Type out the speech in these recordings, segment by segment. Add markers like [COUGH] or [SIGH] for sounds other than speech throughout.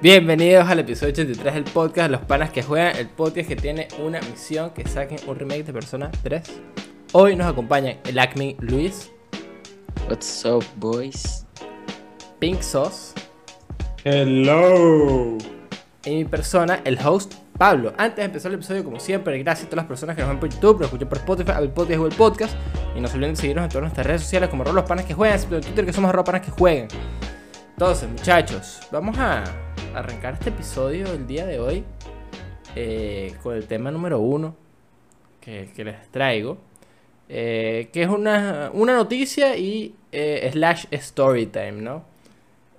Bienvenidos al episodio 83 del podcast Los Panas que Juegan, el podcast que tiene una misión que saquen un remake de Persona 3. Hoy nos acompañan el Acme Luis, What's up, boys? Pink Sauce Hello. y mi persona, el host Pablo. Antes de empezar el episodio, como siempre, gracias a todas las personas que nos ven por YouTube, nos escuchan por Spotify, Apple Podcast y Google Podcast. Y no se olviden de seguirnos en todas nuestras redes sociales como Los Panas que Juegan, en Twitter que somos arroba Panas que Juegan. Entonces, muchachos, vamos a arrancar este episodio el día de hoy eh, con el tema número uno que, que les traigo. eh, que es una, una noticia y eh, slash story time, ¿no?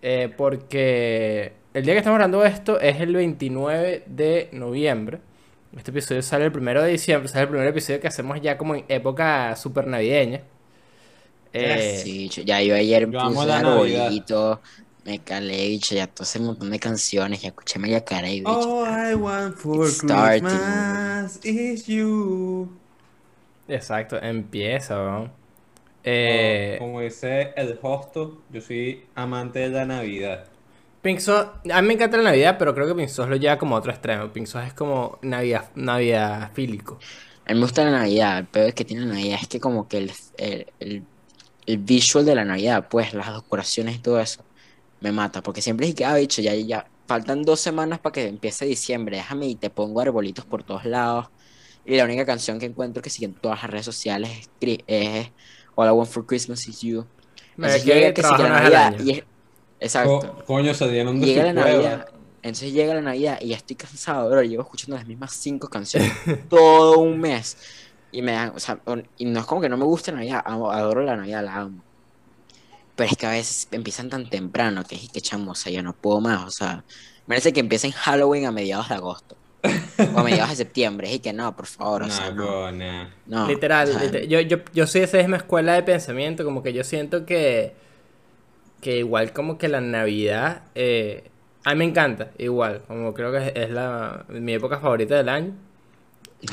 Eh, porque el día que estamos hablando de esto es el 29 de noviembre. Este episodio sale el primero de diciembre, sale el primer episodio que hacemos ya como en época super navideña. Eh, Sí, ya yo ayer Yo puse la Navidad. arbolito, me calé, bicho, ya tosé un montón de canciones, ya escuché María Carey, bicho. All I want for It's starting. Christmas is you. Exacto, empieza, ¿no? Eh, Como dice el hosto, yo soy amante de la Navidad. Pink Sauce- a mí me encanta la Navidad, pero creo que Pink Sauce lo lleva como a otro extremo. Pink Sauce es como Navidad, Navidad fílico. A mí me gusta la Navidad, el peor que tiene la Navidad es que como que el, el, el, el visual de la Navidad, pues las decoraciones y todo eso, me mata, porque siempre es que, ah, bicho, ya, ya, faltan dos semanas para que empiece diciembre, déjame y te pongo arbolitos por todos lados, y la única canción que encuentro que sigue en todas las redes sociales es, es All I Want for Christmas is You. Entonces llega que la Navidad, año. y es- exacto. Co- coño, de Llega su la Navidad, entonces llega la Navidad y ya estoy cansado, bro. Llevo escuchando las mismas cinco canciones [LAUGHS] todo un mes. Y me dan, o sea, y no es como que no me guste la Navidad, adoro la Navidad, la amo. Pero es que a veces empiezan tan temprano que es que chamo, o sea, yo no puedo más, o sea, merece que empiecen Halloween a mediados de agosto. o a mediados de [LAUGHS] septiembre, y que no, por favor, o sea, no. bro, nah. no, Literal, o sea, liter- yo, yo, yo soy esa misma escuela de pensamiento, como que yo siento que, que igual como que la Navidad, eh, a mí me encanta, igual, como creo que es, es la, mi época favorita del año.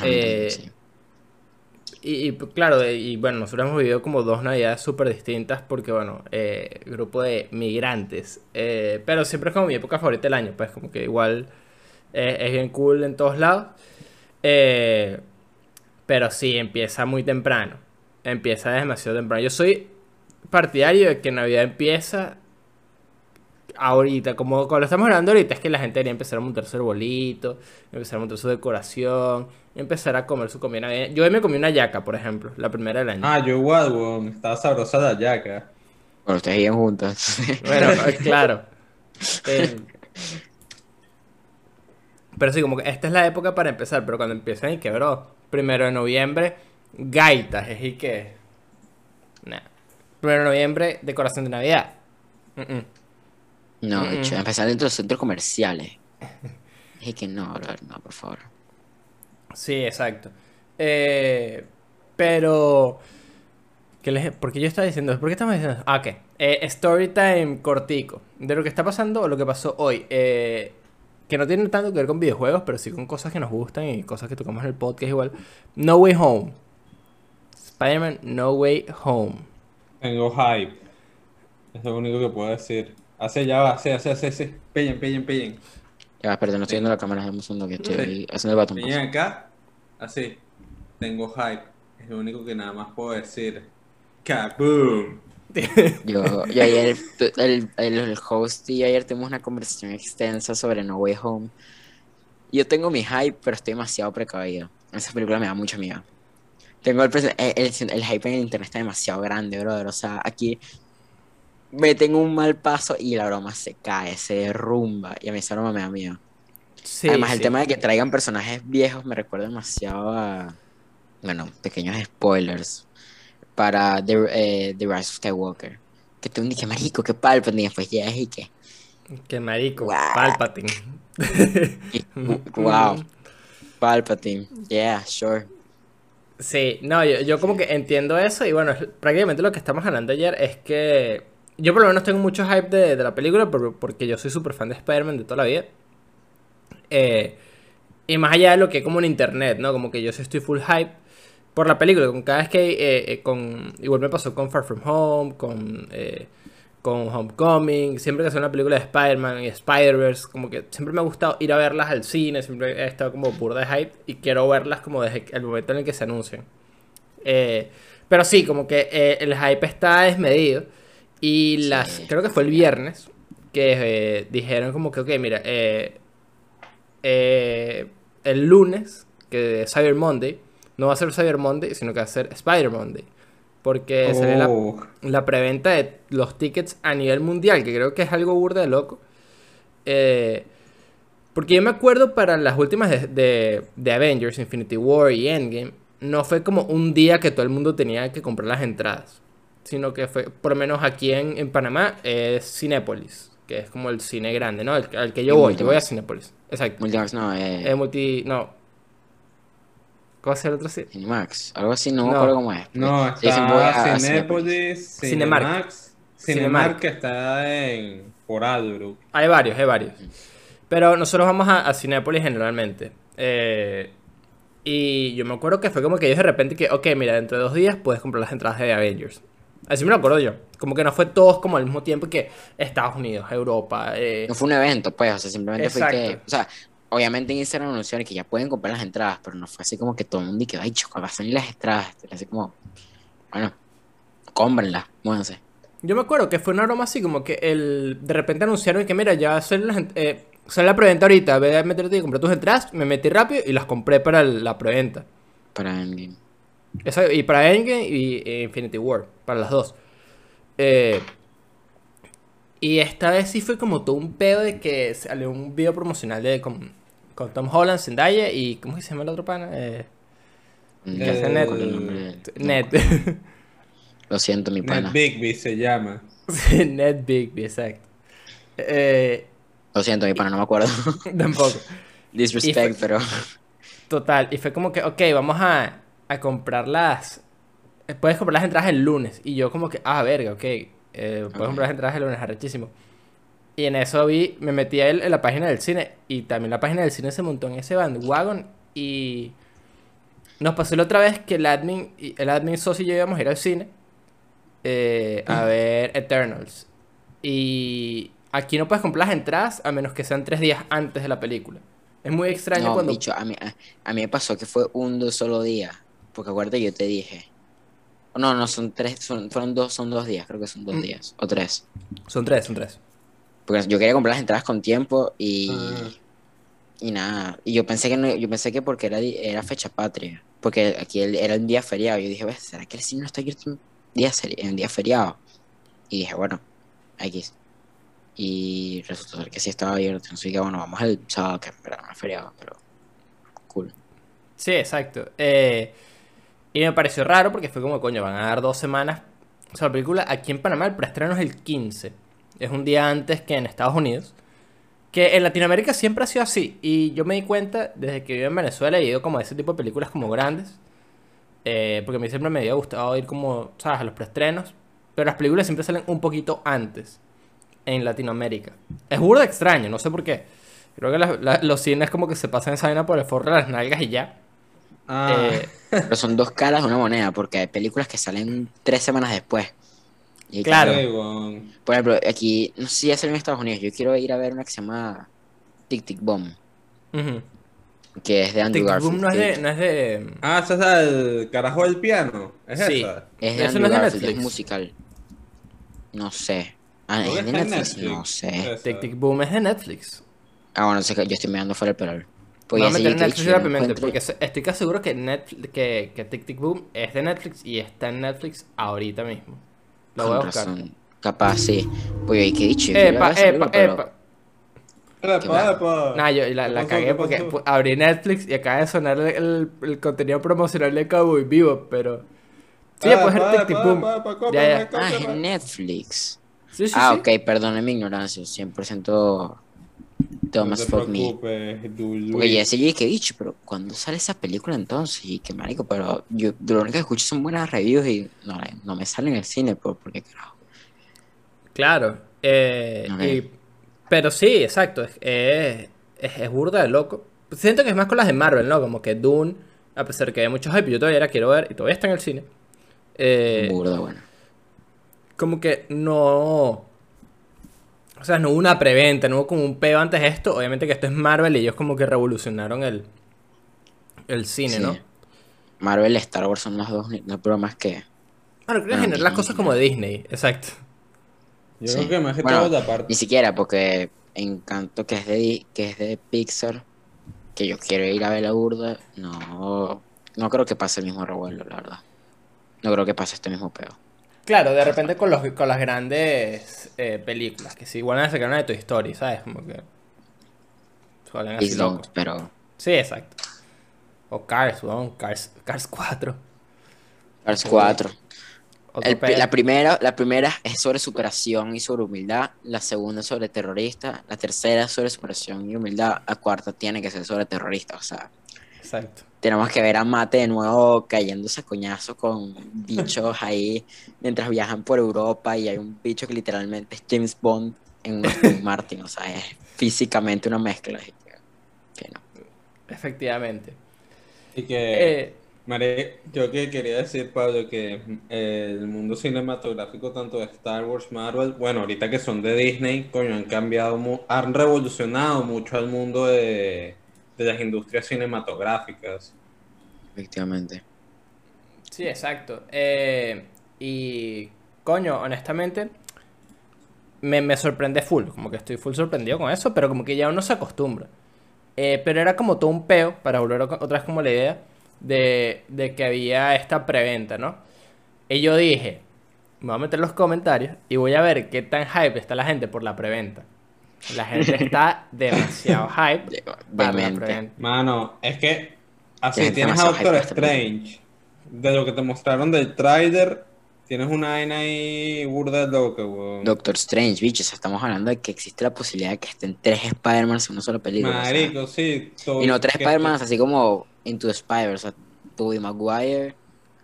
eh, sí. Y, pues, claro, de- y bueno, nosotros hemos vivido como dos navidades súper distintas porque, bueno, eh, grupo de migrantes. eh, pero siempre es como mi época favorita del año, pues como que igual eh, es bien cool en todos lados. Eh, pero sí, empieza muy temprano. Empieza demasiado temprano. Yo soy partidario de que Navidad empieza ahorita, como cuando lo estamos hablando ahorita, es que la gente debería empezar a montar su arbolito, empezar a montar su decoración, empezar a comer su comida. Yo hoy me comí una yaca, por ejemplo, la primera del año. Ah, yo igual, weón. Estaba sabrosa la yaca. Bueno, ustedes viven juntos. Bueno, [LAUGHS] claro. Eh, pero sí, como que esta es la época para empezar, pero cuando empiezan y que, bro, primero de noviembre, gaitas, es y que... Nah. Primero de noviembre, decoración de Navidad. Mm, mm. No, bicho, mm. empezar dentro de los centros comerciales. [LAUGHS] Es que no, bro, no, por favor. Sí, exacto. Eh, pero... ¿qué les, ¿Por qué yo estaba diciendo eso? ¿Por qué estamos diciendo eso? Ah, ok. Eh, story time cortico. De lo que está pasando o lo que pasó hoy. Eh, que no tiene tanto que ver con videojuegos, pero sí con cosas que nos gustan y cosas que tocamos en el podcast igual. No Way Home. Spider-Man No Way Home. Tengo hype. Es lo único que puedo decir. Hace ya va, hace, hace, hace, hace. Pillen, pillen. Ya perdón, no estoy viendo la cámara, dame un segundo que estoy haciendo el batón. Pillen acá. Así. Tengo hype. Es lo único que nada más puedo decir. ¡Kaboom! [LAUGHS] Yo, yo ayer, el, el, el host y ayer tuvimos una conversación extensa sobre No Way Home. Yo tengo mi hype, pero estoy demasiado precavido. Esa película me da mucho miedo. Tengo el, el, el- el hype en el internet está demasiado grande, brother. O sea, aquí me tengo un mal paso y la broma se cae, se derrumba. Y a mí esa broma me da miedo. Sí, Además, el tema de que traigan personajes viejos me recuerda demasiado a. Bueno, pequeños spoilers. Para The, eh, The Rise of Skywalker. Que tú dije, marico, qué Palpatine. Y después llegas y que. Qué marico. Guau. Palpatine. wow. [LAUGHS] Palpatine. Yeah, sure. Sí, no, yo, yo como que entiendo eso y bueno, prácticamente lo que estamos hablando ayer es que yo por lo menos tengo mucho hype de, de la película por- porque yo soy súper fan de Spider-Man de toda la vida. Eh, y más allá de lo que como en internet, ¿no? Como que yo sí estoy full hype por la película. Con cada vez que... eh, eh, con, igual me pasó con Far From Home, con... eh, con Homecoming, siempre que hace una película de Spider-Man y Spider-Verse, como que siempre me ha gustado ir a verlas al cine, siempre he estado como burda de hype y quiero verlas como desde el momento en el que se anuncian. Pero sí, como que el hype está desmedido y las, Sí. creo que fue el viernes que eh, dijeron como que, ok, mira, eh, eh, el lunes, que es Cyber Monday, no va a ser Cyber Monday, sino que va a ser Spider Monday. Porque sale la, Oh, la preventa de los tickets a nivel mundial, que creo que es algo burda de loco. Porque yo me acuerdo para las últimas de, de- de Avengers, Infinity War y Endgame, no fue como un día que todo el mundo tenía que comprar las entradas, sino que fue, por lo menos aquí en, en Panamá, es Cinépolis, que es como el cine grande, ¿no? El, al que yo Y voy, yo voy a. Cinépolis. Exacto. Multimax, no, eh, Eh, multi... No. ¿Cómo se el otro cine? Cinemax, algo así, no me No. acuerdo cómo es. no, dicen, voy a está Cinépolis. Cinemark. Cinemax, Cinemark. Cinemark que está en por Albrook. Hay varios, hay varios. Pero nosotros vamos a, a Cinépolis generalmente. Eh, y yo me acuerdo que fue como que ellos de repente que, ok, mira, dentro de dos días puedes comprar las entradas de Avengers. Así me lo acuerdo yo. Como que no fue todos como al mismo tiempo que Estados Unidos, Europa. eh, No fue un evento, pues, o sea, simplemente fue que, o sea, obviamente en Instagram anunciaron que ya pueden comprar las entradas, pero no fue así como que todo el mundo y que, ay, choca, va a salir las entradas, así como, bueno, cómprenlas, muévanse. Yo me acuerdo que fue una broma así, como que el, de repente anunciaron que, mira, ya sale, las eh, sale la preventa ahorita, ve a meterte y comprar tus entradas. Me metí rápido y las compré para el- la preventa. Para Endgame. Y para Endgame y eh, Infinity War, para las dos. Eh, y esta vez sí fue como todo un pedo de que salió un video promocional de con, con Tom Holland, Zendaya y ¿cómo que se llama el otro pana? Eh, hace. No, Ned. [LAUGHS] Lo siento, mi Ned pana. Bigby se llama. Ned Bigby, exacto. Eh, Lo siento, mi pana, no me acuerdo. [LAUGHS] tampoco. Disrespect, fue- pero Total, y fue como que, ok, vamos a, a comprar las... eh, Puedes comprar las entradas el lunes. Y yo como que, ah, verga, ok. eh, puedes comprar las entradas el lunes, arrechísimo. Y en eso vi, me metí a él en la página del cine. Y también la página del cine se montó en ese bandwagon. Y nos pasó la otra vez que el admin, el admin socio y yo íbamos a ir al cine. eh, a ver Eternals. Y aquí no puedes comprar las entradas a menos que sean tres días antes de la película. Es muy extraño no, cuando... bicho, a mí, a, a mí me pasó que fue un solo día. Porque acuérdate, yo te dije. No, no, son tres, son, fueron dos, son dos días, creo que son dos Mm. días, o tres. Son tres, son tres. Porque yo quería comprar las entradas con tiempo y, Ah. y nada. Y yo pensé que no, yo pensé que porque era, era fecha patria. Porque aquí era un día feriado. Yo dije, "Ves, ¿será que el cine no está abierto en día, en día feriado? Y dije, bueno, X. Y resultó ser que sí estaba abierto. Así que bueno, vamos el sábado, que en verdad no es feriado, pero cool. Sí, exacto. Eh, y me pareció raro porque fue como, coño, van a dar dos semanas. O sea, la película aquí en Panamá, el preestreno es el 15. Es un día antes que en Estados Unidos. Que en Latinoamérica siempre ha sido así. Y yo me di cuenta desde que vivo en Venezuela y he ido como a ese tipo de películas como grandes. eh, porque a mí siempre me había gustado ir como, ¿sabes? A los preestrenos. Pero las películas siempre salen un poquito antes en Latinoamérica. Es burda extraño, no sé por qué. Creo que los cines como que se pasan esa vaina por el forro de las nalgas y ya. Ah, Eh, Pero son dos caras de una moneda, porque hay películas que salen tres semanas después. Y Claro. Por ejemplo, aquí, no sé si ya salió en Estados Unidos. Yo quiero ir a ver una que se llama Tic Tic Bomb, que es de Andrew Tic Tic Garfield. Boom no es de, no es de... Ah, ese es el carajo del piano. ¿Es Sí. esa? Es de Eso Andrew no es de Garfield, es musical. No sé. Ah, ¿es de Netflix? No sé. Esa. Tic Tic Boom es de Netflix. Ah, bueno, sé que yo estoy mirando fuera el pelar. Pues Voy a ya sé meter Netflix no rápidamente porque estoy casi seguro que, Netflix, que, que Tic Tic Boom es de Netflix y está en Netflix ahorita mismo. Lo voy a buscar. razón. Capaz, sí. Pues ahí, ¿qué he dicho? Epa, película, epa, pero- epa. Epa, epa. Nah, yo la, ¿Qué la cagué ¿Qué porque abrí Netflix y acaba de sonar el, el- el contenido promocional de Cowboy Vivo, pero... Sí, Ah, ver pa, Tic Tic Boom. Ya, ya. Ah, es Netflix. Sí, sí, Ah, sí. ok, perdone mi ignorancia. 100% No Thomas te Fuck Me. Porque ya sé yo que dicho, pero ¿cuándo sale esa película entonces? Y qué marico, pero yo lo único que escucho son buenas reviews y no, no me sale en el cine, por, porque carajo. Claro. eh, y- pero sí, exacto. Es, es, es- es burda de loco. Siento que es más con las de Marvel, ¿no? Como que Dune, a pesar de que hay muchos hype, yo todavía la quiero ver y todavía está en el cine. Eh, Burda, bueno. como que no. O sea, no hubo una preventa, no hubo como un peo antes de esto. Obviamente que esto es Marvel y ellos como que revolucionaron el, el cine, Sí. ¿no? Marvel y Star Wars son las dos no bromas que. Bueno, creo que en Ah, general las cosas como de Disney, exacto. Yo Sí. creo que más que Bueno, todo la parte. Ni siquiera, porque Encanto, que es de, que es de Pixar, que yo quiero ir a ver la burda, no. No creo que pase el mismo revuelo, la verdad. No creo que pase este mismo peo. Claro, de repente con, los, con las grandes eh, películas, que si igual van a sacar una de tu historia, ¿sabes? Como que... Salen así locos. pero. Sí, exacto. O Cars, weón, Cars, Cars 4. Cars 4. Otro El- peo. la, primera, la primera es sobre superación y sobre humildad. La segunda es sobre terrorista. La tercera es sobre superación y humildad. La cuarta tiene que ser sobre terrorista. O sea, Exacto. tenemos que ver a Mate de nuevo cayéndose a coñazo con bichos ahí mientras viajan por Europa y hay un bicho que literalmente es James Bond en un Aston [LAUGHS] Martin. O sea, es físicamente una mezcla. así que- que no. Efectivamente. Y que. Eh, Mare, yo que quería decir, Pablo, que eh, el mundo cinematográfico, tanto de Star Wars, Marvel, bueno, ahorita que son de Disney, coño, han cambiado, mu- han revolucionado mucho al mundo de, de las industrias cinematográficas. Efectivamente. sí, exacto. Eh, y, coño, honestamente, me, me sorprende full. Como que estoy full sorprendido con eso, pero como que ya uno se acostumbra. Eh, pero era como todo un peo, para volver otra vez como la idea, de, de que había esta preventa, ¿no? Y yo dije, me voy a meter en los comentarios y voy a ver qué tan hype está la gente por la preventa. La gente está demasiado [LAUGHS] hype para la. Mano, es que así Tienes tienes a Doctor Strange. De lo que te mostraron del trailer, tienes una vaina ahí burda de loca, weón. Doctor Strange, bichos, estamos hablando de que existe la posibilidad de que estén tres Spider-Man en una sola película. o sea, Marico, sí. todo- y no tres Spider-Man así como Into the Spider, o sea, Tobey Maguire,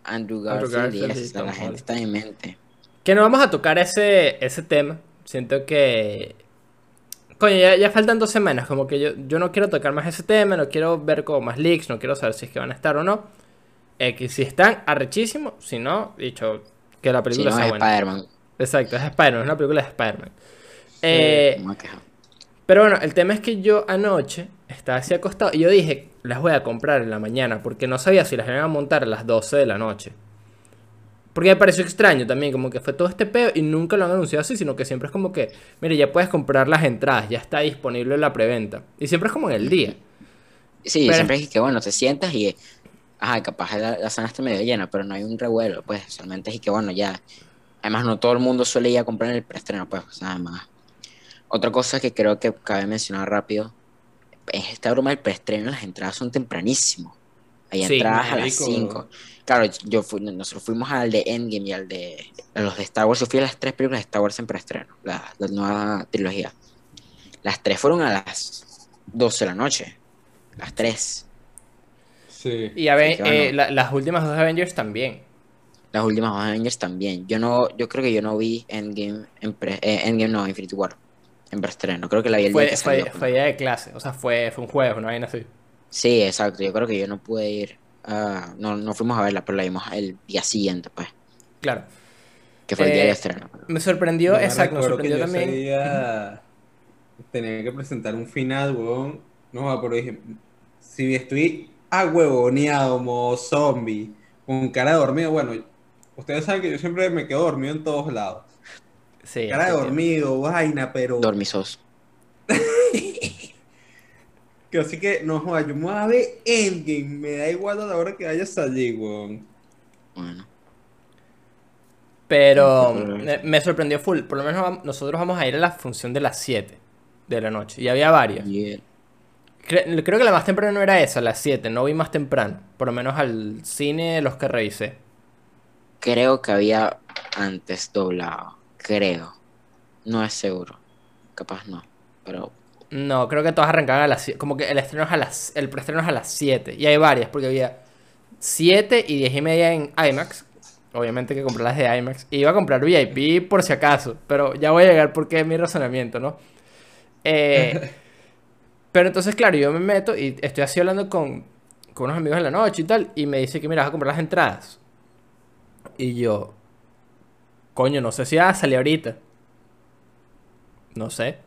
Andrew Garfield, Garfield y eso, o sea, Tom la gente está en mente. Que no vamos a tocar ese, ese tema. Siento que. Coño, ya, ya faltan dos semanas. Como que yo, yo no quiero tocar más ese tema. No quiero ver como más leaks. No quiero saber si es que van a estar o no. Eh, que si están, arrechísimo. Si no, dicho que la Si película no sea es. Spider-Man, Exacto, es Spider-Man. Es una película de Spider-Man. Eh, no pero bueno, el tema es que yo anoche estaba así acostado y yo dije, las voy a comprar en la mañana porque no sabía si las iban a montar a las 12 de la noche. Porque me pareció extraño también, como que fue todo este peo y nunca lo han anunciado así, sino que siempre es como que, mire, ya puedes comprar las entradas, ya está disponible la preventa. Y siempre es como en el día. Sí, pero- siempre es que, bueno, te sientas y, ajá, capaz la, la sala está medio llena, pero no hay un revuelo, pues, solamente es que, bueno, ya. Además, no todo el mundo suele ir a comprar el preestreno, pues, o sea, además. Otra cosa que creo que cabe mencionar rápido es esta broma del preestreno, las entradas son tempranísimo. Hay Sí, entradas a las marico. 5. Claro, yo fui- nosotros fuimos al de Endgame y al de a los de Star Wars. Yo fui a las tres películas de Star Wars en preestreno, la, la nueva trilogía. Las tres fueron a las 12 de la noche. Las tres. Sí. Y a ver, Sí, que bueno. eh, la- las últimas dos Avengers también. Las últimas dos Avengers también. Yo no, yo creo que yo no vi Endgame, en pre- eh, Endgame no, Infinity War. En preestreno. Creo que la vi el día Fue, que fue, salió. fue día de clase, o sea, fue, fue un jueves, una vaina así. Sí, exacto. Yo creo que yo no pude ir. A- no, no fuimos a verla, pero la vimos el día siguiente, pues. Claro. Que fue el día Eh, de estreno. Me sorprendió, Yo exacto, me que sorprendió yo ese también. día tenía que presentar un final, weón. No, pero dije, si estoy ahuevoneado, modo zombie, con cara de dormido, bueno, ustedes saben que yo siempre me quedo dormido en todos lados. Sí, Cara de dormido, vaina, pero... Dormizos. [LAUGHS] Que así que, no joda, yo me voy a ver Endgame, me da igual a la hora que vaya a salir, weón. Bueno. Pero me, me sorprendió full. Por lo menos nosotros vamos a ir a la función de las 7 de la noche. Y había varias. Cre- creo que la más temprana no era esa, las 7. No vi más temprano. Por lo menos al cine los que revisé. creo que había antes doblado. Creo. No es seguro. Capaz no. Pero No, creo que todas arrancaban a las 7. Como que el estreno es a las. El preestreno es a las 7. Y hay varias, porque había 7 y 10 y media en IMAX. Obviamente que compré las de IMAX. Y iba a comprar VIP por si acaso. Pero ya voy a llegar porque es mi razonamiento, ¿no? Eh, [LAUGHS] pero entonces, claro, yo me meto y estoy así hablando con, con unos amigos en la noche y tal. Y me dice que, mira, vas a comprar las entradas. Y yo, coño, no sé si va a salir ahorita. No sé.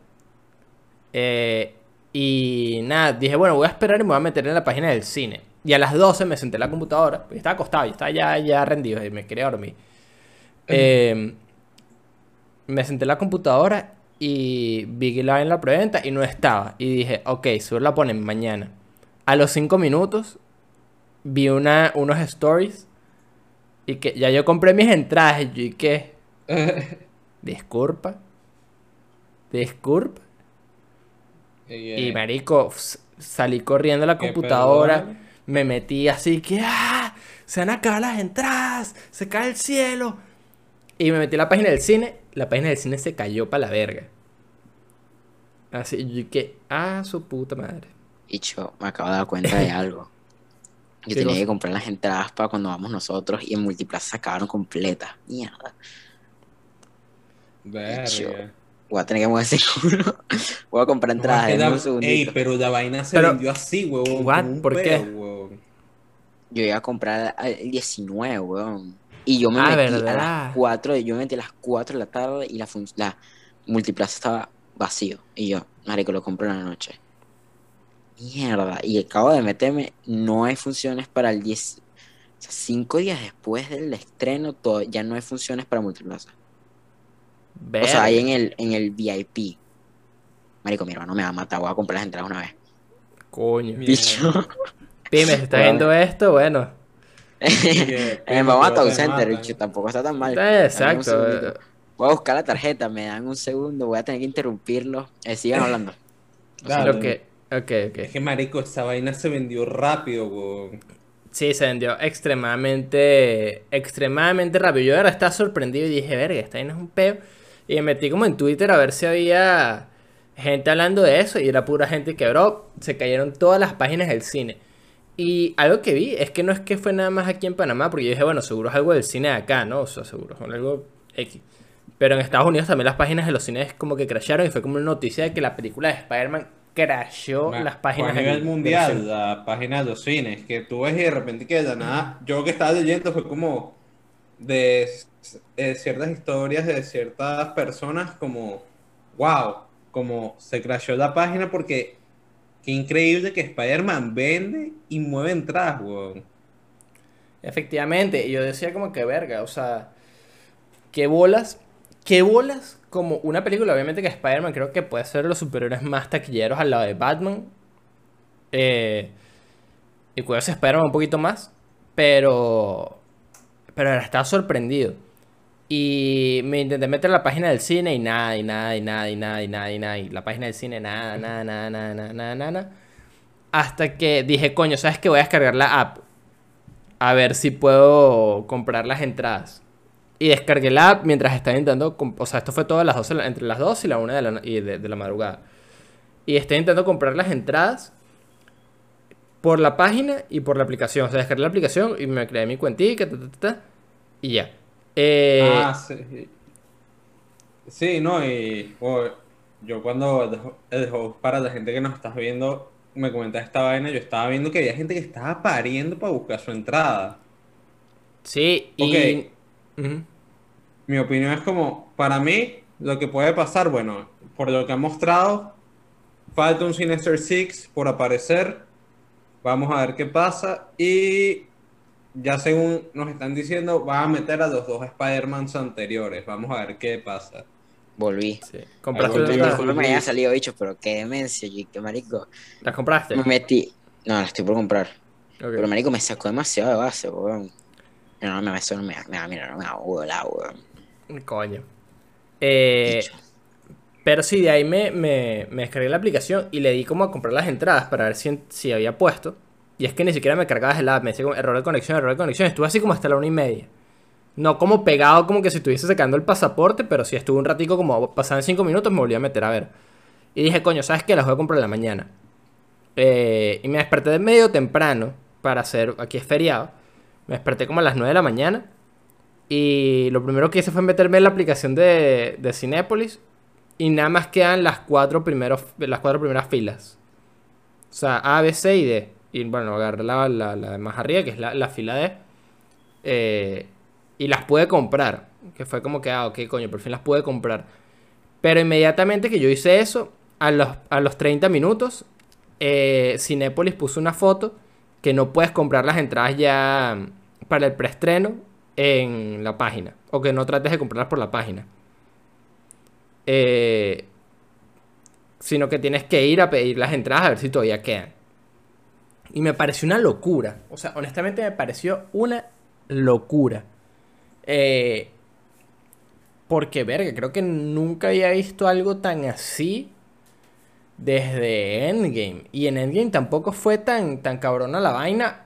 Eh, y nada, dije, bueno, voy a esperar y me voy a meter en la página del cine. Y a las 12 me senté en la computadora, porque estaba acostado, y estaba ya, ya rendido y me quería dormir. Eh, me senté en la computadora y vi que la en la preventa y no estaba. Y dije, ok, solo la ponen mañana. A los 5 minutos vi una, unos stories y que ya yo compré mis entradas y yo, ¿y qué? [LAUGHS] Disculpa. Y marico, s- salí corriendo a la ¿Qué computadora, me metí así que ¡ah! Se van a acabar las entradas, se cae el cielo. Y me metí a la página del cine, la página del cine se cayó para la verga. Así, yo que, ah, su puta madre. Y yo me acabo de dar cuenta de [LAUGHS] algo. Yo ¿Qué tenía cosa? que comprar las entradas para cuando vamos nosotros y en Multiplaza se acabaron completas. Mierda. Verga. Voy a tener que mover ese [LAUGHS] culo. Voy a comprar entradas en un ey, pero la vaina se Pero- vendió así, huevón. What? como un ¿Por qué? huevón. Yo iba a comprar el 19, weón. Y yo me Ah, metí a las 4, yo me metí a las 4 de la tarde y la, la Multiplaza estaba vacío. Y yo, marico, lo compro en la noche. Mierda. Y acabo de meterme, no hay funciones para el 10. O sea, 5 días después del estreno, todo, ya no hay funciones para Multiplaza. O sea, hay en el, en el VIP. Marico, mi hermano me va a matar, voy a comprar las entradas una vez. Coño. Mierda. Bicho. [LAUGHS] Pime, si estás viendo esto, bueno. vamos a Town te Center, bicho, tampoco está tan mal. Exacto. Voy a buscar la tarjeta, me dan un segundo, voy a tener que interrumpirlo. Eh, sigan hablando. [LAUGHS] Dale. Ok, ok, Es que, marico, esa vaina se vendió rápido, huevón. Sí, se vendió extremadamente, extremadamente rápido. Yo ahora estaba sorprendido y dije, verga, esta vaina es un peo. Y me metí como en Twitter a ver si había gente hablando de eso y era pura gente que, bro, se cayeron todas las páginas del cine. Y algo que vi es que no es que fue nada más aquí en Panamá, porque yo dije, bueno, seguro es algo del cine de acá, ¿no? O sea, seguro es algo X. Pero en Estados Unidos también las páginas de los cines como que crasharon y fue como una noticia de que la película de Spider-Man crashó las páginas a nivel mundial, cines. la página de los cines, que tú ves y de repente que de nada, yo que estaba leyendo fue como de eh, ciertas historias de ciertas personas como, wow, como se crashó la página porque qué increíble que Spider-Man vende y mueve entradas, weón. Efectivamente, yo decía como que verga, o sea, qué bolas, qué bolas como una película, obviamente que Spider-Man creo que puede ser los superhéroes más taquilleros al lado de Batman. Eh, y cuidado si Spider-Man un poquito más, pero pero estaba sorprendido. Y me intenté meter a la página del cine y nada, y nada, y nada, y nada, y nada, y nada. Y la página del cine, nada, nada, nada, nada, nada, nada, nada. Hasta que dije, coño, ¿sabes qué? Voy a descargar la app a ver si puedo comprar las entradas. Y descargué la app mientras estaba intentando, o sea, esto fue todo a las 12, de la- entre las 2 y la 1 de la, y de, de la madrugada. Y estaba intentando comprar las entradas por la página y por la aplicación. O sea, descargué la aplicación y me creé mi cuentica, ta, ta, ta, ta, y ya. Eh, Ah, sí. Sí, no, y yo cuando el ho- el host para la gente que nos está viendo me comenta esta vaina, yo estaba viendo que había gente que estaba pariendo para buscar su entrada. sí, y... Ok. Ujú. Mi opinión es como, para mí, lo que puede pasar, bueno, por lo que han mostrado, falta un Sinister Six por aparecer. Vamos a ver qué pasa. Y ya según nos están diciendo, van a meter a los dos Spider-Mans anteriores. Vamos a ver qué pasa. Volví. Sí. ¿Compraste las entradas? Disculpe me haya salido bicho, pero qué demencia, y qué marico. ¿Las compraste? Me metí. No, la estoy por comprar. Pero marico me sacó demasiado de base, weón. No, no, eso no me me mira, no me da bola, weón. Coño. Eh, Bicho. Pero sí, de ahí me, me, me descargué la aplicación y le di como a comprar las entradas para ver si, si había puesto. Y es que ni siquiera me cargaba el app, me decía error de conexión, error de conexión. Estuve así como hasta la una y media. No como pegado, como que si estuviese sacando el pasaporte, pero sí estuve un ratico como pasaban cinco minutos, me volví a meter a ver. Y dije, coño, ¿sabes qué? Las voy a comprar en la mañana. Eh, y me desperté de medio temprano para hacer, aquí es feriado. Me desperté como a las 9 de la mañana. Y lo primero que hice fue meterme en la aplicación de, de Cinépolis. Y nada más quedan las cuatro, primeros, las cuatro primeras filas. O sea, A, B, C y D. Y bueno, agarré la, la, más arriba, que es la, la fila D. Eh, y las pude comprar. Que fue como que, ah, ok, coño, por fin las pude comprar. Pero inmediatamente que yo hice eso, a los, a los 30 minutos, eh, Cinépolis puso una foto que no puedes comprar las entradas ya para el preestreno en la página. O que no trates de comprarlas por la página. Eh, sino que tienes que ir a pedir las entradas a ver si todavía quedan. Y me pareció una locura. O sea, honestamente me pareció una locura. Eh, porque, verga, creo que nunca había visto algo tan así desde Endgame. Y en Endgame tampoco fue tan, tan cabrona la vaina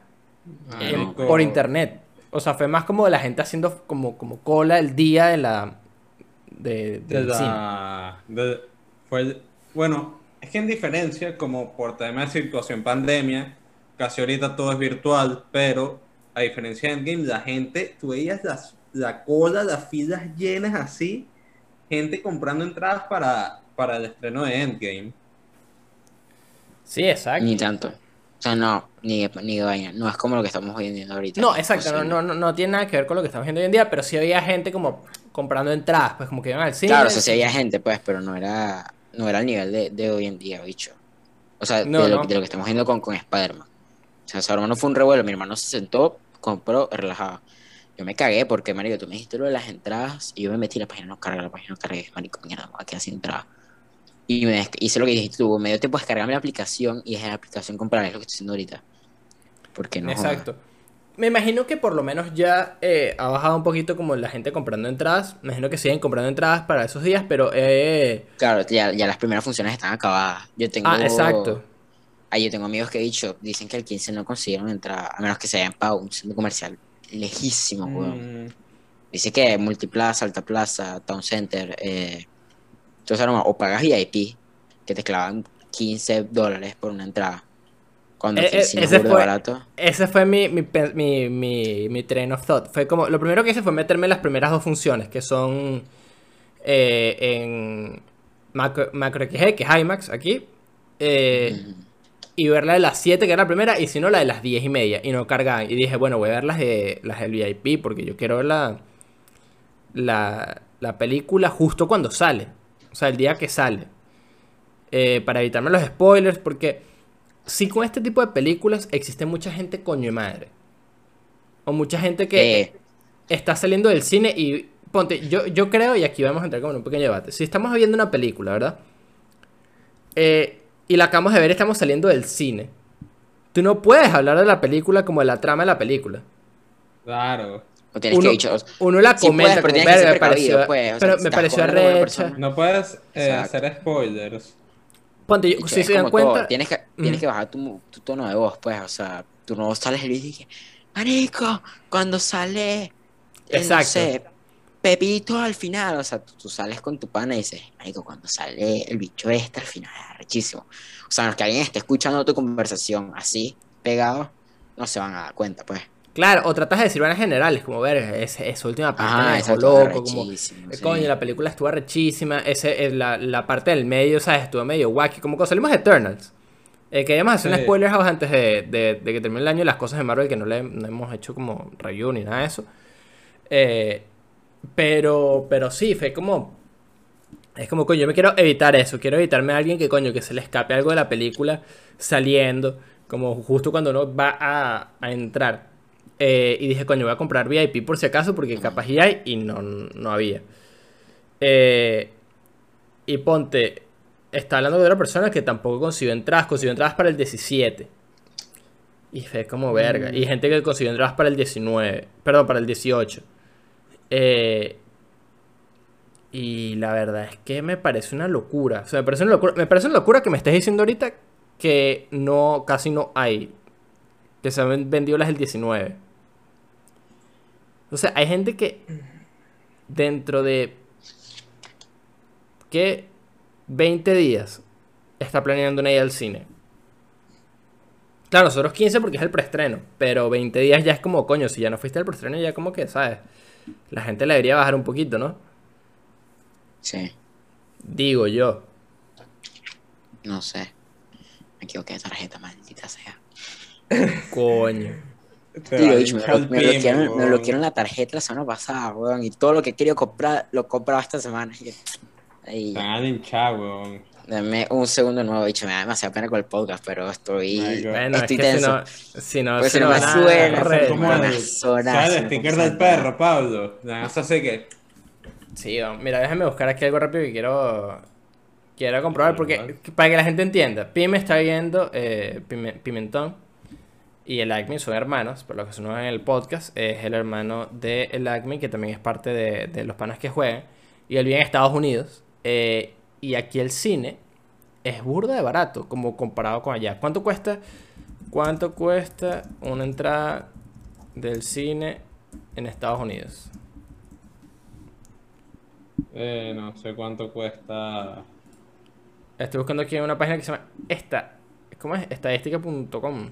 en- Marico. por internet. O sea, fue más como de la gente haciendo como, como cola el día de la... De, De la- de- fue, bueno, es que en diferencia, como por tema de situación pandemia, casi ahorita todo es virtual, pero a diferencia de Endgame, la gente, tú veías las, la cola, las filas llenas así, gente comprando entradas para, para el estreno de Endgame. Sí, exacto. Ni tanto. O sea, no, ni de, ni de vaina. No es como lo que estamos viendo ahorita. No, exacto, no, no, no, no tiene nada que ver con lo que estamos viendo hoy en día, pero sí había gente como comprando entradas, pues como que iban al cine. Claro, o sea, sí había gente, pues, pero no era, no era el nivel de, de hoy en día, bicho. O sea, No, de, lo, no. de lo que estamos viendo con, con Spider-Man. O sea, su hermano fue un revuelo. Mi hermano se sentó, compró, relajado. Yo me cagué porque, marico, tú me dijiste lo de las entradas y yo me metí la página, no carga, la página no cargué, marico, mierda, me voy a quedar sin entrada. Y me hice lo que dijiste tú, me dio tiempo de descargarme la aplicación y desde la aplicación comprar, es lo que estoy haciendo ahorita. Porque no. Exacto. Me imagino que por lo menos ya eh, ha bajado un poquito como la gente comprando entradas. Me imagino que siguen comprando entradas para esos días, pero... Eh... Claro, ya, ya las primeras funciones están acabadas. Yo tengo. Ah, exacto. Ah, yo tengo amigos que he dicho, dicen que el 15 no consiguieron entrar, a menos que se hayan pagado un centro comercial lejísimo, weón. Mm, Dice que Multiplaza, Alta Plaza, Town Center, eh, entonces o pagas VIP, que te clavan 15 dólares por una entrada. Cuando Eh, cine es ese fue- barato. Ese fue mi, mi, mi, mi, mi train of thought. Fue como... Lo primero que hice fue meterme en las primeras dos funciones, que son eh, en Macro, Macro XG, que es IMAX aquí. eh, y ver la de las 7, que era la primera, y si no, la de las 10 y media, y no cargaban. Y dije, bueno, voy a ver las, de, las del VIP, porque yo quiero ver la, la, la película justo cuando sale. O sea, el día que sale. Eh, para evitarme los spoilers, porque si con este tipo de películas existe mucha gente coño de madre. O mucha gente que Eh, está saliendo del cine y ponte, yo, yo creo, y aquí vamos a entrar como en un pequeño debate. Si estamos viendo una película, ¿verdad? Eh, y la acabamos de ver, estamos saliendo del cine. Tú no puedes hablar de la película como de la trama de la película. claro. o tienes Uno, que dicho, uno la Sí comenta puedes, pero como, tienes que ser "Verga, me pareció, pues, o sea, pero me pareció. No puedes eh, hacer spoilers. Ponte, yo- si se dan como todo, cuenta, Tienes que, tienes Ujú. que bajar tu, tu tono de voz, pues, o sea, tú no sales el y que, marico, cuando sale, no Exacto. sé, Pepito al final, o sea, tú, tú sales con tu pana y dices, marico, cuando sale el bicho este al final, es arrechísimo. O sea, no es que alguien esté escuchando tu conversación así, pegado, no se van a dar cuenta, pues. Claro, o tratas de decir vainas generales, como ver, ese- esa última parte me loco, como, Eh, sí. Coño, la película estuvo rechísima. Ese, eh, la, la parte del medio, ¿sabes? Estuvo medio wacky. Como cuando salimos de Eternals. Eh, queríamos hacer un Sí. spoiler house antes de, de- de que termine el año las cosas de Marvel que no le no hemos hecho como review ni nada de eso. Eh, pero, pero sí, fue como. Es como, coño, yo me quiero evitar eso. Quiero evitarme a alguien que, coño, que se le escape algo de la película saliendo. Como justo cuando uno va a, a entrar. Eh, y dije, coño, voy a comprar VIP por si acaso, porque capaz y hay, y no, no había. Eh, y ponte, está hablando de otra persona que tampoco consiguió entradas, consiguió entradas para el 17. Y fue como verga. Y gente que consiguió entradas para el 19, perdón, para el 18. Eh, y la verdad es que me parece una locura. O sea, me parece una locura, me parece una locura que me estés diciendo ahorita que no, casi no hay. Que se han vendido las del 19. O sea, hay gente que dentro de que 20 días está planeando una ida al cine. Claro, nosotros 15 porque es el preestreno, pero 20 días ya es como, coño, si ya no fuiste al preestreno ya como que, ¿sabes? La gente le debería bajar un poquito, ¿no? Sí, Digo yo. no sé. Me equivoqué de tarjeta, maldita sea. Coño. Te Tío, me, el me bloquearon, me weón. bloquearon la tarjeta la semana pasada, weón. Y todo lo que quería comprar, lo compraba esta semana. Y- Ahí, Están weón. dame un segundo nuevo, bicho. Me da demasiada pena con el podcast, pero estoy. God. Bueno, estoy es que si tenso. no, si no, si no no me suena, ¿sabes sticker del perro, Pablo? Nada más así que. Sí, mira, déjame buscar aquí algo rápido que quiero quiero comprobar porque para que la gente entienda, Pime está viendo eh, Pime- Pimentón y el Acme son hermanos, por lo que nos en el podcast, es el hermano de el Acme que también es parte de, de los panas que juegan y él vive en Estados Unidos eh, y aquí el cine es burda de barato como comparado con allá. ¿Cuánto cuesta? ¿Cuánto cuesta una entrada del cine en Estados Unidos? Eh, no sé cuánto cuesta. Estoy buscando aquí en una página que se llama esta, ¿cómo es? Estadística.com.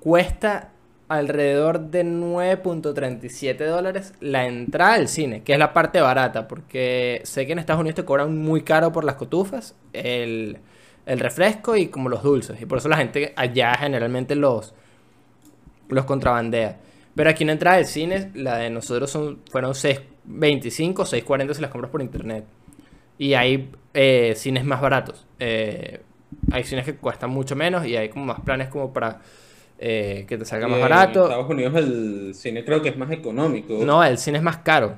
Cuesta alrededor de 9.37 dólares la entrada al cine, que es la parte barata, porque sé que en Estados Unidos te cobran muy caro por las cotufas, el, el refresco y como los dulces, y por eso la gente allá generalmente los, los contrabandea. Pero aquí una entrada del cine, la de nosotros son, fueron 6.25, 6.40 si las compras por internet. Y hay eh, cines más baratos. Eh, hay cines que cuestan mucho menos y hay como más planes como para eh, que te salga más eh, barato. En Estados Unidos el cine creo que es más económico. No, el cine es más caro.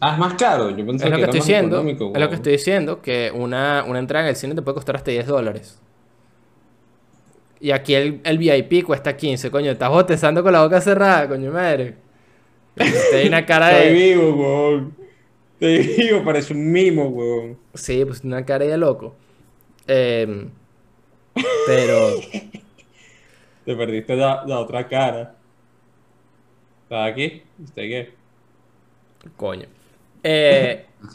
Ah, es más caro. Yo pensé Es lo que que estoy diciendo. Es lo que estoy diciendo, que una, una entrada en el cine te puede costar hasta 10 dólares. Y aquí el, el VIP cuesta 15, coño. Estás botezando con la boca cerrada, coño madre. Te una [LAUGHS] cara Estoy de. vivo, weón. Estoy vivo, parece un mimo, weón. Sí, pues una cara de loco. Em, pero. [LAUGHS] Te perdiste la, la otra cara. ¿Estás aquí? ¿Usted qué? Coño. Eh, [LAUGHS] Ok.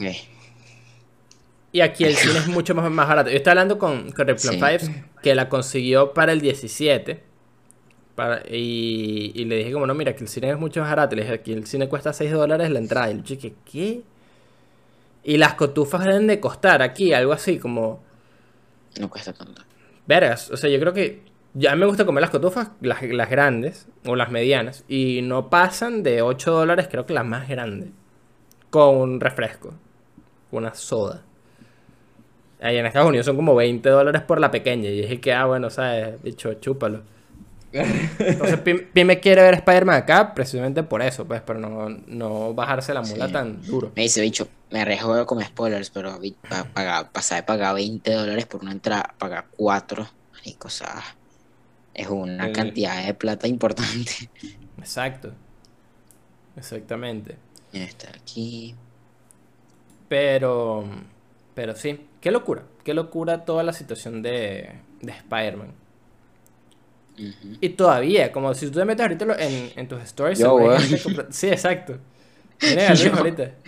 y aquí el cine es mucho más, más barato. Yo estaba hablando con, con Replan Sí. Fives, que la consiguió para el 17. Para, y, y le dije, como no, mira, que el cine es mucho más barato. Le dije, aquí el cine cuesta 6 dólares la entrada. Y el chico, ¿qué? Y las cotufas deben de costar aquí, algo así, como. No cuesta tanto. Vergas, o sea, yo creo que. Ya me gusta comer las cotufas, las, grandes o las medianas, y no pasan de 8 dólares, creo que las más grandes. Con un refresco, una soda. Ahí en Estados Unidos son como 20 dólares por la pequeña, y dije que, ah, bueno, sabes, bicho, chúpalo. Entonces, Pim, Pim me quiere ver Spider-Man acá precisamente por eso, pues, pero no, no bajarse la mula Sí. tan duro. Me dice, bicho, me arriesgo con spoilers, pero pagar, pasar de pagar 20 dólares por una entrada, pagar 4, marico, o sea, es una Sí. cantidad de plata importante. Exacto. Exactamente. Está aquí. Pero, pero sí, qué locura, qué locura toda la situación de, de Spider-Man. Y todavía, como si tú te metes ahorita en, en tus stories, Yo, gente [LAUGHS] Sí, exacto. [LAUGHS] Yo. ahorita.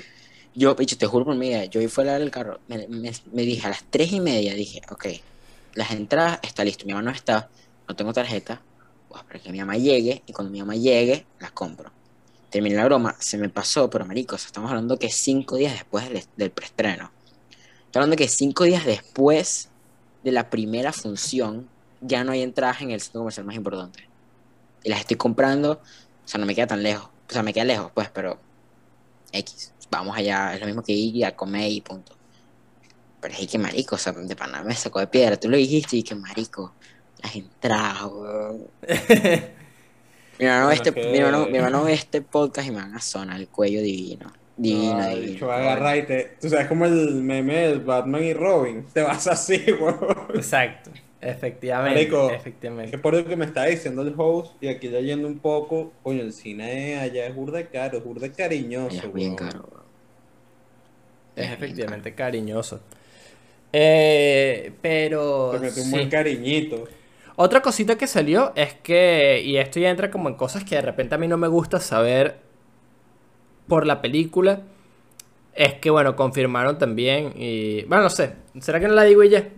Yo, bicho, te juro por mi vida, yo fui a lavar el carro, me, me- me dije a las 3 y media, dije, ok, las entradas está listo, mi mamá no está, no tengo tarjeta, voy a esperar que mi mamá llegue, y cuando mi mamá llegue, las compro. Terminé la broma, se me pasó, pero marico, o sea, estamos hablando que 5 días después del, del preestreno. Estoy hablando que 5 días después de la primera función, ya no hay entradas en el centro comercial más importante. Y las estoy comprando, o sea, no me queda tan lejos, o sea, me queda lejos, pues, pero X. Vamos allá, es lo mismo que ir a comer y punto. Pero es que marico, o sea, de Panamá me sacó de piedra. Tú lo dijiste y que marico, las entradas, weón. [LAUGHS] Mi hermano, este, mi, hermano, mi hermano ve este podcast y me van a sonar el cuello divino. Divino, No, divino. bicho, va a agarrar y te... Tú sabes como el meme del Batman y Robin. Te vas así, weón. Exacto. Efectivamente. Marico, Es que efectivamente. por lo que me está diciendo el host, y aquí leyendo un poco, coño, el cine allá es burda caro, es burda cariñoso, Ya es bien caro. Es efectivamente cariñoso. Eh, pero. Te mete un sí. buen cariñito. Otra cosita que salió es que, y esto ya entra como en cosas que de repente a mí no me gusta saber por la película, es que, bueno, confirmaron también, y, bueno, no sé, ¿será que no la digo y ya?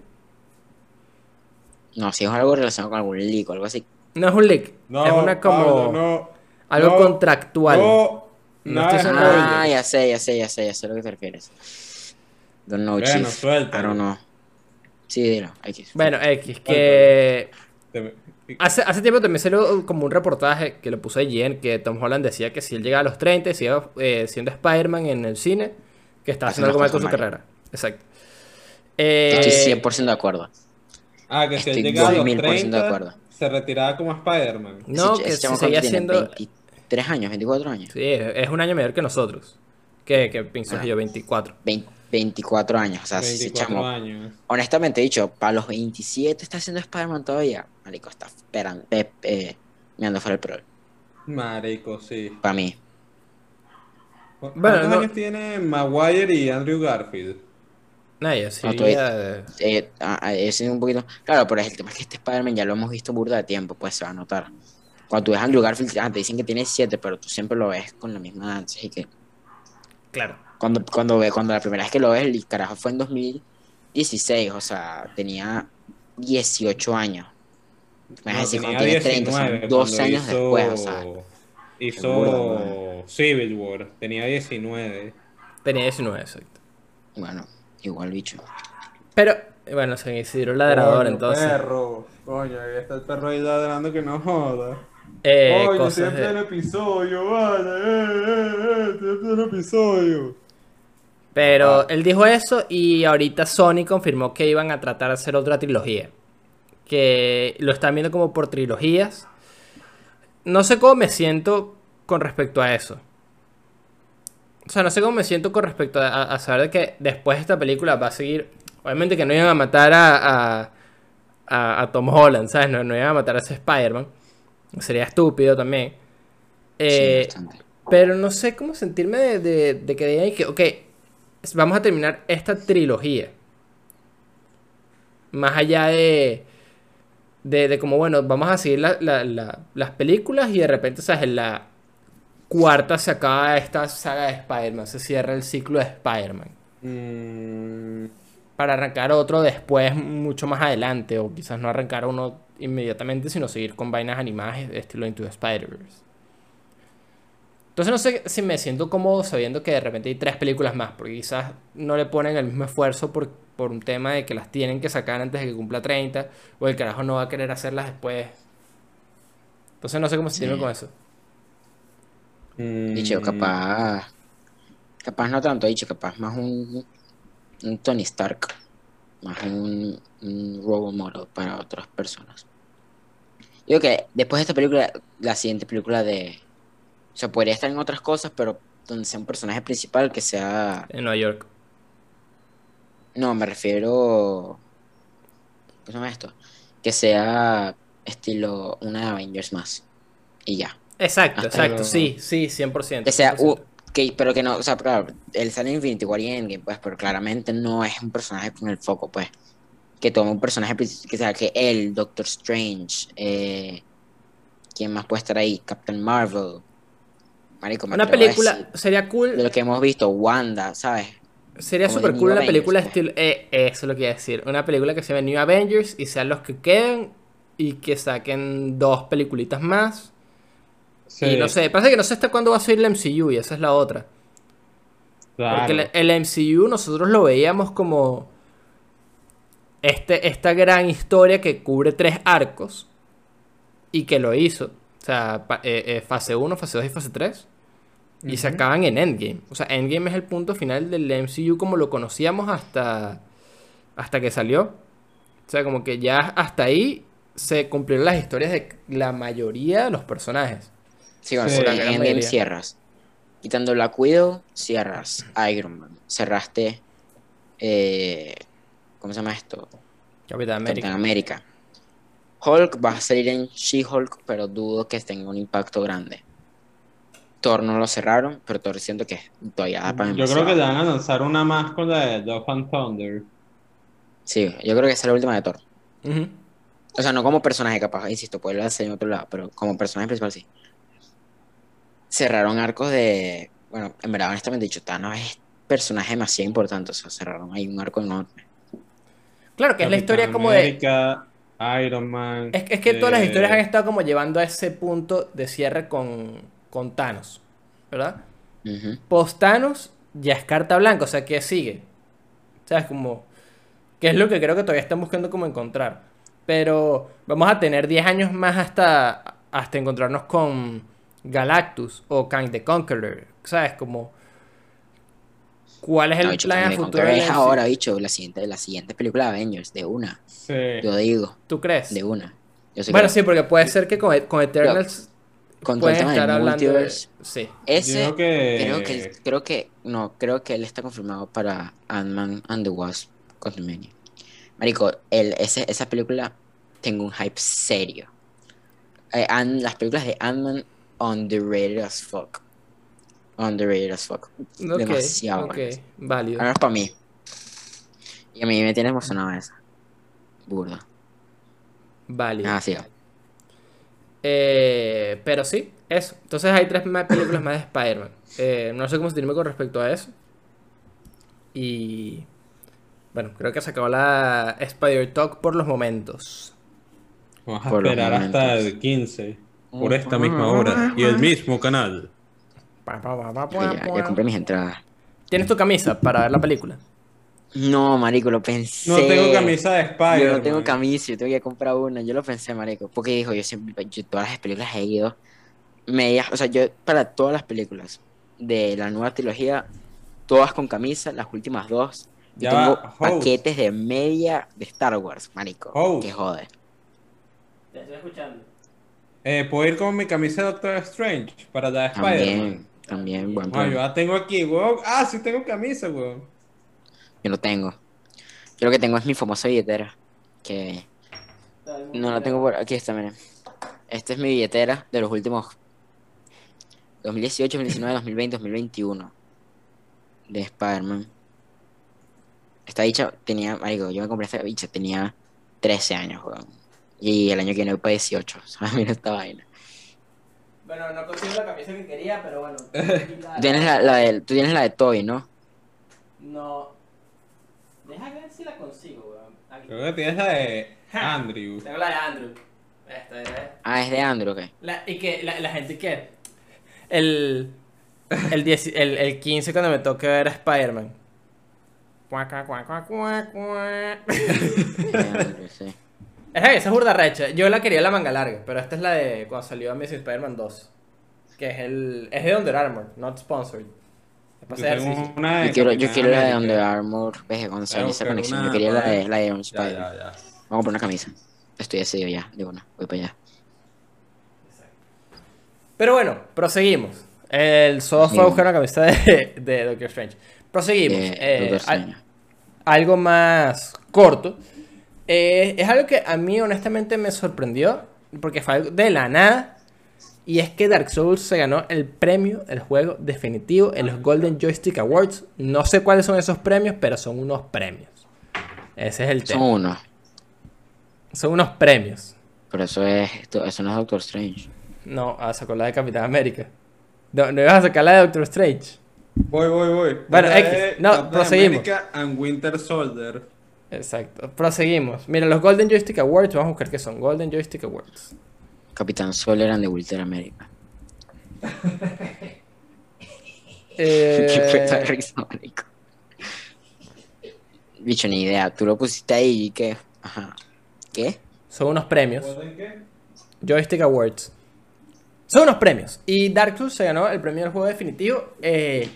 No, si es algo relacionado con algún leak o algo así. No es un leak, No, es una como, Pablo, no, algo no, contractual. No, No nada estoy. Ah, ya sé, ya sé, ya sé, ya sé a lo que te refieres. Don't know, Bueno, chief. suéltalo. I don't know. Sí, dilo, X. Bueno, X, que Hace, hace tiempo también salió como un reportaje que lo puso Jen, que Tom Holland decía que si él llega a los 30 y sigue eh, siendo Spider-Man en el cine, que está haciendo algo mal con su carrera. Exacto. Eh, Estoy 100% de acuerdo. Ah, que si él Estoy llegaba a los 2000% de 30, acuerdo. se retiraba como Spider-Man. No, Ese- que ese se seguía tiene, haciendo- 23 años, 24 años. Sí, es un año mayor que nosotros. Que, que pienso Ah. yo, 24. 20 24 años. O sea, ese 24 chamo, años. honestamente dicho, para los 27 está haciendo Spider-Man todavía. Marico, está esperando, eh, eh, mirando fuera el pro. Marico, sí. Para mí. ¿Cu- Bueno, ¿Cuántos no- años tienen Maguire y Andrew Garfield? Nadie, sí. No, todavía- Eh, es un poquito. Claro, pero el tema es que este Spider-Man ya lo hemos visto burda de tiempo, pues se va a notar. Cuando tú ves a Andrew Garfield, ah, te dicen que tiene 7, pero tú siempre lo ves con la misma edad. Así que Claro. cuando, cuando, ve, cuando la primera vez que lo ves, el carajo fue en 2016, o sea, tenía 18 años. Me vas a No, decir, cuando tiene 30, 19 son dos cuando años hizo- después, o sea. Hizo burda, Civil War, tenía 19. Tenía 19, exacto. Bueno, igual bicho. Pero, bueno, San Isidro ladrador, Coño, entonces. perro. Coño, ahí está el perro ahí ladrando que no joda. Eh, Coño, cosas siempre de- el episodio, vale. Eh, eh, eh, siempre el episodio. Pero Ah. él dijo eso y ahorita Sony confirmó que iban a tratar de hacer otra trilogía. Que lo están viendo como por trilogías. No sé cómo me siento con respecto a eso. O sea, no sé cómo me siento con respecto a, a- saber de que después de esta película va a seguir. Obviamente que no iban a matar a, a, a- a Tom Holland, ¿sabes? No, no iban a matar a ese Spider-Man. Sería estúpido también. Eh, sí, pero no sé cómo sentirme de, de- de que digan que, ok, vamos a terminar esta trilogía. Más allá de, de, de como, bueno, vamos a seguir la- la- la- las películas y de repente, ¿sabes? En la cuarta se acaba esta saga de Spider-Man, se cierra el ciclo de Spider-Man. Mm, Para arrancar otro después, mucho más adelante, o quizás no arrancar uno inmediatamente, sino seguir con vainas animadas de estilo Into the Spider-Verse. Entonces no sé si me siento cómodo sabiendo que de repente hay tres películas más, porque quizás no le ponen el mismo esfuerzo por, por un tema de que las tienen que sacar antes de que cumpla 30, o el carajo no va a querer hacerlas después. Entonces no sé cómo sentirme Sí. con eso. Mm, Dicho, capaz. Capaz no tanto, dicho, capaz más un, un Tony Stark. Más un, un role model para otras personas. Digo que después de esta película, la siguiente película de. O sea, podría estar en otras cosas, pero donde sea un personaje principal que sea. En Nueva York. No, me refiero. ¿Cómo se llama esto? Que sea estilo una de Avengers más. Y ya. Exacto, exacto, sí, sí, 100%. Que sea, 100%. u- que, pero que no, o sea, claro, él sale en Infinity War y Endgame, pues, pero claramente no es un personaje con el foco, pues. Que tome un personaje, que sea que él, Doctor Strange, eh, ¿quién más puede estar ahí? Captain Marvel. Marico, Una película decir, sería cool. de lo que hemos visto, Wanda, ¿sabes? Sería súper cool New una película pues. estilo. eh, eso es lo que iba a decir. Una película que se llame New Avengers y sean los que quedan y que saquen dos peliculitas más. Sí, Y no sé, pasa que no sé hasta cuándo va a salir el MCU y esa es la otra. claro. Porque el, el MCU nosotros lo veíamos como. Este, esta gran historia que cubre tres arcos y que lo hizo. O sea, eh, eh, fase 1, fase 2 y fase 3. Y se acaban en Endgame. O sea, Endgame es el punto final del MCU como lo conocíamos hasta, hasta que salió. O sea, como que ya hasta ahí se cumplieron las historias de la mayoría de los personajes. Sí, bueno, Sí, en la Endgame mayoría. cierras. Quitando Black Widow, cierras Iron Man. Cerraste. Eh, ¿Cómo se llama esto? Capitán América. Capitán América. Hulk va a salir en She-Hulk, pero dudo que tenga un impacto grande. Thor no lo cerraron, pero Thor siento que todavía da para Yo creo que le van a lanzar una más con la de Love and Thunder. Sí, yo creo que esa es la última de Thor. O sea, no como personaje capaz, insisto, puede lanzar en otro lado, pero como personaje principal sí. Cerraron arcos de... Bueno, en verdad, honestamente dicho, Thanos es personaje demasiado importante, o sea, cerraron ahí un arco enorme. Claro, que es la historia como de... América, Iron Man. Es, es que todas las eh, historias han estado como llevando a ese punto de cierre con, con Thanos, ¿verdad? Post Thanos ya es carta blanca, o sea, ¿qué sigue? ¿Sabes? Como... ¿Qué es lo que creo que todavía están buscando como encontrar? Pero vamos a tener 10 años más hasta, hasta encontrarnos con Galactus o Kang the Conqueror. ¿Sabes? Como... ¿Cuál es el No, bicho, plan futuro? Es ahora, bicho, la siguiente, la siguiente película de Avengers, de una. Sí. Yo digo, ¿Tú crees? de una. Yo Bueno, que sí, porque puede ser que con, con Eternals con todo el pueden tema estar del hablando de... multiverse, Sí. ese que- creo que creo que no, creo que él está confirmado para Ant-Man and the Wasp Quantumania. Marico, el, ese, esa película tengo un hype serio. Eh, las películas de Ant-Man underrated as fuck. Underrated as fuck. Ok, Demasiado. ok, buenas. válido. Al menos para mí. Y a mí me tiene emocionado esa. Burda. Válido. Ah, sí. Eh, pero sí, eso. Entonces hay tres más películas más de Spider-Man. Eh, no sé cómo sentirme con respecto a eso. Y bueno, creo que se acabó la Spider Talk por los momentos. Vamos a Por esperar hasta el 15. Por esta misma hora. Y el mismo canal. Pa, pa, pa, pa, Ya, ya compré mis entradas. ¿Tienes tu camisa para ver la película? No, marico, lo pensé. No tengo camisa de Spider. Yo no tengo camisa, yo tengo que comprar una. Yo lo pensé, marico. Porque dijo, yo siempre, yo todas las películas he ido. Medias, o sea, yo para todas las películas de la nueva trilogía, todas con camisa, las últimas dos. Yo Ya tengo va, paquetes de media de Star Wars, marico. Host. Que jode. Te estoy escuchando. Eh, ¿Puedo ir con mi camisa de Doctor Strange para la de Spider-Man? También, también, buen Ah, plan. yo la tengo aquí, weón. Ah, sí tengo camisa, weón. Yo lo tengo. Yo lo que tengo es mi famosa billetera. Que no la tengo por aquí, está, miren. Esta es mi billetera de los últimos 2018, 2019, 2020, 2021 de Spider-Man. Esta bicha tenía, marico, yo me compré esta bicha, tenía 13 años, weón. Y el año que viene voy para 18. O sea, mira esta vaina. Bueno, no consigo la camisa que quería, pero bueno. [LAUGHS] Tú tienes la, la de, tú tienes la de Toy, ¿no? No. Deja ver si la consigo, weón. Aquí. Creo que tienes la de Andrew. Tengo la de Andrew. Esta era. Ah, es de Andrew, ok. La, y que la, la gente que. El. El, 10 el, el 15 cuando me toque ver a Spider-Man. Cuaca, cuaca, cuaca, cuaca. Es de Andrew, sí. Esa, esa es burda recha. Yo la quería la manga larga, pero esta es la de cuando salió Amazing Spider-Man 2. Que es el. Es de Under Armour, not sponsored. Es para Yo una Yo quiero, yo quiero la de. Under Armour. Ves, cuando salió Voy a esa conexión, una yo quería la de, la de Iron Ya, Spider. ya, ya. Vamos a comprar una camisa. Estoy decidido ya, de una. Voy para allá. Pero bueno, proseguimos. El Soda fue a buscar una camiseta de, de Doctor Strange. Proseguimos. De Eh, Doctor al- Strange. algo más corto. Eh, es algo que a mí honestamente me sorprendió, porque fue algo de la nada. Y es que Dark Souls se ganó el premio, el juego definitivo en los Golden Joystick Awards. No sé cuáles son esos premios, pero son unos premios. Ese es el Son tema. uno. Son unos premios. Pero eso es, esto- eso no es Doctor Strange. No, ah, sacó la de Capitán América. No, no ibas a sacar la de Doctor Strange. Voy, voy, voy. Bueno, X. No, Captain proseguimos. America and Winter Soldier. Exacto. Proseguimos. Mira, los Golden Joystick Awards, vamos a buscar qué son. Golden Joystick Awards. Capitán Solar and the Winter America. [LAUGHS] [LAUGHS] Eh, Qué puta risa, marico. Bicho, ni idea. Tú lo pusiste ahí y qué. Ajá. ¿Qué? son unos premios. ¿Pueden qué? Joystick Awards. Son unos premios. Y Dark Souls se ganó el premio del juego definitivo. eh,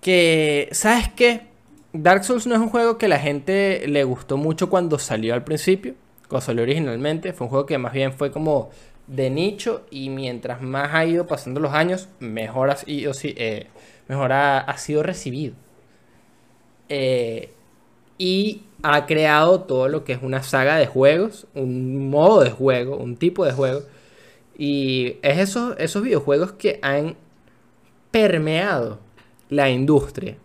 que, ¿sabes qué? Dark Souls no es un juego que la gente le gustó mucho cuando salió al principio. Cuando salió originalmente. Fue un juego que más bien fue como de nicho. Y mientras más ha ido pasando los años, mejor ha, sido- eh, mejor ha, ha sido recibido. Eh, y ha creado todo lo que es una saga de juegos, un modo de juego, un tipo de juego. Y es esos, esos videojuegos que han permeado la industria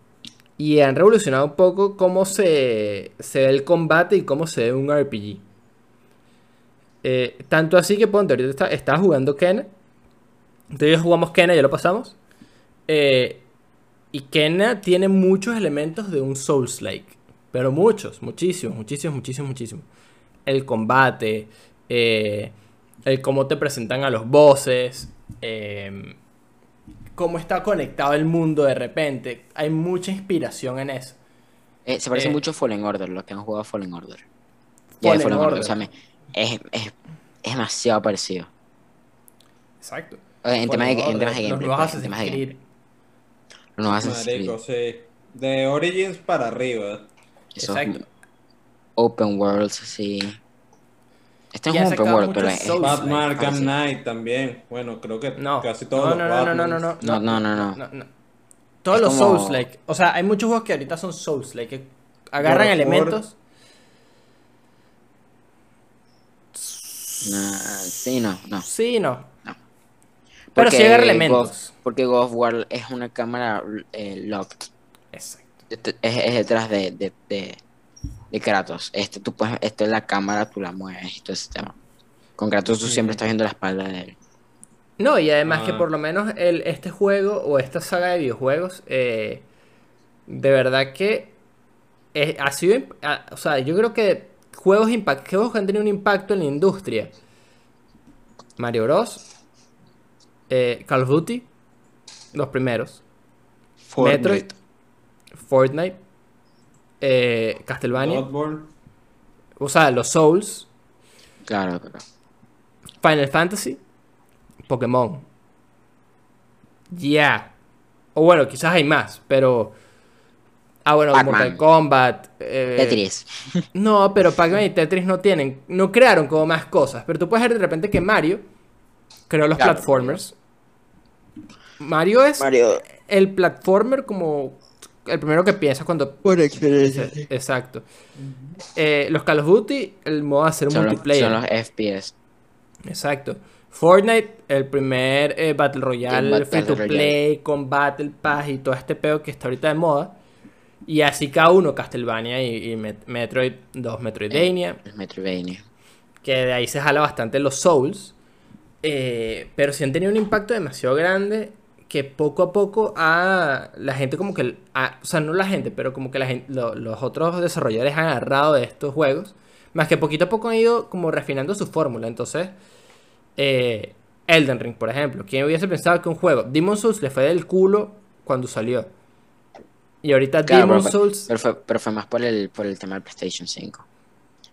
y han revolucionado un poco cómo se, se ve el combate y cómo se ve un RPG. Eh, tanto así que ponte, ahorita está, estaba jugando Kena. Entonces jugamos Kena, ya lo pasamos. Eh, y Kena tiene muchos elementos de un Souls-like. Pero muchos, muchísimos, muchísimos, muchísimos, muchísimos. El combate, eh, el cómo te presentan a los bosses, eh, cómo está conectado el mundo de repente. Hay mucha inspiración en eso. Eh, se parece Eh. mucho a Fallen Order, los que han jugado a Fallen Order. Jedi Fallen Fallen Order. Order. O sea, me- es, es, es demasiado parecido. Exacto. O sea, en temas de, en temas de Order, gameplay. Los nuevos pues, en temas de Assassin's gameplay. Creed. Los nuevos Assassin's Creed. Marico, sí. De Origins para arriba. Esos Exacto. open worlds así. Este no es un open world, pero es. Batman Arkham. Knight también. Bueno, creo que No. casi todos no, los no, no, no, no, no, no, No, no, no, no. Todos Es los como- Souls, like. O sea, hay muchos juegos que ahorita son Souls, like, que agarran elementos. Nah, sí, no, no. Sí, no. No. Pero sí agarra God- elementos. porque God of War es una cámara eh, locked. Exacto. Es, es detrás de, de, de, de Kratos. Este, tú puedes, esto es la cámara, tú la mueves y todo ese tema. Con Kratos tú siempre estás viendo la espalda de él. No, y además que Ah. por lo menos el, este juego o esta saga de videojuegos, eh, de verdad que ha sido, o sea, yo creo que juegos, impact, juegos que han tenido un impacto en la industria. Mario Bros. eh, Call of Duty, los primeros. Metroid, Fortnite, eh, Castlevania, Bloodborne. o sea, los Souls, Claro, claro. Final Fantasy, Pokémon. Ya. O bueno, quizás hay más, pero. Ah, bueno. Mortal Kombat. eh, Tetris. [LAUGHS] No, pero Pac-Man y Tetris no tienen. No crearon como más cosas. Pero tú puedes ver de repente que Mario creó los Claro, platformers. Mario es Mario. el platformer como. El primero que piensas cuando. Por excelencia. Exacto. Eh, los Call of Duty, el modo de hacer un Son los, multiplayer. son los FPS. Exacto. Fortnite, el primer eh, Battle Royale El Bat- free to Battle play con Battle Pass y todo este pedo que está ahorita de moda. Y así cada uno, Castlevania y, y Met- Metroid 2, Metroidvania. El Metroidvania. Que de ahí se jala bastante los Souls. eh, pero sí han tenido un impacto demasiado grande que poco a poco a la gente como que... a- o sea, no la gente, pero como que la gente, lo- los otros desarrolladores han agarrado de estos juegos. Más que poquito a poco han ido como refinando su fórmula. Entonces, eh, Elden Ring, por ejemplo. ¿Quién hubiese pensado que un juego... Demon Souls le fue del culo cuando salió. Y ahorita Claro, Demon pero, Souls... pero fue, pero fue más por el, por el tema del PlayStation 5.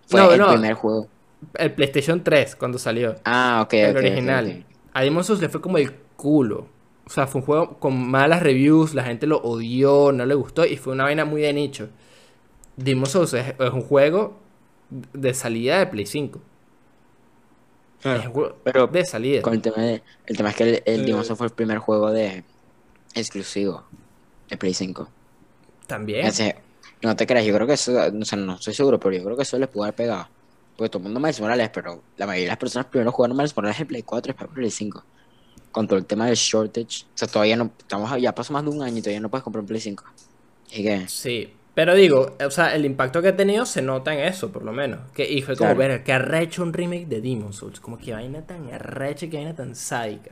Fue No, el no. primer juego. El PlayStation 3 cuando salió. Ah, ok, el original. A Demon's Souls le fue como el culo. O sea, fue un juego con malas reviews, la gente lo odió, no le gustó y fue una vaina muy de nicho. Souls es, es un juego de salida de Play 5. Es un juego Pero de salida. con el tema de, el tema es que el, el Souls fue el primer juego de exclusivo de Play 5. También. Ese- no te creas, yo creo que eso, o sea, no estoy seguro, pero yo creo que eso les pudo haber pegado. Porque todo el mundo Miles Morales, pero la mayoría de las personas primero jugaron Miles Morales en Play 4 y después Play 5. Con todo el tema del shortage, o sea, todavía no, estamos, ya pasó más de un año y todavía no puedes comprar un Play 5. Así que, Sí. Pero digo, o sea, el impacto que ha tenido se nota en eso, por lo menos. Que, y fue como Claro. ver que arrecho un remake de Demon's Souls. Como que vaina tan arrecha, que vaina tan sádica.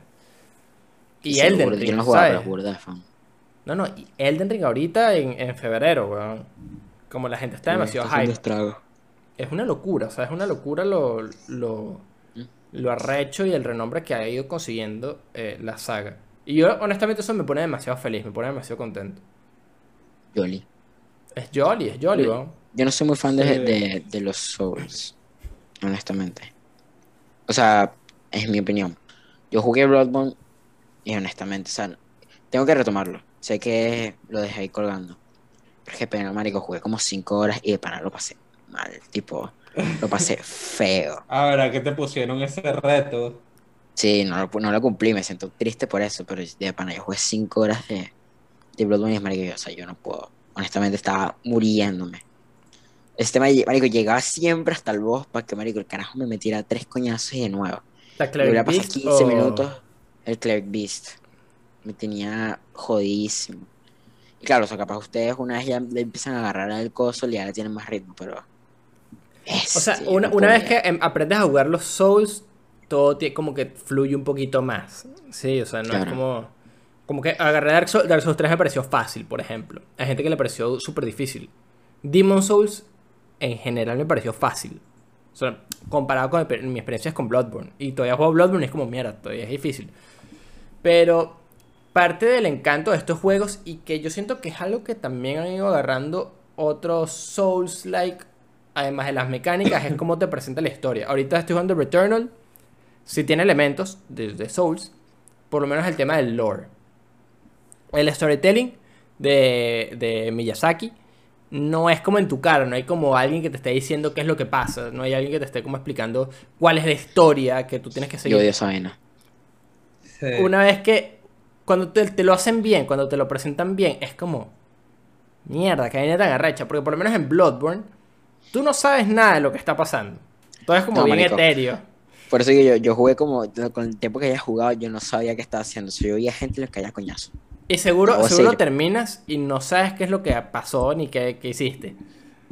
Y Elden Ring, no jugaba, ¿sabes? pero fan. No, no, y Elden Ring ahorita en, en febrero, weón. Como la gente está demasiado hype. Es una locura, o sea, es una locura lo, lo. Lo arrecho y el renombre que ha ido consiguiendo eh, la saga. Y yo, honestamente, eso me pone demasiado feliz, me pone demasiado contento. Jolly. Es Jolly, es Jolly, weón. Yo no soy muy fan de, de, de los Souls, honestamente. O sea, es mi opinión. Yo jugué Bloodborne y honestamente, o sea, tengo que retomarlo. Sé que lo dejé ahí colgando. Pero es que pena, marico, jugué como 5 horas y de pana lo pasé mal. Tipo, lo pasé feo. Ahora que te pusieron ese reto. Sí, no lo, pu- no lo cumplí, me siento triste por eso, pero de pana, yo jugué 5 horas de, de Bloodborne y es marico, yo, o sea, yo no puedo. Honestamente estaba muriéndome. Este marico, marico, llegaba siempre hasta el boss para que marico, el carajo me metiera tres coñazos y de nuevo. La Cleric hubiera pasado Beast 15 o- minutos el Cleric Beast. Me tenía jodidísimo. Y claro, o sea, capaz ustedes una vez ya le empiezan a agarrar al coso y ya le tienen más ritmo, pero... O sea, una, una vez que em, aprendes a jugar los Souls, todo tie- como que fluye un poquito más. Sí, o sea, no es como... Como que agarrar Dark Souls, Dark Souls 3 me pareció fácil, por ejemplo. Hay gente que le pareció súper difícil. Demon Souls, en general, me pareció fácil. O sea, comparado con mi mi experiencia con Bloodborne. Y todavía juego Bloodborne y es como, mierda, todavía es difícil. Pero parte del encanto de estos juegos y que yo siento que es algo que también han ido agarrando otros Souls-like además de las mecánicas, es cómo te presenta la historia. Ahorita estoy jugando Returnal, si tiene elementos de, de Souls, por lo menos el tema del lore. El storytelling de, de Miyazaki no es como en tu cara, no hay como alguien que te esté diciendo qué es lo que pasa, no hay alguien que te esté como explicando cuál es la historia que tú tienes que Yo seguir. odio esa vaina. Sí. Una vez que cuando te, te lo hacen bien, cuando te lo presentan bien, es como mierda, que vaina tan arrecha, porque por lo menos en Bloodborne tú no sabes nada de lo que está pasando. Todo es como No, bien marico. etéreo. Por eso que yo, yo jugué como, con el tiempo que había jugado, yo no sabía qué estaba haciendo. Sea, yo veía gente en los que había coñazo. Y seguro, No, seguro sí. terminas y no sabes qué es lo que pasó ni qué, qué hiciste.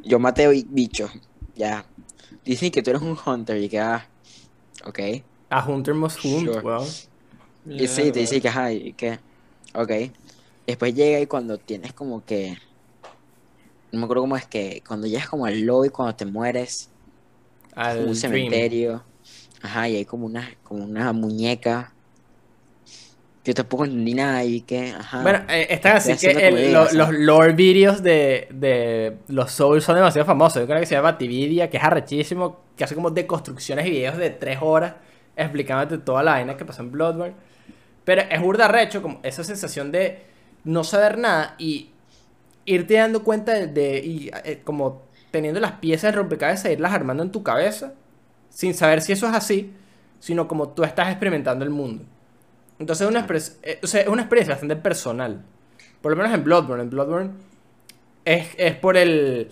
Yo maté bi- bichos, ya. Dicen que tú eres un hunter y que, ah, ok. A Hunter Must Hunt, Sure. Y sí, te dice que, ajá, y que, ok. Después llega y cuando tienes como que, no me acuerdo cómo es que, cuando llegas como al lobby, cuando te mueres, Al como un Dream. cementerio, ajá, y hay como una, como una muñeca. Yo tampoco entendí nada y que, ajá. Bueno, eh, están así que haciendo el- comedia, lo- ¿sabes? los lore videos de, de los Souls son demasiado famosos. Yo creo que se llama Batividia, que es arrechísimo, que hace como deconstrucciones y videos de tres horas explicándote toda la vaina que pasó en Bloodborne. Pero es burda arrecho, como esa sensación de no saber nada y irte dando cuenta de, de- y eh, como teniendo las piezas de rompecabezas e irlas armando en tu cabeza, sin saber si eso es así, sino como tú estás experimentando el mundo. Entonces es una, eh, o sea, es una experiencia bastante personal. Por lo menos en Bloodborne. En Bloodborne es, es por el...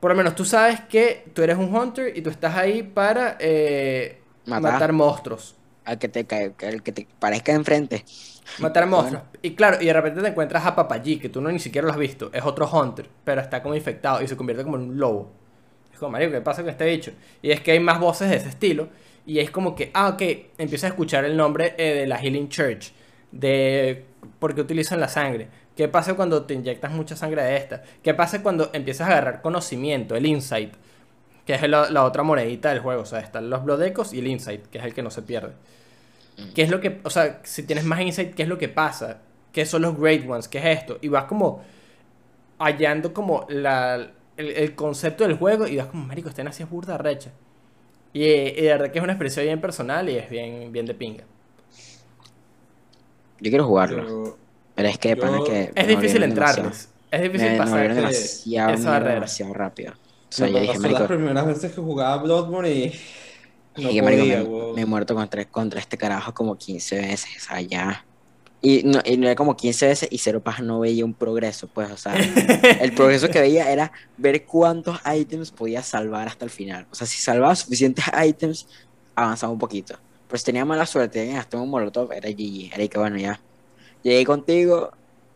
Por lo menos tú sabes que tú eres un hunter y tú estás ahí para eh, Matar. matar monstruos. Al que te, cae- al que te parezca enfrente. Matar Bueno. monstruos. Y claro, y de repente te encuentras a Papayí, que tú no ni siquiera lo has visto. Es otro hunter, pero está como infectado y se convierte como en un lobo. Es como, Mario, ¿qué pasa con este bicho? Y es que hay más voces de ese estilo. Y es como que, ah, ok, empiezas a escuchar el nombre eh, de la Healing Church. De por qué utilizan la sangre. ¿Qué pasa cuando te inyectas mucha sangre de esta? ¿Qué pasa cuando empiezas a agarrar conocimiento, el insight? Que es la, la otra monedita del juego. O sea, están los Blood Echoes y el insight, que es el que no se pierde. ¿Qué es lo que, o sea, si tienes más insight, qué es lo que pasa? ¿Qué son los Great Ones? ¿Qué es esto? Y vas como hallando como la, el, el concepto del juego y vas como, marico, esta así es burda recha. Y, eh, y de verdad que es una experiencia bien personal y es bien, bien de pinga. Yo quiero jugarlo. Yo- Pero es que, pana, yo- que Es me difícil entrarles. Es difícil Me, me pasar. que- demasiado, esa demasiado rápido. O sea, me yo dije, las marico, primeras veces que jugaba Bloodborne y no dije, marico, podía, me, he muerto contra, contra este carajo como 15 veces, o sea, ya. Y no, y no era como 15 veces y cero paja no veía un progreso, pues, o sea, [LAUGHS] el progreso que veía era ver cuántos ítems podía salvar hasta el final. O sea, si salvaba suficientes ítems, avanzaba un poquito. Pero si tenía mala suerte, tenía hasta un molotov, era GG. Era que bueno, ya. Llegué contigo,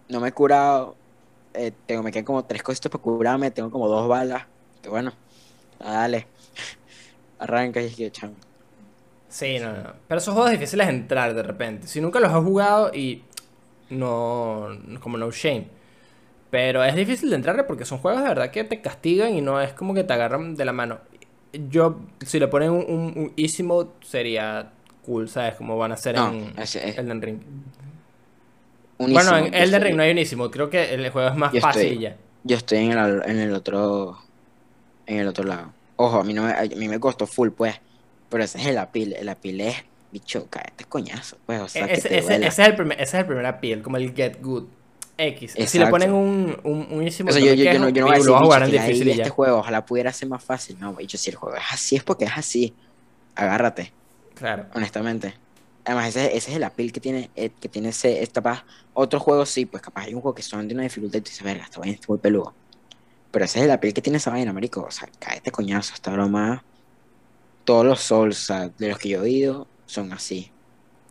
no me he curado, eh, tengo, me quedan como tres cositas para curarme, tengo como dos balas. Que bueno, dale. Arranca y es que chamo. Sí, no, no. Pero esos juegos difíciles de entrar de repente. Si nunca los has jugado y no, como no shame. Pero es difícil de entrarle porque son juegos de verdad que te castigan y no es como que te agarran de la mano. Yo, si le ponen un, un, un easy mode, sería cool, ¿sabes? Como van a hacer No, en ese es Elden Ring. unísimo. Bueno, en Elden Ring no hay un easy mode. Creo que el juego es más Yo fácil estoy- ya. Yo estoy en el, en el otro en el otro lado. Ojo, a mí no me, a mí me costó full, pues. Pero ese es el apil. El apil es, bicho, cállate coñazo, pues. O sea, que ese, te ese- es el primer, ese es el primer appeal, como el Get Good X. Si le Exacto. ponen un, un, O sea, yo, yo, yo no, yo no voy a decir, bicho, que difícil y este ya. juego, ojalá pudiera ser más fácil. No, bicho, si el juego es así, es porque es así. Agárrate, Claro. honestamente. Además, ese, ese es el apil que tiene, eh, que tiene ese, esta capaz. Otros juegos sí, pues capaz hay un juego que son de una dificultad y tú dices, verga, está muy peludo. Pero ese es el apil que tiene esa vaina, marico. O sea, cállate coñazo, esta broma. Todos los Souls, o sea, de los que yo he oído, son así.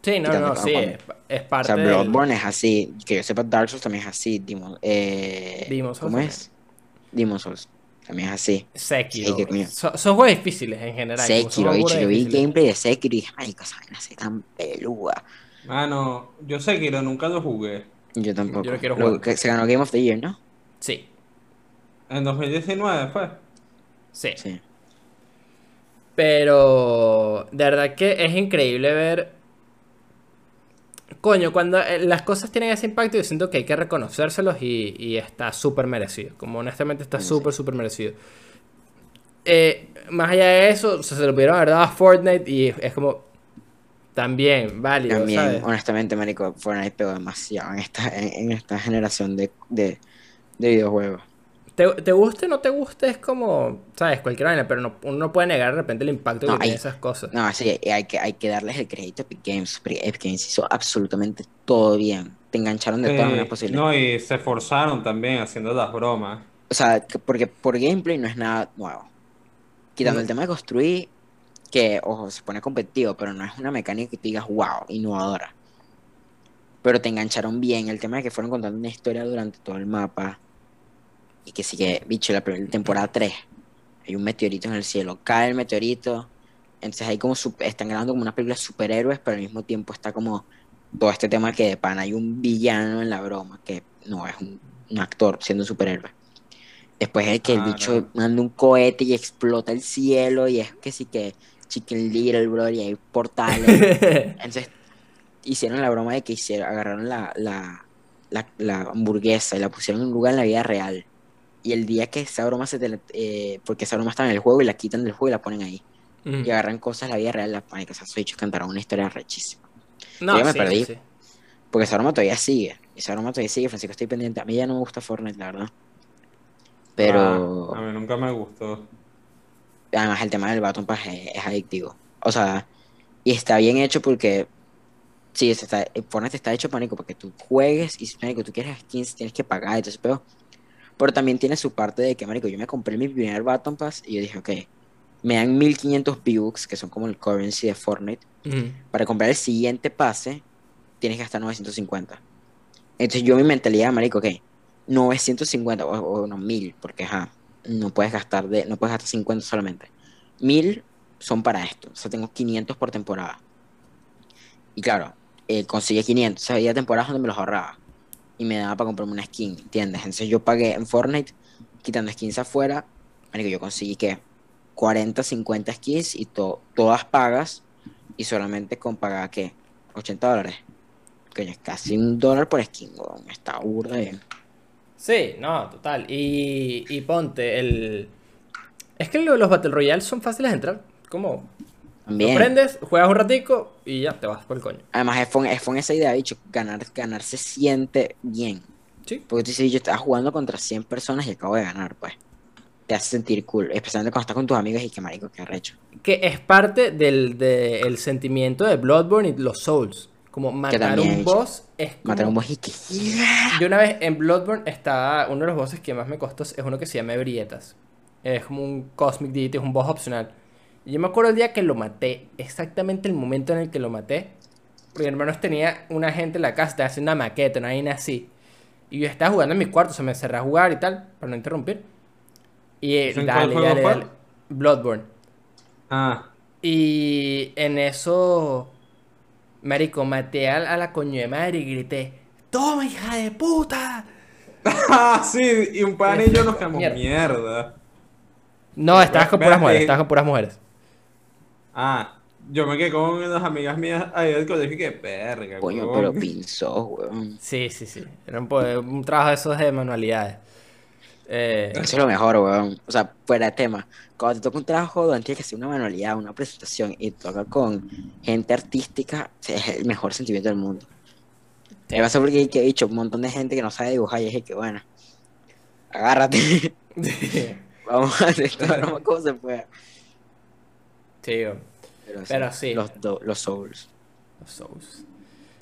Sí, no, no, sí, es, es O parte sea, del- Bloodborne es así. Que yo sepa, Dark Souls también es así. Demon, eh, Souls ¿Cómo es? Demon Souls. También es así. Sekiro. Sí. Son, son juegos difíciles en general. Sekiro, bicho. Yo vi gameplay de Sekiro y dije, marico, esa vaina se tan peluda. Mano, yo sé que nunca lo jugué. Yo tampoco. Yo lo quiero Lo jugar. que se ganó Game of the Year, ¿no? Sí, En 2019 fue. sí. Sí. Pero de verdad que es increíble ver. Coño, cuando eh, las cosas tienen ese impacto, yo siento que hay que reconocérselos y, y está súper merecido. Como honestamente está Sí. súper, súper merecido. eh, más allá de eso, o sea, se lo pudieron haber dado a Fortnite y es como también válido, También, ¿sabes? honestamente, marico, Fortnite pegó demasiado en esta, en, en esta generación de, de, de videojuegos. Te, te guste o no te guste, es como, ¿sabes? Cualquier vaina, pero no, uno no puede negar de repente el impacto No, que tiene hay- esas cosas. No, sí, hay que, hay que darles el crédito a Epic Games. porque Epic Games hizo absolutamente todo bien. Te engancharon de todas Sí, maneras posibles. no, y se forzaron también haciendo las bromas. O sea, que- porque por gameplay no es nada nuevo. Quitando No. el tema de construir, que, ojo, se pone competitivo, pero no es una mecánica que tú digas, wow, innovadora. Pero te engancharon bien. El tema de que fueron contando una historia durante todo el mapa. Y que sí que, bicho, la primera temporada 3. Hay un meteorito en el cielo. Cae el meteorito. Entonces hay como, están grabando como una película de superhéroes, pero al mismo tiempo está como todo este tema que de pana hay un villano en la broma, que no es un, un actor siendo un superhéroe. Después es que el bicho manda un cohete y explota el cielo y es que sí que Chicken Little, brother, y hay portales. [LAUGHS] Entonces hicieron la broma de que hicieron, agarraron la, la, la, la hamburguesa y la pusieron en un lugar en la vida real. Y el día que esa broma se tele- eh, porque esa broma está en el juego y la quitan del juego y la ponen ahí. Y agarran cosas de la vida real la ponen. Que esos bichos cantaron una historia rechísima. No, Yo me sí, perdí. sí, sí. Porque esa broma todavía sigue. Esa broma todavía sigue, Francisco, estoy pendiente. A mí ya no me gusta Fortnite, la verdad. Pero Ah, a mí nunca me gustó. además el tema del Baton Pass es, es adictivo. O sea, y está bien hecho porque sí, está, eh, Fortnite está hecho pánico porque tú juegues y si tú quieres skins tienes que pagar, entonces pero, pero también tiene su parte de que marico, yo me compré mi primer Baton Pass y yo dije, ok, me dan 1500 V-Bucks, que son como el currency de Fortnite, para comprar el siguiente pase tienes que gastar 950. Entonces yo mi mentalidad, marico, ok, 950 o, o no 1000, porque ajá, no puedes gastar de, no puedes gastar 50 solamente. 1000 son para esto, o sea, tengo 500 por temporada. Y claro, eh, conseguí 500, o sea, había temporadas donde me los ahorraba y me daba para comprarme una skin, ¿entiendes? Entonces yo pagué en Fortnite, quitando skins afuera, marico, yo conseguí que 40, 50 skins y to- todas pagas y solamente con pagar, ¿qué? 80 dólares. Coño, es casi un dólar por skin, weón. Está burda bien. Sí, no, total. Y, ponte, el... Es que lo- los Battle Royale son fáciles de entrar. Como, lo También. prendes, juegas un ratico y ya te vas por el coño. Además, es fue, es fue esa idea, bicho. Ganar, ganar se siente bien. Sí. Porque tú dices, yo estaba jugando contra 100 personas y acabo de ganar, pues. Te hace sentir cool. Especialmente cuando estás con tus amigos y que marico, qué arrecho. Que es parte del, del sentimiento de Bloodborne y los Souls. Como matar también, un bicho. boss es como... Matar un boss y que. Yo una vez en Bloodborne estaba... Uno de los bosses que más me costó es uno que se llama Ebrietas. Es como un Cosmic Deity, es un boss opcional. Y yo me acuerdo el día que lo maté, exactamente el momento en el que lo maté. Porque mi hermano tenía una gente en la casa, estaba haciendo una maqueta, una vaina así. Y yo estaba jugando en mi cuarto, se me cerré a jugar y tal, para no interrumpir. Y eh, ¿En cuál dale, juego dale. Bloodborne. Ah, Y en eso, marico, maté a, a la coño de madre y grité, ¡Toma, hija de puta! Ah, [LAUGHS] sí, y un pan y yo nos quedamos Mierda. mierda. No, estabas con puras mujeres, estabas con puras mujeres. Ah, yo me quedé con unas amigas mías ahí del colegio y que verga, Coño, pero pinzó, weón. Sí, sí, sí. Era un, un trabajo de esos de manualidades. Eh, Eso es lo mejor, weón. O sea, fuera de tema. Cuando te toca un trabajo donde tienes que hacer una manualidad, una presentación y te toca con gente artística, es el mejor sentimiento del mundo. Me pasa porque que he dicho un montón de gente que no sabe dibujar y es que, bueno, agárrate. [LAUGHS] Vamos a hacer broma como se pueda. Sí, Pero, Pero sí. Los, do- los Souls. los Souls.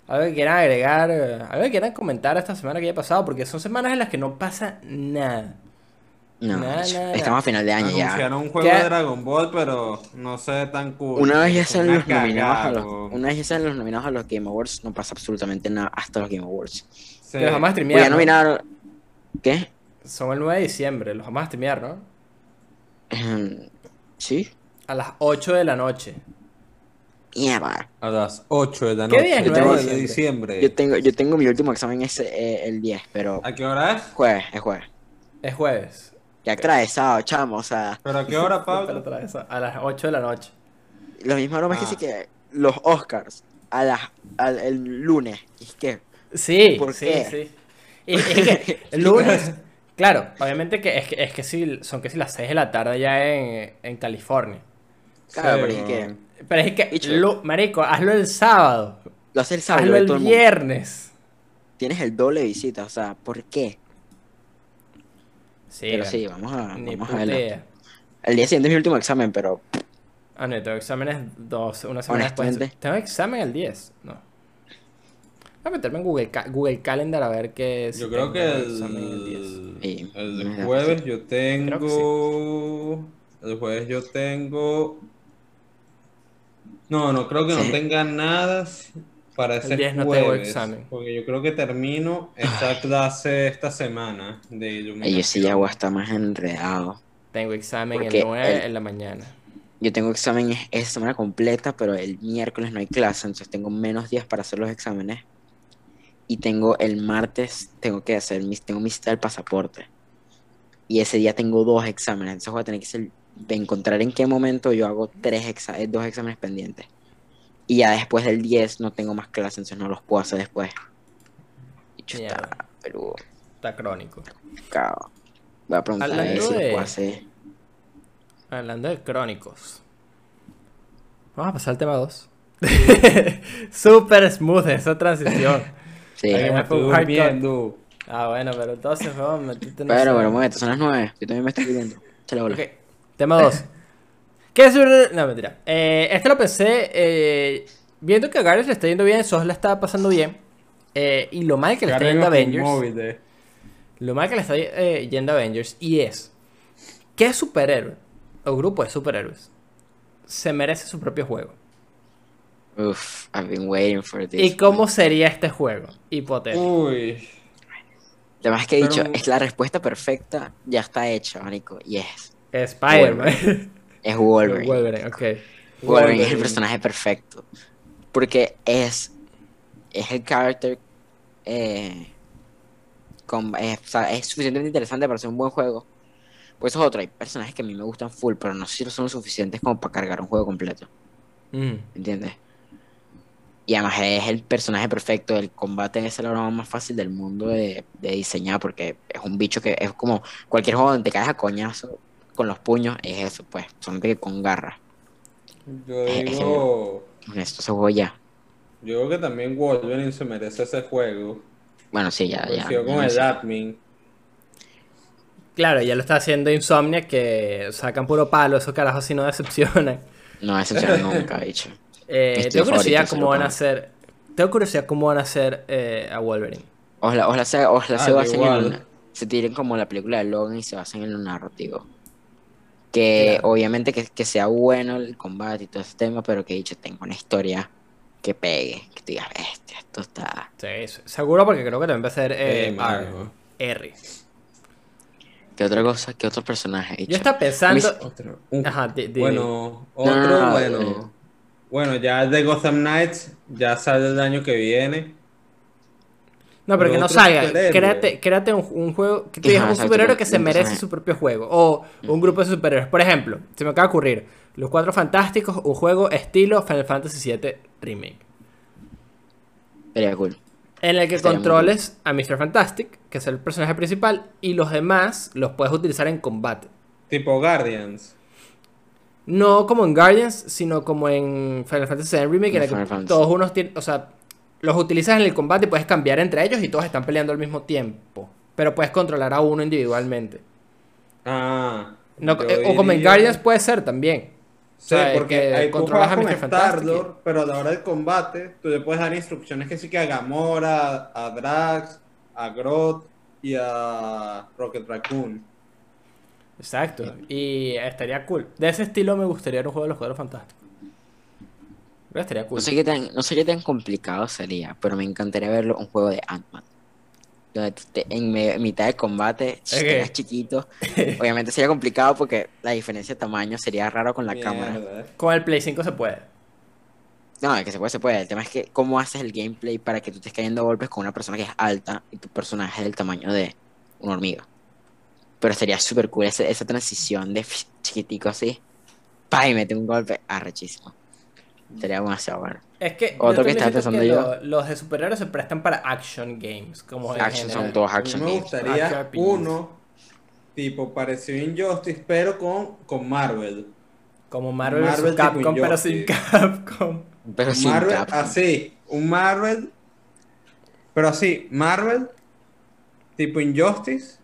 Algo que quieran agregar, eh, algo que quieran comentar esta semana que haya pasado, porque son semanas en las que no pasa nada. No, Nada, estamos a final de año ya. Anunciaron un juego ¿Qué? de Dragon Ball, pero no se ve tan cool. Una vez ya una los nominados a los, una vez ya salen los nominados a los Game Awards, no pasa absolutamente nada hasta los Game Awards. Sí. Los vamos a Voy streamear, a ¿no? nominar. ¿Qué? Son el 9 de diciembre, los vamos a streamear, ¿no? Ejem, ¿Sí? A las 8 de la noche. Mierda. A las 8 de la ¿Qué noche. día 9 9 de diciembre. Yo tengo, yo tengo mi último examen ese, eh, el 10, pero ¿A qué hora es? jueves, es jueves. Es jueves. Ya atravesado, chamo, o sea, ¿Pero a qué hora, [LAUGHS] Pablo? A las 8 de la noche. lo mismo broma es que Ah. sí que los Oscars a las, al, el lunes, es que, Sí, ¿Por sí, qué? sí. Y es que [LAUGHS] el lunes Claro, obviamente que es que, es que sí, son que si las 6 de la tarde ya en, en California. Claro, Sí, pero es que. Pero es que, lo- marico, hazlo el sábado. lo hace el sábado, Hazlo el el viernes. Tienes el doble de visitas, o sea, ¿por qué? Sí, pero sí, vamos a, ni vamos a verlo. El día siguiente es mi último examen, pero Ah, no, tengo exámenes dos, una semana después. Tengo examen el 10, no. Voy a meterme en Google, Google Calendar a ver qué es. Yo creo que examen el 10. el, Sí, el da jueves yo tengo. El jueves yo tengo. No, no creo que Sí. no tenga nada para ese 10 no tengo jueves. examen. Porque yo creo que termino esta clase esta semana de iluminación. yo sí ya voy a estar más enredado. Tengo examen Porque el 9 el- en la mañana. Yo tengo examen es- esa semana completa, pero el miércoles no hay clase, entonces tengo menos días para hacer los exámenes. Y tengo el martes, tengo que hacer mis, tengo mi cita del pasaporte. Y ese día tengo dos exámenes, entonces voy a tener que ser- de encontrar en qué momento yo hago tres exa- eh, dos exámenes pendientes. Y ya después del 10 no tengo más clases, entonces no los puedo hacer después. Y chuta, Mierda. pero Está crónico. cao. Voy a preguntar a Hablando ver si lo de- puedo hacer. Hablando de crónicos. Vamos a pasar al tema 2. [LAUGHS] Super smooth esa transición. [LAUGHS] Sí. Ay, me fue durmiendo. Ah, bueno, pero entonces, vamos, metiste en Pero, pero, momento, son las 9. Yo también me estoy pidiendo. Échale bola. Ok, tema 2. [LAUGHS] ¿Qué es un- No, mentira. Eh, este lo pensé eh, viendo que a Gareth le está yendo bien, Sos la está pasando bien. eh, y lo mal que le está yendo a Avengers. Lo mal que le está eh, yendo a Avengers. Y es. ¿Qué superhéroe o grupo de superhéroes se merece su propio juego? Uf, I've been waiting for this. ¿Y cómo sería este juego? Hipotético. Uy. Además que he dicho, Pero- es la respuesta perfecta, ya está hecha, marico. Y es, Spider-Man. es [LAUGHS] Wolverine. Wolverine, ok. Wolverine es el personaje perfecto. Porque es, es el character, eh, con- es, o sea, es suficientemente interesante para ser un buen juego. Pues eso es otro, hay personajes que a mí me gustan full, pero no sé si son suficientes como para cargar un juego completo. Mm. ¿Entiendes? Y además es el personaje perfecto, el combate es la broma más fácil del mundo de, de diseñar porque es un bicho que es como cualquier juego donde te caes a coñazo con los puños, es eso, pues, solamente que con garra. Yo digo. Con esto se juego ya. Yo creo que también Wolverine se merece ese juego. Bueno, sí, ya, ya. Coincido ya con no el admin. Claro, ya lo está haciendo Insomnia que sacan puro palo, esos carajos si no decepcionan. No decepciona [LAUGHS] nunca, bicho. Eh, tengo curiosidad cómo van a hacer. Tengo curiosidad cómo van a hacer eh, a Wolverine. Ojalá, ojalá se, ojalá Ah, se basen igual. en. Se tiren como la película de Logan y se basen en lo narrativo. Que Claro. obviamente que, que sea bueno el combate y todo ese tema, pero que dicho tenga una historia que pegue. Que tú digas, bestia, esto está. Sí, seguro porque creo que también va a ser eh, R. ¿Qué otra cosa? ¿Qué otro personaje? Yo bicho? estaba pensando. Otro. Un- Ajá, di- di- Bueno, No, no, otro, no, no, bueno. eh. Bueno, ya de Gotham Knights ya sale el año que viene. No, pero que no salga. Créate, créate un, un juego que tú digas un superhéroe que se merece su propio juego. O un grupo de superhéroes. Por ejemplo, se me acaba de ocurrir: Los Cuatro Fantásticos, un juego estilo Final Fantasy VII Remake. Sería cool. En el que controles a Mr. Fantastic, que es el personaje principal, y los demás los puedes utilizar en combate. Tipo Guardians. No como en Guardians, sino como en Final Fantasy VII Remake, en el que Final Fantasy. todos unos tienen, o sea, los utilizas en el combate y puedes cambiar entre ellos y todos están peleando al mismo tiempo. Pero puedes controlar a uno individualmente. Ah. No, eh, o como en Guardians puede ser también. Sí, o sea, porque controlas a Mr. Fantastic. Pero a la hora del combate, tú le puedes dar instrucciones que sí que a Gamora, a Drax, a Groot y a Rocket Raccoon. Exacto. Y estaría cool. De ese estilo me gustaría un juego de los Cuatro Fantásticos. Estaría cool. No sé, qué tan, no sé qué tan complicado sería, pero me encantaría verlo un juego de Ant-Man. Donde tú te- en me- mitad de combate, si Ok. tengas chiquito, [LAUGHS] obviamente sería complicado porque la diferencia de tamaño sería raro con la cámara. Con el Play 5 se puede. No, es que se puede, se puede. El tema es que cómo haces el gameplay para que tú estés cayendo golpes con una persona que es alta y tu personaje es del tamaño de una hormiga. Pero sería súper cool esa transición de [LAUGHS] chiquitico así. Pa, y mete un golpe arrechísimo. Sería demasiado bueno. Es que Otro que siento pensando que yo. lo- los de superhéroes se prestan para action games. Como Action son todos action me games. gustaría Action RPGs. uno tipo parecido a Injustice, pero con, con Marvel. Como Marvel, Capcom, pero sin. Capcom. Pero sin Marvel, Capcom. así, un Marvel, pero así, Marvel, tipo Injustice,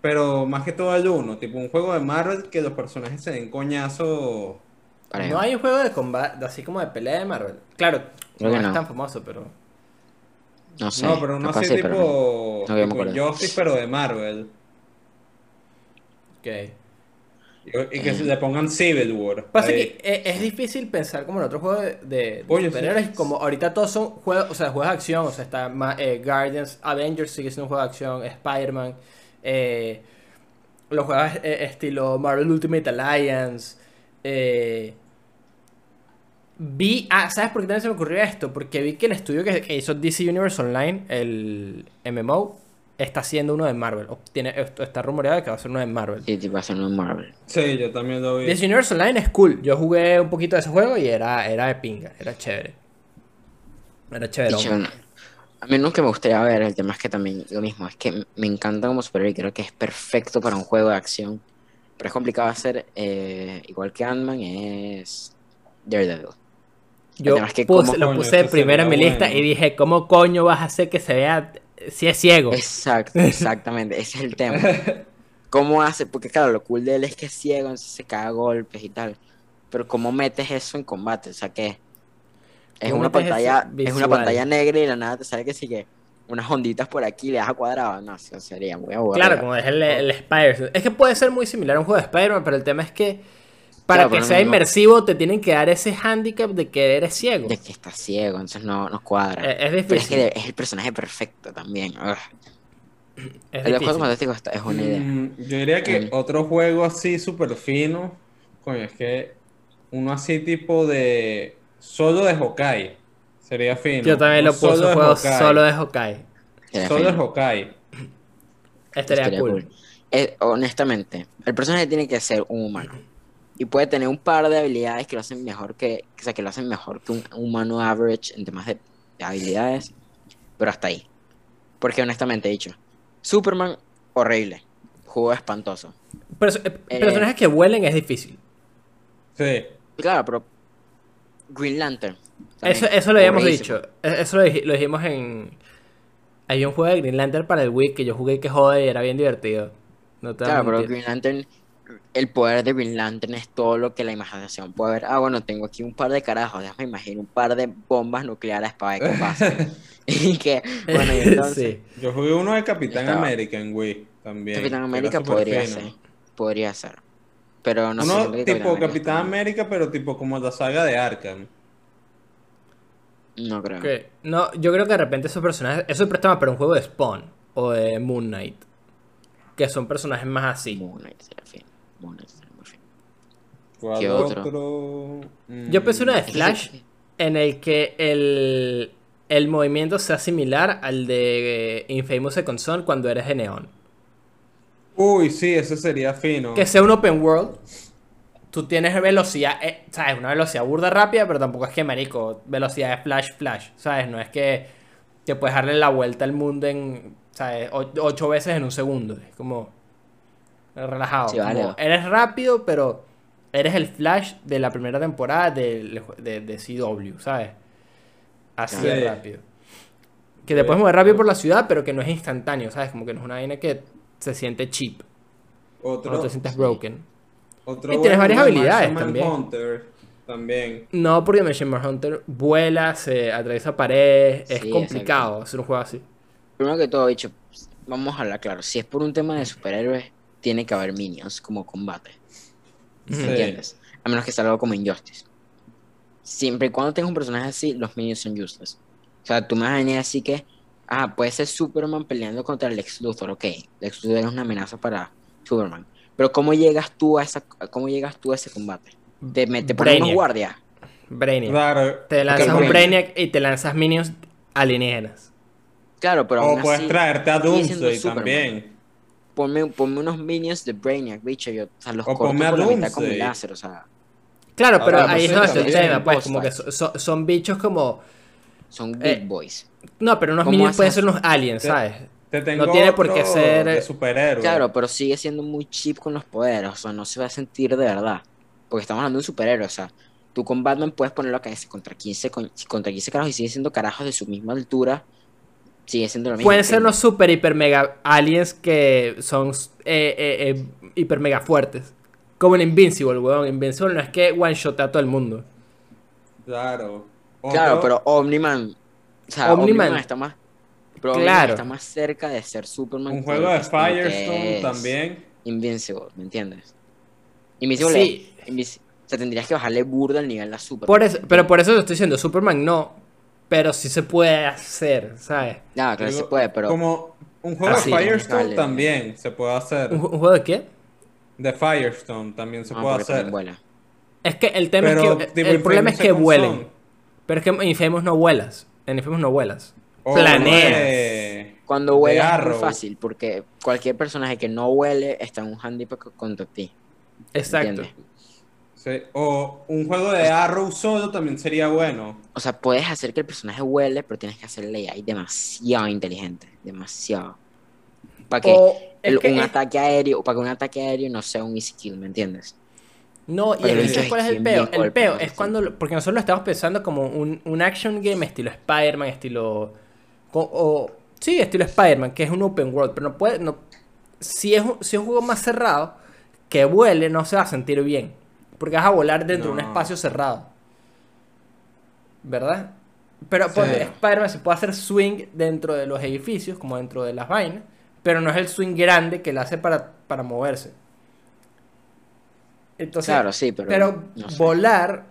pero más que todo el uno, tipo un juego de Marvel que los personajes se den coñazo. No hay un juego de combate, así como de pelea de Marvel. Claro, no es tan famoso, pero. No sé. no, pero uno así sí, tipo, pero no. Me pero de Marvel. Ok. Y, y que Eh. se le pongan Civil War. Pasa ahí. que e- es difícil pensar como en otro juego de, de- Coño, sí. como ahorita todos son juegos, o sea, juegos de acción, o sea, está eh, Guardians, Avengers sigue siendo un juego de acción, Spider-Man, eh, los juegos eh, estilo Marvel Ultimate Alliance, eh, vi, ah, ¿sabes por qué también se me ocurrió esto? Porque vi que el estudio que, que hizo DC Universe Online, el MMO, está haciendo uno de Marvel, o tiene, esto está rumoreado de que va a ser uno de Marvel. Sí, tipo hacer un Marvel. Sí, yo también lo vi. DC Universe Online es cool. Yo jugué un poquito de ese juego y era, era de pinga, era chévere. Era chévere. A mí nunca me gustaría ver, el tema es que también lo mismo, es que me encanta como superhéroe y creo que es perfecto para un juego de acción. Pero es complicado hacer, eh, igual que Ant-Man, es Daredevil. Yo tema es que puse- cómo- lo Coño, puse primero en mi lista bueno. y dije, ¿cómo coño vas a hacer que se vea si es ciego? Exacto, [LAUGHS] exactamente, ese es el tema. ¿Cómo hace? Porque claro, lo cool de él es que es ciego, entonces se caga a golpes y tal. Pero ¿cómo metes eso en combate? O sea, que es ¿Cómo una pantalla, es una pantalla negra y la nada te sale que sigue unas onditas por aquí, le das a cuadrado. No, eso sería muy aburrido. Claro, como es el, el Spider. Es que puede ser muy similar a un juego de Spider-Man, pero el tema es que para Claro, que sea no- no- inmersivo te tienen que dar ese handicap de que eres ciego. De que está ciego, entonces no, no cuadra. Es, es Pero es difícil. que es el personaje perfecto también. Ugh. es El de difícil. Juegos Fantásticos está- es una idea. Mm, yo diría que Mm. otro juego así súper fino, coño, es que uno así tipo de solo de Hawkeye sería fino. Yo también lo puse, solo de juego Hawkeye. solo de Hawkeye. Sería Solo de. Hawkeye. Estaría Estaría cool. cool. Eh, honestamente, el personaje tiene que ser un humano. Y puede tener un par de habilidades que lo hacen mejor que, o sea, que lo hacen mejor que un humano average en temas de, de habilidades. Pero hasta ahí. Porque honestamente he dicho, Superman, horrible. Juego espantoso. Perso- eh, Eh. personajes que vuelen es difícil. Sí. Claro, pero Green Lantern. Eso, eso lo habíamos dicho. E- Eso lo, dij- lo dijimos en. Hay un juego de Green Lantern para el Wii que yo jugué que jode y era bien divertido. No te Claro, pero. Green Lantern, el poder de Green Lantern es todo lo que la imaginación puede ver. Ah, bueno, tengo aquí un par de carajos, déjame imaginar un par de bombas nucleares para ver qué pasa. [LAUGHS] [LAUGHS] y que, bueno, y [LAUGHS] entonces, Sí. Yo jugué uno de Capitán Estaba- América en Wii también. Capitán América podría fino. ser, podría ser. Pero no uno tipo América Capitán está- América, pero tipo como la saga de Arkham. No creo. Ok. No, yo creo que de repente esos personajes. Eso es prestaba para un juego de Spawn o de Moon Knight. Que son personajes más así. Moon Knight sería fino. Moon Knight sería muy. ¿Cuál ¿Qué otro? otro? Yo pensé una de que Flash sí- en el que el, el movimiento sea similar al de Infamous Second Son cuando eres de Neon. Uy, sí, ese sería fino. Que sea un open world. Tú tienes velocidad, eh, ¿sabes? Una velocidad burda rápida, pero tampoco es que, marico, velocidad de flash, flash, ¿sabes? No es que te puedes darle la vuelta al mundo en, ¿sabes? O- ocho veces en un segundo. Es como relajado. Sí, como vale. eres rápido, pero eres el flash de la primera temporada de, de, de CW, ¿sabes? Así Sí. de rápido. Que te puedes mover rápido por la ciudad, pero que no es instantáneo, ¿sabes? Como que no es una vaina que se siente cheap. Otro, No te sientes sí. broken. Otro y tienes bueno, varias de habilidades también. No, porque Machine Hunter vuela, se atraviesa paredes, es Sí, complicado hacer un juego así. Primero que todo, dicho, vamos a hablar claro. Si es por un tema de superhéroes, tiene que haber minions como combate. Sí. ¿Me entiendes? A menos que sea algo como Injustice. Siempre y cuando tengas un personaje así, los minions son useless. O sea, tú me vas a venir así que, ah, puede ser Superman peleando contra el Lex Luthor, ok. Lex Luthor es una amenaza para Superman. Pero ¿cómo llegas tú a esa, cómo llegas tú a ese combate? Te, me- te ponen unos Brainiac. guardias. Brainiac. Claro. Te lanzas un Brainiac- Brainiac y te lanzas minions alienígenas. Claro, pero O aún puedes así, traerte a Doomsday también. Ponme, ponme unos minions de Brainiac, bicho. Yo, o sea, los O corto ponme a por la mitad con mi Doomsday. láser, o sea, Claro, pero ahí es pues, donde también tema, pues, boss como que fights. so- so- son bichos como... son Eh, big boys. No, pero unos ¿Cómo minions haces pueden ser unos aliens, ¿sabes? Te tengo No tiene por qué ser- de superhéroe. Claro, pero sigue siendo muy cheap con los poderes, o sea, no se va a sentir de verdad. Porque estamos hablando de un superhéroe, o sea, tú con Batman puedes ponerlo a caerse contra 15, con- contra 15 carajos y sigue siendo carajos de su misma altura. Sigue siendo lo mismo. Pueden ser unos ¿entiendes? super, hiper, mega aliens que son eh, eh, eh, hiper, mega fuertes. Como en Invincible, weón. Invincible no es que one shot a todo el mundo. Claro. Claro, pero Omniman. O sea, Omniman. Omniman, está más. Claro. está más cerca de ser Superman. Un juego de Firestone es también. Invincible, ¿me entiendes? Invincible. Sí. Invis- o sea, tendrías que bajarle burda al nivel a Superman. Por eso, pero por eso te estoy diciendo, Superman no. Pero sí se puede hacer, ¿sabes? Claro, claro, se puede, pero. Como un juego Ah, sí, de Firestone vale. también se puede hacer. ¿Un, ju- un juego de qué? De Firestone también se No, puede hacer. vuela. Es que el tema Pero, es que. tipo, el problema es que vuelen. Son. Pero es que en Infamous no vuelas. En Infamous no vuelas. O Planeas. de- Cuando huele es muy fácil, porque cualquier personaje que no huele está en un handicap contra ti. Exacto. ¿entiendes? Sí, O un juego de Arrow solo también sería bueno. O sea, puedes hacer que el personaje huele, pero tienes que hacerle ahí demasiado inteligente. Demasiado. Para que, el- un es- ataque aéreo, para que un ataque aéreo no sea un easy kill, ¿me entiendes? No, y Pero es que el ¿sabes cuál es el peo? El peo es Sí. cuando. Porque nosotros lo estamos pensando como un, un action game estilo Spider-Man, estilo. Co- O, sí, estilo Spider-Man, que es un open world. Pero no puede. No, si, es un, si es un juego más cerrado, que vuele, no se va a sentir bien. Porque vas a volar dentro de un espacio cerrado. ¿Verdad? Pero Sí. Spider-Man se puede hacer swing dentro de los edificios, como dentro de las vainas. Pero no es el swing grande que le hace para, para moverse. Entonces, claro, sí, pero. pero no sé. volar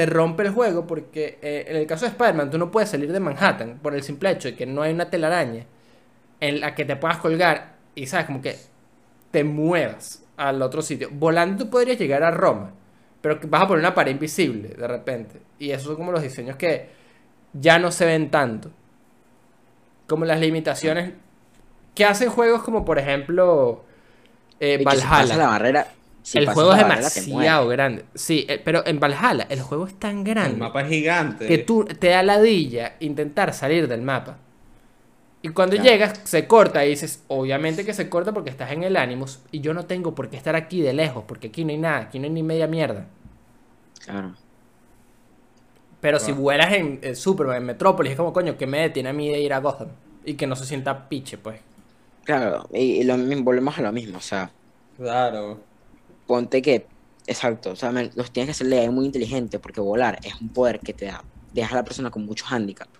te rompe el juego porque eh, en el caso de Spider-Man tú no puedes salir de Manhattan por el simple hecho de que no hay una telaraña en la que te puedas colgar y sabes como que te muevas al otro sitio. Volando tú podrías llegar a Roma, pero vas a poner una pared invisible de repente. Y esos son como los diseños que ya no se ven tanto. Como las limitaciones que hacen juegos como por ejemplo eh, pasas la Valhalla. barrera. Si el juego es demasiado grande. Sí, eh, pero en Valhalla el juego es tan El grande mapa es gigante. que tú te da ladilla intentar salir del mapa. Y cuando Claro. llegas, se corta y dices, obviamente que se corta porque estás en el Animus y yo no tengo por qué estar aquí de lejos, porque aquí no hay nada, aquí no hay ni media mierda. Claro. Pero si vuelas en, en Superman, en Metrópolis, es como, coño, que me detiene a mí de ir a Gotham? Y que no se sienta piche, pues. Claro, y, y lo mismo, volvemos a lo mismo, o sea, Claro. Ponte que, exacto, o sea, los tienes que hacerle ahí muy inteligente, porque volar es un poder que te da, deja a la persona con muchos handicaps,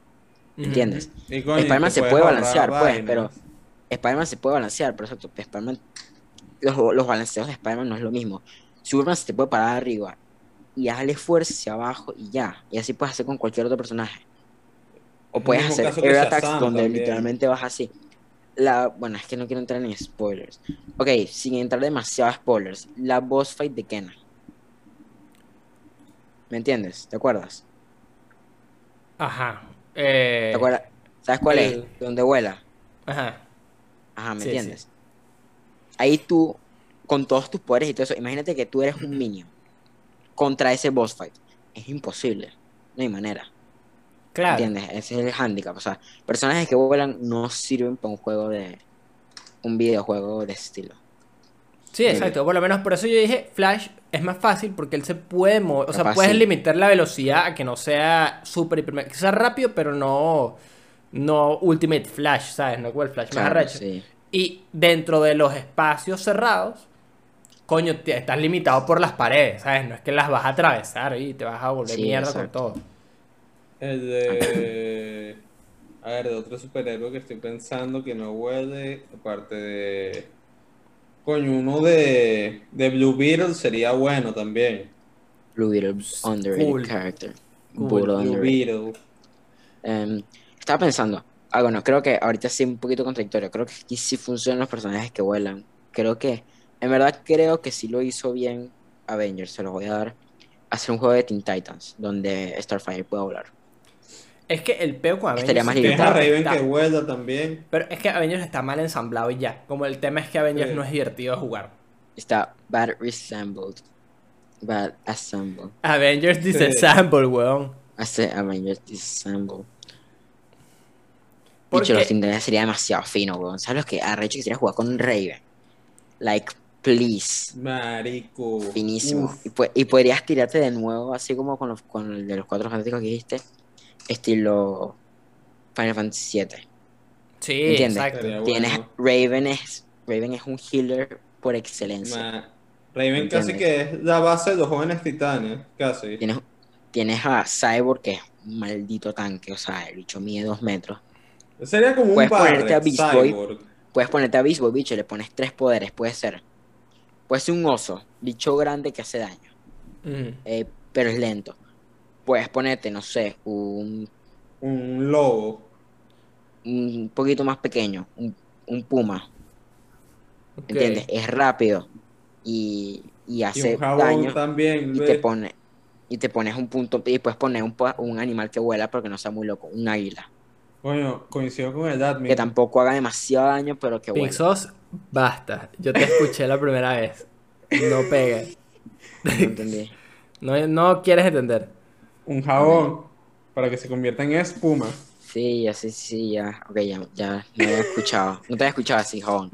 ¿entiendes? Spider-Man se puede balancear, pues, vainas. pero Spider-Man se puede balancear, pero exacto, Spider-Man, los, los balanceos de Spider-Man no es lo mismo. Superman se te puede parar arriba y hazle fuerza hacia abajo y ya, y así puedes hacer con cualquier otro personaje. O puedes hacer air attacks donde también. literalmente vas así. La, bueno, es que no quiero entrar en spoilers. Ok, sin entrar demasiado spoilers, la boss fight de Kena. ¿Me entiendes? ¿Te acuerdas? Ajá. Eh, ¿Te acuerdas? ¿Sabes cuál el- es? Donde vuela. Ajá. Ajá, ¿me Sí, entiendes? Ahí tú, con todos tus poderes y todo eso, imagínate que tú eres un minion contra ese boss fight. Es imposible. No hay manera. Claro. ¿Entiendes? Ese es el handicap. O sea, personajes que vuelan no sirven para un juego de. un videojuego de estilo. Sí, exacto. Por lo menos por eso yo dije Flash es más fácil porque él se puede mover. O sea, puedes limitar la velocidad a que no sea súper hiper. Que sea rápido, pero no. No Ultimate Flash, ¿sabes? No como el Flash más arrecho. sí. Y dentro de los espacios cerrados, coño, te- estás limitado por las paredes, ¿sabes? No es que las vas a atravesar y te vas a volver Sí, mierda con exacto. todo. El de. A ver, de otro superhéroe que estoy pensando que no huele, aparte de. Coño, uno de, de Blue Beetle sería bueno también. Blue Beetle, underrated Cool. character. Cool. Blue underrated. Beetle. Em, estaba pensando, ah, bueno, creo que ahorita sí un poquito contradictorio. Creo que aquí sí funcionan los personajes que vuelan. Creo que, en verdad, creo que sí lo hizo bien Avengers. Se los voy a dar. Hacer un juego de Teen Titans donde Starfire pueda volar. Es que el peo con Avengers. Estaría más limitado. Raven está- que vuela también. Pero es que Avengers está mal ensamblado y ya. Como el tema es que Avengers Sí. no es divertido de jugar. Está Bad Resembled. Bad Assembled. Avengers disassemble, weón. Hace Avengers Disassemble. ¿Por Dicho, los sería demasiado fino, weón. ¿Sabes lo que arrecho que sería jugar con Raven? Like, please. Marico. Finísimo. Y, y podrías tirarte de nuevo, así como con, los, con el de los cuatro fantásticos que dijiste, estilo Final Fantasy VII. Sí, ¿Entiendes? exacto. Tienes bueno. Raven es Raven es un healer por excelencia. Raven casi que es la base de los jóvenes titanes, casi. Tienes, tienes a Cyborg que es un maldito tanque, o sea, el bicho mide dos metros. Sería como un Puedes ponerte a Beast Boy. Puedes ponerte a Beast Boy, bicho, le pones tres poderes, puede ser. Puede ser un oso, bicho grande que hace daño, Mm. eh, pero es lento. Puedes ponerte, no sé, un, Un lobo. un poquito más pequeño, un, un puma. ¿entiendes? Es rápido y, y Y hace un jabón daño también. y te pone y te pones un punto y puedes poner un, un animal que vuela porque no sea muy loco, un águila, Coño, coincido con el admin. que tampoco haga demasiado daño, pero que vuela. Pixos, basta. Yo te escuché la primera vez. No pegues. [LAUGHS] No entendí. [LAUGHS] No, no quieres entender. Un jabón. Para que se convierta en espuma. Sí, ya sí, sí, ya. Ok, ya, ya no había escuchado. No te había escuchado así, jabón.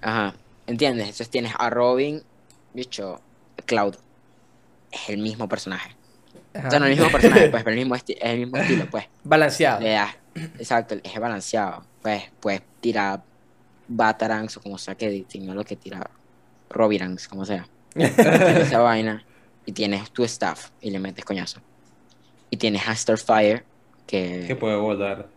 Ajá. ¿Entiendes? Entonces tienes a Robin, bicho, Cloud. Es el mismo personaje. O sea, no el mismo personaje, pues, [LAUGHS] pero el mismo, esti- es el mismo estilo, pues. Balanceado. Le das, exacto, es balanceado. Pues, puedes tirar Batarangs o como sea que no lo que tira Robirangs, como sea. [LAUGHS] esa vaina. Y tienes tu staff y le metes coñazo. Y tienes a Starfire, que, Que puede volar.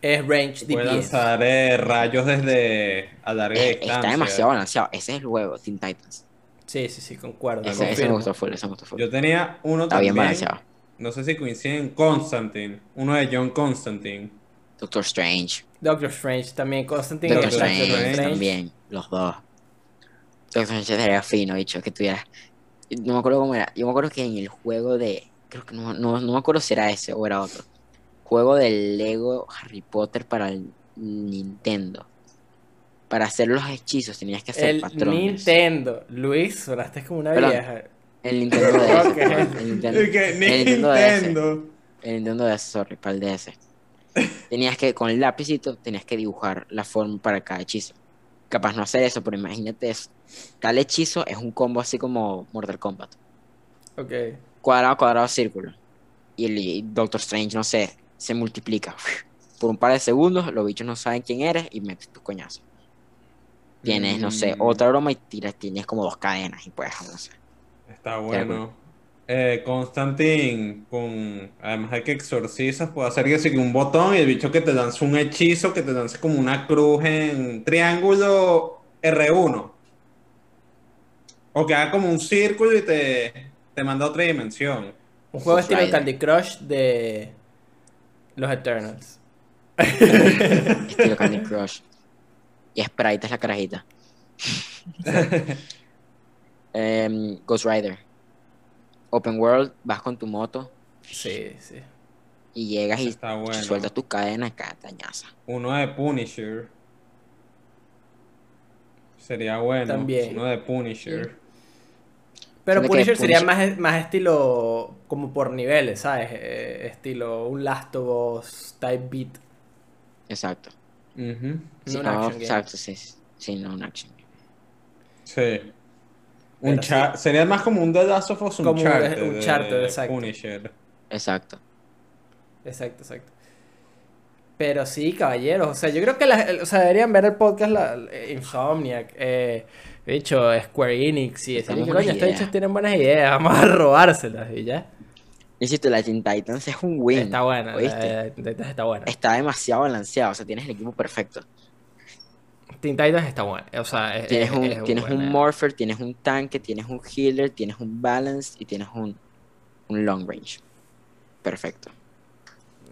Es range Puede DPS. lanzar eh, rayos desde a larga es- distancia. está demasiado balanceado. Ese es el juego, Teen Titans. Sí, sí, sí, concuerdo. Ese, ese me gustó full, ese me gustó full. Yo tenía uno Está también. bien balanceado. No sé si coinciden. Constantine. Uno de John Constantine. Doctor Strange. Doctor Strange también. Constantine. Doctor Doctor Strange, Strange. también. Los dos. Doctor Strange sería fino, dicho, que tuvieras. No me acuerdo cómo era. Yo me acuerdo que en el juego de. Creo que no, no, no me acuerdo si era ese o era otro. Juego del Lego Harry Potter para el Nintendo. Para hacer los hechizos tenías que hacer El patrones. Nintendo. Luis, sonaste como una Perdón. vieja. El Nintendo DS. [LAUGHS] Ok. perdón, El Nintendo, Y que el Nintendo DS. Nintendo. El Nintendo DS, sorry, para el DS. Tenías que, con el lapicito, tenías que dibujar la forma para cada hechizo. Capaz no hacer eso, pero imagínate eso. Tal hechizo es un combo así como Mortal Kombat. Ok. Cuadrado, cuadrado, círculo. Y el y Doctor Strange, no sé, se multiplica. Por un par de segundos, los bichos no saben quién eres y metes tu coñazo. Tienes, no sé, Mm. otra broma y tiras, tienes como dos cadenas y puedes, no sé. Está bueno. Eh, Constantine, con, además de que exorcizas, puede hacer que sí que un botón y el bicho que te lance un hechizo, que te lance como una cruz en triángulo R1. O que haga como un círculo y te, te manda a otra dimensión. Un juego estilo. Candy Crush de los Eternals. [LAUGHS] Estilo Candy Crush. Y Sprite es la carajita. [LAUGHS] Em, Ghost Rider. Open World, vas con tu moto Sí, sí. y llegas y bueno. sueltas tus cadenas cada tañaza. Uno de Punisher. Sería bueno. También. Uno de Punisher. Pero Punisher sería más, más estilo como por niveles, ¿sabes? Eh, estilo un Last of Us type beat. Exacto. Sí, No un no, action game. exacto, sí. Sí, no un action. game. Sí. Un Pero cha- Sería más como un The Last of Us Como un- Uncharted. un de Uncharted, exacto. Punisher. Exacto. Exacto, exacto. Pero sí, caballeros. O sea, yo creo que la- o sea, deberían ver el podcast la, eh, Insomniac. Eh, de hecho, Square Enix y decir, coño, estos bichos tienen buenas ideas. [LAUGHS] Vamos a robárselas y ya. Insisto, la Teen Titans es un win. Está buena. ¿oíste? la- la- Titans está buena. Está demasiado balanceado, o sea, tienes el equipo perfecto. Teen Titans está buena. O sea, es, Tienes es- un, es tienes un. Morpher, tienes un tanque, tienes un healer, tienes un balance y tienes un, un long range. Perfecto.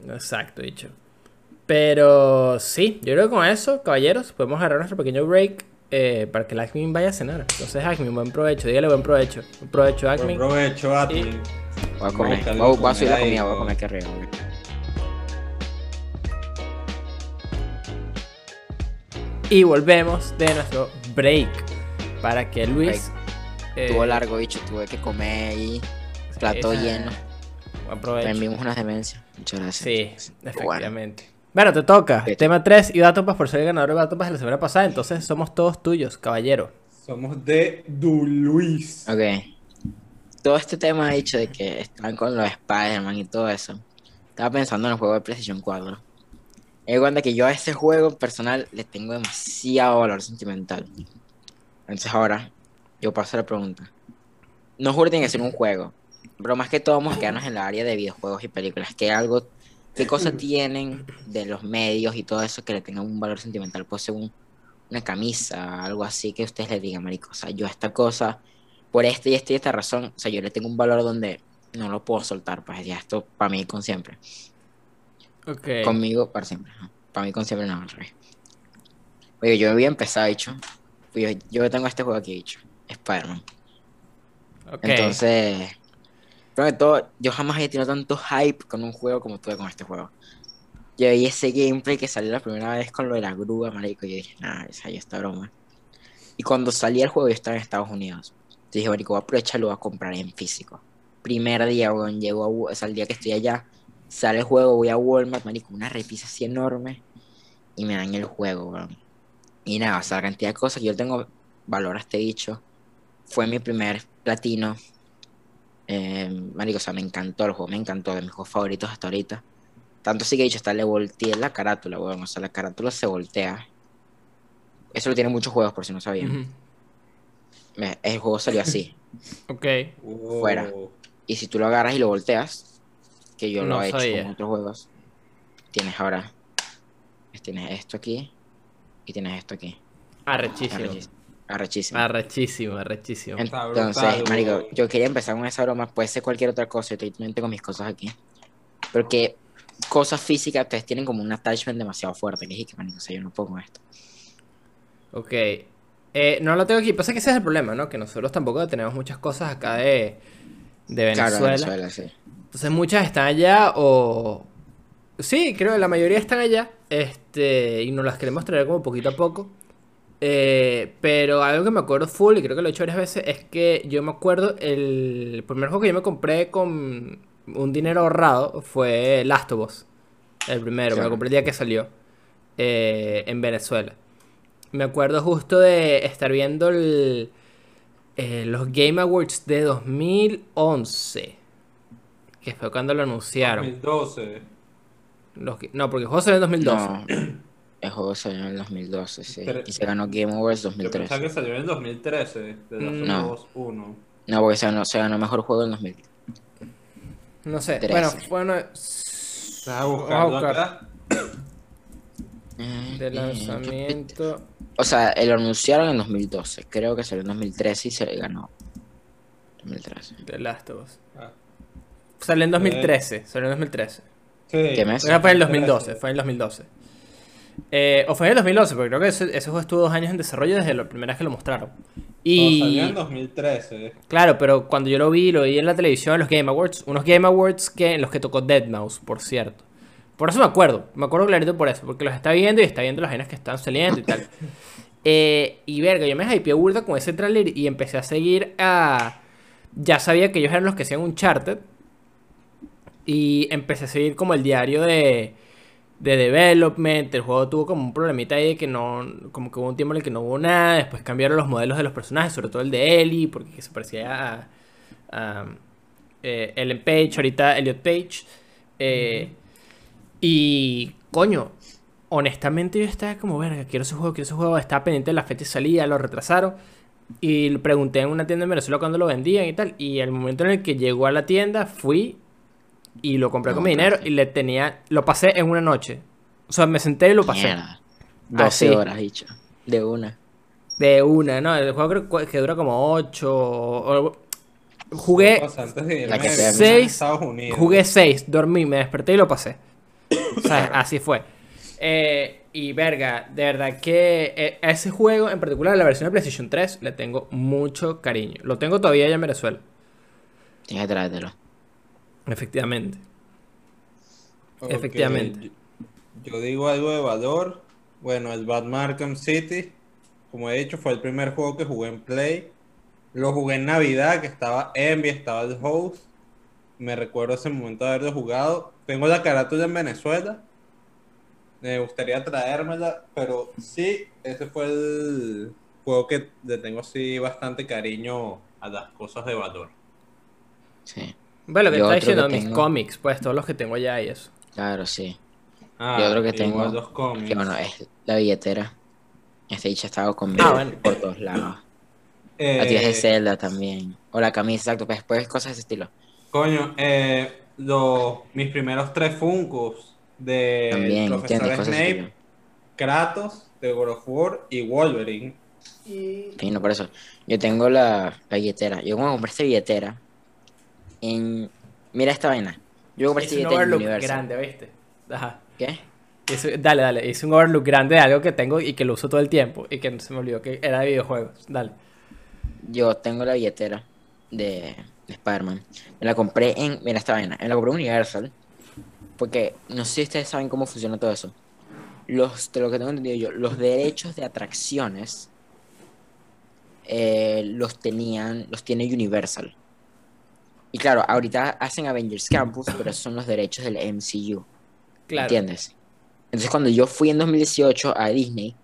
Exacto, dicho. Pero sí, yo creo que con eso, caballeros, podemos agarrar nuestro pequeño break eh, para que el Acmin vaya a cenar. Entonces, Acmin, buen provecho. Dígale buen provecho. Buen provecho, Buen Acmin. provecho, Atmin. Voy a comer. Voy, a- algo voy a subir la comida, voy a comer aquí arriba. Y volvemos de nuestro break para que Luis. eh, Estuvo largo, bicho. Tuve que comer y plato esa- lleno. Buen provecho. Rendimos unas demencias. Muchas gracias. Sí, efectivamente. Bueno, te toca. Tema 3 y Battle Pass por ser el ganador de de la semana pasada. Entonces somos todos tuyos, caballero. Somos de Duluis. Ok. Todo este tema ha dicho de que están con los Spider-Man y todo eso. Estaba pensando en el juego de PlayStation 4. Es cuenta que yo a ese juego personal le tengo demasiado valor sentimental. Entonces ahora, yo paso a la pregunta. No juro que tiene que ser un juego. Pero más que todo vamos a quedarnos en la área de videojuegos y películas. ¿Qué algo, qué cosas [CLEARS THROAT] tienen de los medios y todo eso que le tengan un valor sentimental? Puede ser un, una camisa, algo así que ustedes le digan, marico. O sea, yo a esta cosa, por esta y esta y esta razón, o sea, yo le tengo un valor donde no lo puedo soltar. Pues ya esto para mí con siempre. Conmigo para siempre. Para mí con siempre no, al revés. Oye, yo había empezado, dicho. Yo, yo tengo este juego aquí, dicho. Spider-Man. ok. Entonces, primero todo, yo jamás había tenido tanto hype con un juego como tuve con este juego. Yo vi ese gameplay que salió la primera vez con lo de la grúa, marico, yo dije, nah, esa ya está broma. Y cuando salí el juego, yo estaba en Estados Unidos. Entonces dije, marico, voy a aprovechar y lo voy a comprar en físico. Primer día, weón, Wa- o sea, el día que estoy allá, sale el juego, voy a Walmart, marico, una repisa así enorme, y me dan el juego, weón. Y nada, o sea, la cantidad de cosas que yo tengo valor a este bicho. Fue mi primer platino. Eh, marico, o sea, me encantó el juego, me encantó, de mis juegos favoritos hasta ahorita. Tanto sí que he dicho, hasta le volteé la carátula, weón. O sea, la carátula se voltea. Eso lo tiene muchos juegos, por si no sabían. Me- El juego salió así. [LAUGHS] Ok. Wow. Fuera. Y si tú lo agarras y lo volteas, que yo lo No he hecho con otros juegos, tienes ahora. Tienes esto aquí y tienes esto aquí. Arrechísimo. Arrechísimo. Arrechísimo. Arrechísimo, Entonces, marico, yo quería empezar con esa broma, puede ser cualquier otra cosa, yo también tengo mis cosas aquí. Porque cosas físicas ustedes tienen como un attachment demasiado fuerte, que es que, marico, o sea, yo no puedo con esto. Ok. Eh, no lo tengo aquí. Pasa que ese es el problema, ¿no? Que nosotros tampoco tenemos muchas cosas acá de, de Venezuela. Claro, Venezuela, sí. Entonces muchas están allá o... Sí, creo que la mayoría están allá. Este, y nos las queremos traer como poquito a poco. Eh, pero algo que me acuerdo full, y creo que lo he hecho varias veces, es que yo me acuerdo el primer juego que yo me compré con un dinero ahorrado fue Last of Us. El primero, me lo compré el día que salió eh, en Venezuela. Me acuerdo justo de estar viendo el, eh, los Game Awards de 2011. Que fue cuando lo anunciaron. 2012. Los que- no, porque el juego salió en 2012. No, el juego salió en el 2012, sí. Pero- Y se ganó Game Awards Yo pensaba 2013. que salió en el 2013, de of No. Us 1. No, porque se ganó, se ganó mejor juego en 2000. No sé. Trece. Bueno, bueno. Estaba vamos a buscar. acá. [COUGHS] De lanzamiento. O sea, lo anunciaron en 2012. Creo que salió en 2013 y se ganó. 2013. De Last of Us. Ah. Salió en 2013. Salió en 2013. Sí. ¿Qué mes? Creo fue en el 2012. Fue en el 2012. Eh, o fue en el 2012, porque creo que ese, ese juego estuvo dos años en desarrollo desde la primera vez que lo mostraron. No, Y. salió en 2013. Claro, pero cuando yo lo vi, lo vi en la televisión en los Game Awards. Unos Game Awards que, en los que tocó Deadmau5, por cierto. Por eso me acuerdo. Me acuerdo clarito por eso. Porque los está viendo y está viendo las vainas que están saliendo y tal. [LAUGHS] Eh, y verga, yo me hypeé burda con ese tráiler y empecé a seguir a... Ya sabía que ellos eran los que hacían Uncharted. Y empecé a seguir como el diario de, de development. El juego tuvo como un problemita ahí de que no. Como que hubo un tiempo en el que no hubo nada. Después cambiaron los modelos de los personajes, sobre todo el de Ellie, porque se parecía a. a eh, Ellen Page, ahorita Elliot Page. Eh, Y. Coño. Honestamente yo estaba como, verga, quiero ese juego, quiero ese juego. Estaba pendiente de la fecha de salida, lo retrasaron. Y le pregunté en una tienda en Venezuela cuando lo vendían y tal. Y el momento en el que llegó a la tienda, fui y lo compré con mi dinero y le tenía. Lo pasé en una noche. O sea, me senté y lo pasé. Mierda. 12 Así. horas, dicho. De una. De una, ¿no? El juego creo que dura como 8. Jugué, Antes de irme La que de sea. Seis- jugué 6, dormí, me desperté y lo pasé. O sea, así fue. Eh, y verga, de verdad que eh, a ese juego, en particular la versión de PlayStation 3, le tengo mucho cariño. Lo tengo todavía allá en Venezuela, Tienes que traértelo. Efectivamente. Efectivamente. Yo, yo digo algo de valor. Bueno, el Batman Arkham City, como he dicho, fue el primer juego que jugué en Play. Lo jugué en Navidad, que estaba Envy, estaba el host. Me recuerdo ese momento de haberlo jugado. Tengo la carátula en Venezuela. Me gustaría traérmela, pero sí, ese fue el juego que le tengo así bastante cariño a las cosas de valor. Sí, Bueno, lo que está diciendo, mis tengo- cómics, pues todos los que tengo ya y eso. claro, sí. Ah, Yo creo que tengo- los cómics. Que bueno, es la billetera. Este dicho ha estado conmigo Ah, bueno. por todos lados. Eh, La tía de Zelda también. O la camisa, exacto. Pues después cosas de ese estilo. Coño, eh, los, mis primeros tres Funkos de También, profesor Snape. Kratos, de God of War y Wolverine. Sí, no, por eso. Yo tengo la, la billetera. Yo como compré esta billetera en... Mira esta vaina. Yo compré Es un en overlook Universal. grande, ¿viste? Ajá. ¿Qué? Dale, dale. Hice un overlook grande de algo que tengo y que lo uso todo el tiempo. Y que se me olvidó que era de videojuegos. Dale. Yo tengo la billetera de, de Spider-Man. Me la compré en... Mira esta vaina. Me la compré en Universal. Porque no sé si ustedes saben cómo funciona todo eso. Los, de lo que tengo entendido yo, los derechos de atracciones eh, los tenían, los tiene Universal. Y claro, ahorita hacen Avengers Campus, pero esos son los derechos del MCU. Claro. ¿Entiendes? Entonces cuando yo fui en 2018 a Disney,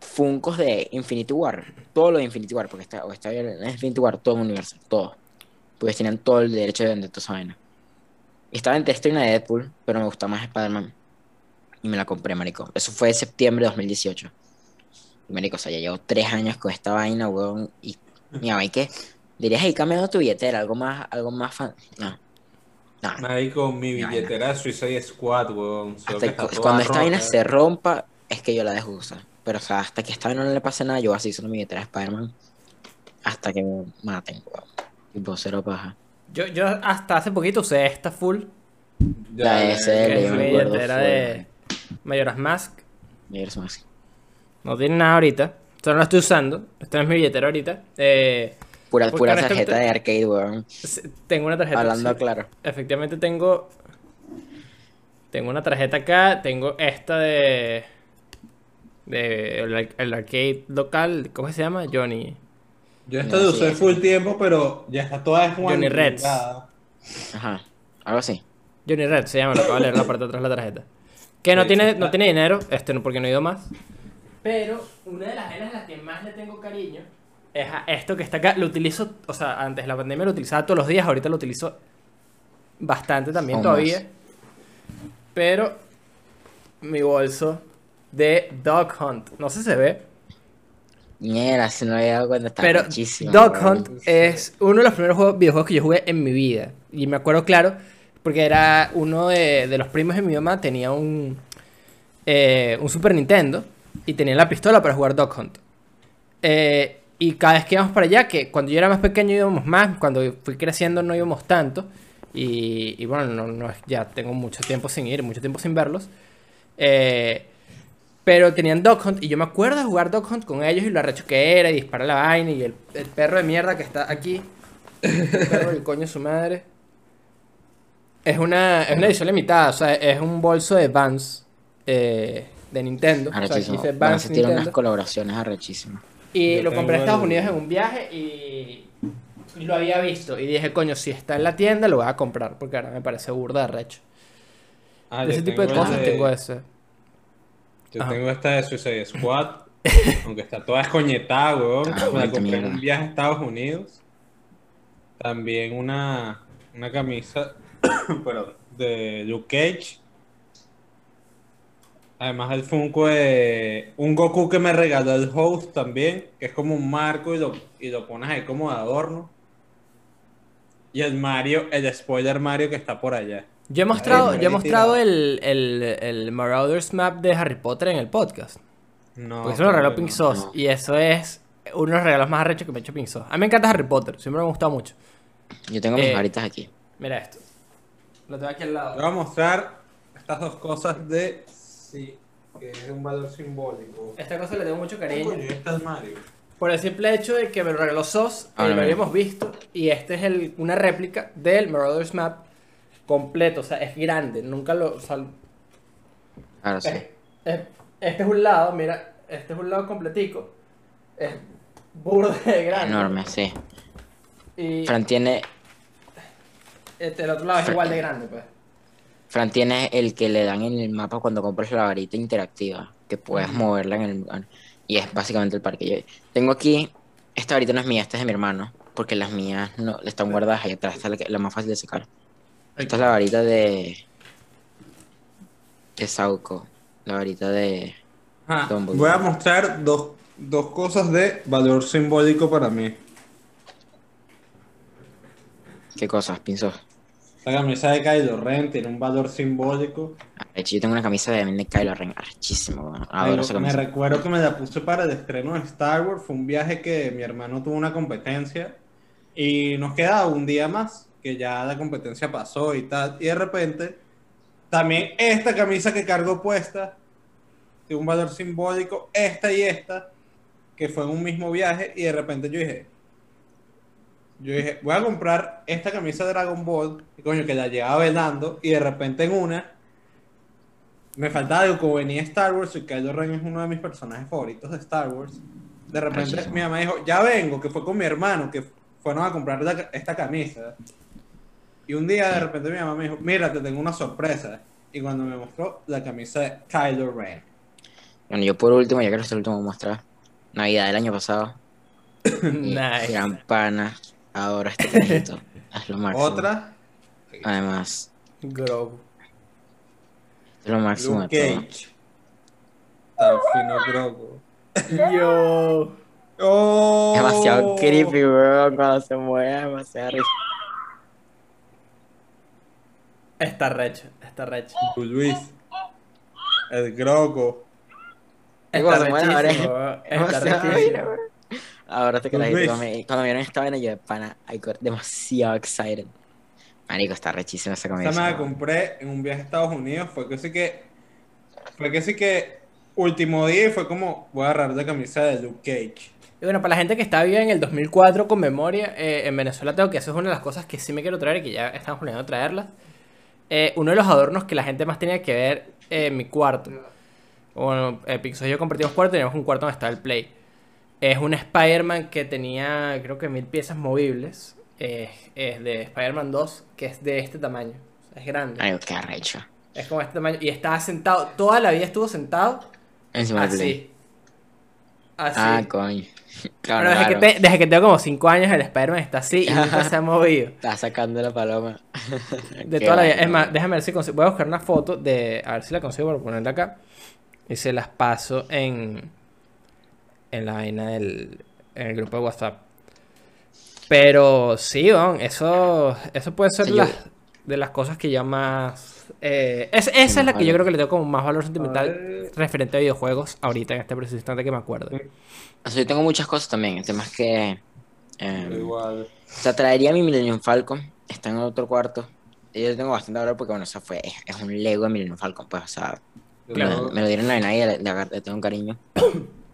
Funkos de Infinity War, todo lo de Infinity War, porque está, o está en Infinity War, todo en Universal, todo. Pues tenían todo el derecho de vender toda esa vaina. Estaba entre esto y una de Deadpool, pero me gusta más Spider-Man. Y me la compré, marico. Eso fue en septiembre de 2018. Y marico, o sea, ya llevo tres años con esta vaina, weón. Y mi mamá, ¿y qué? Dirías, ahí cambiando tu billetera, algo más, algo más fan. No. No. Marico, mi Ay, no. billetera de Suicide Squad, weón. solo Hasta está cuando esta vaina se rompa, es que yo la dejo usar. Pero, o sea, hasta que esta vaina no le pase nada, yo así solo mi billetera de Spider-Man. Hasta que me maten, weón. Tipo, cero paja. Yo, yo hasta hace poquito usé esta full. Ya, La SL, yo me mi acuerdo, billetera de Mayoras Mask. Mayors Mask. No tiene nada ahorita. Esto no lo estoy usando. Esta no es mi billetera ahorita. Eh, Pura, Porque pura honestamente- tarjeta de arcade, weón. tengo una tarjeta. Hablando sí. claro. Efectivamente tengo. Tengo una tarjeta acá. Tengo esta de. De el, el arcade local. ¿Cómo se llama? Johnny. Yo esta No, de usé sí. full tiempo, pero ya está toda Johnny Reds. Ajá. Algo así. Johnny Red se llama, lo acabo de leer la parte de atrás de la tarjeta. Que no Sí, tiene, no tiene dinero, este no, porque no he ido más. Pero una de las venas a las que más le tengo cariño es esto que está acá. Lo utilizo, o sea, antes de la pandemia lo utilizaba todos los días, ahorita lo utilizo bastante también todavía. Pero mi bolso de Dog Hunt, no sé si se ve, Mierda, se me había dado cuenta, está pero muchísimo. Dog Hunt es uno de los primeros juegos- videojuegos que yo jugué en mi vida. Y me acuerdo claro, porque era uno de, de los primos de mi mamá, tenía un, eh, un Super Nintendo y tenía la pistola para jugar Dog Hunt. Eh, y cada vez que íbamos para allá, que cuando yo era más pequeño íbamos más, cuando fui creciendo no íbamos tanto. Y, y bueno, no, no, ya tengo mucho tiempo sin ir, mucho tiempo sin verlos. Eh, pero tenían Dog Hunt y yo me acuerdo de jugar Dog Hunt con ellos y lo arrecho que era y disparar la vaina y el, el perro de mierda que está aquí. El perro del coño de su madre. Es una, es una edición limitada, o sea, es un bolso de Vans eh, de Nintendo. O sea, Arrechísimo. dice Van a Vans unas colaboraciones arrechísimas. Y Yo lo compré a tengo Estados el- Unidos en un viaje y, lo había visto. Y dije, coño, si está en la tienda lo voy a comprar porque ahora me parece burda de recho. Ah, De ese tipo de cosas de- tengo ese. Yo Ajá. tengo esta de Suicide Squad, [LAUGHS] aunque está toda escoñetada, weón. Ah, Me la compré en un viaje a Estados Unidos. También una, una camisa [COUGHS] perdón, de Luke Cage. Además el Funko de un Goku que me regaló el host también, que es como un marco y lo, y lo pones ahí como de adorno. Y el Mario, el spoiler Mario que está por allá. Yo he mostrado, Ahí, yo he mostrado el, el, el Marauders Map de Harry Potter en el podcast. No, Porque eso lo regaló no, Pink no. Sauce. no. Y eso es uno de los regalos más arrechos que me ha hecho Pink Sauce. A mí me encanta Harry Potter, siempre me ha gustado mucho. Yo tengo mis Eh, varitas aquí. Mira esto. Lo tengo aquí al Te lado. voy a mostrar estas dos cosas de sí, que es de un valor simbólico. Esta cosa le tengo mucho cariño. Coño, es Mario. Por el simple hecho de que me lo regaló SOS, Ah, y lo habíamos visto. Y este es el, una réplica del Marauders Map completo. O sea, es grande. Nunca lo. o sea, Claro, sí. es- es- este es un lado, mira. Este es un lado completico. Es burda de grande. Enorme, sí. Y Fran tiene, este, el otro lado es igual de grande, pues. Fran tiene el que le dan en el mapa cuando compras la varita interactiva, que puedes moverla en el lugar. Y es básicamente el parque. Yo tengo aquí, esta varita no es mía, esta es de mi hermano, porque las mías no están guardadas ahí atrás, esta es la, que- la más fácil de sacar. Esta es la varita de. de Sauco, la varita de. Dumbledore. Voy a mostrar dos, dos cosas de valor simbólico para mí. ¿Qué cosas? Pinzos. La camisa de Kylo Ren tiene un valor simbólico. Yo tengo una camisa de, de Kylo Ren, archísimo, weón. Adoro esa me recuerdo que me la puse para el estreno de Star Wars. Fue un viaje que mi hermano tuvo una competencia y nos quedaba un día más, que ya la competencia pasó y tal. Y de repente, también esta camisa que cargo puesta tiene un valor simbólico, esta y esta, que fue en un mismo viaje. Y de repente yo dije, yo dije, voy a comprar esta camisa de Dragon Ball, y coño, que la llevaba velando, y de repente en una me faltaba algo, como venía Star Wars y Kylo Ren es uno de mis personajes favoritos de Star Wars. De repente mi mamá dijo, ya vengo, que fue con mi hermano, que fueron a comprar la- esta camisa. Y un día de repente mi mamá me dijo, mira, te tengo una sorpresa. Y cuando me mostró la camisa de Kylo Ren. Bueno, yo por último, ya que este último mostrar. Navidad del año pasado. [LAUGHS] Nice. Gran pana. Ahora este conejito. Es [LAUGHS] lo máximo. Otra, Además, Grogu. es lo máximo Luke de todo. Cage. Tan fino Grogu. [LAUGHS] Yo. ¡Oh! Demasiado creepy, weón. Cuando se mueve, demasiado risa. Está recho, está recho. Luis. El Grogu. ¿Qué Está rechísimo. Está rechísimo. Ahora te ves. cuando, me- cuando vieron esta vaina, yo de pana, I got demasiado excited. Marico, está rechísima esa camisa. Esa me la compré en un viaje a Estados Unidos. Fue que sí que. Fue que sí que. Último día y fue como. Voy a agarrar la camisa de Luke Cage. Y bueno, para la gente que está viva en el 2004 con memoria, eh, en Venezuela tengo que eso es una de las cosas que sí me quiero traer y que ya estamos planeando traerlas. Eh, uno de los adornos que la gente más tenía que ver eh, en mi cuarto. Bueno, eh, Pixel y yo compartimos cuarto, teníamos un cuarto donde estaba el Play. Es un Spider-Man que tenía, creo que mil piezas movibles. Eh, es de Spider-Man 2, que es de este tamaño. Es grande. Marico, qué arrecho. Es como este tamaño. Y estaba sentado, toda la vida estuvo sentado Encima del play. así. Así. Ah, coño. [LAUGHS] Claro, desde, claro. que te- desde que tengo como 5 años el Spider-Man está así y nunca se ha [LAUGHS] movido. Está sacando la paloma. [LAUGHS] De toda la vida. Es más, déjame ver si consigo. Voy a buscar una foto de. A ver si la consigo para ponerla acá. Y se las paso en. En la vaina del. En el grupo de WhatsApp. Pero sí, Don, eso. Eso puede ser Sí, yo- las- de las cosas que yo más. eh, es- esa es la que yo vale. creo que le tengo como más valor sentimental referente a videojuegos ahorita en este preciso instante que me acuerdo. O sea, yo tengo muchas cosas también. El tema es que. eh, Igual. o sea, traería mi Millennium Falcon. Está en otro cuarto. Y yo tengo bastante valor porque, bueno, eso fue. Es, es un Lego de Millennium Falcon, pues, o sea. Me lo, me lo dieron en la y le, le- le tengo un cariño. [COUGHS]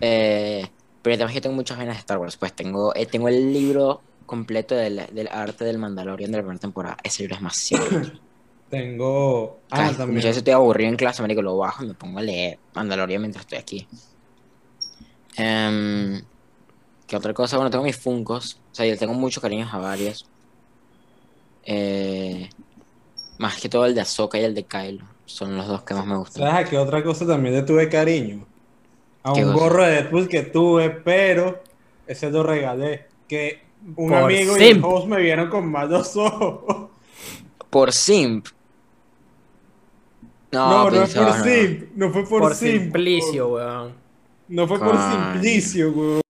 Eh, pero es que tengo muchas vainas de Star Wars. Pues tengo, eh, tengo el libro completo del, del arte del Mandalorian de la primera temporada. Ese libro es demasiado. [COUGHS] Tengo. Ah, Ay, también. Veces estoy aburrido en clase, marico, lo bajo y me pongo a leer Mandalorian mientras estoy aquí. Em, ¿Qué otra cosa? Bueno, tengo mis Funkos. O sea, yo tengo muchos cariños a varios. Eh, más que todo el de Ahsoka y el de Kylo. Son los dos que más me gustan. ¿Sabes a qué otra cosa también le tuve cariño? A ¿Qué un gorro de Deadpool que tuve, pero ese lo regalé. Que un Por amigo y el host me vieron con malos [LAUGHS] ojos. Por Simp. No, No, no, pues, es por no, no. simp. No fue por, Por simp. Simplicio, weón. No fue por simplicio, weón.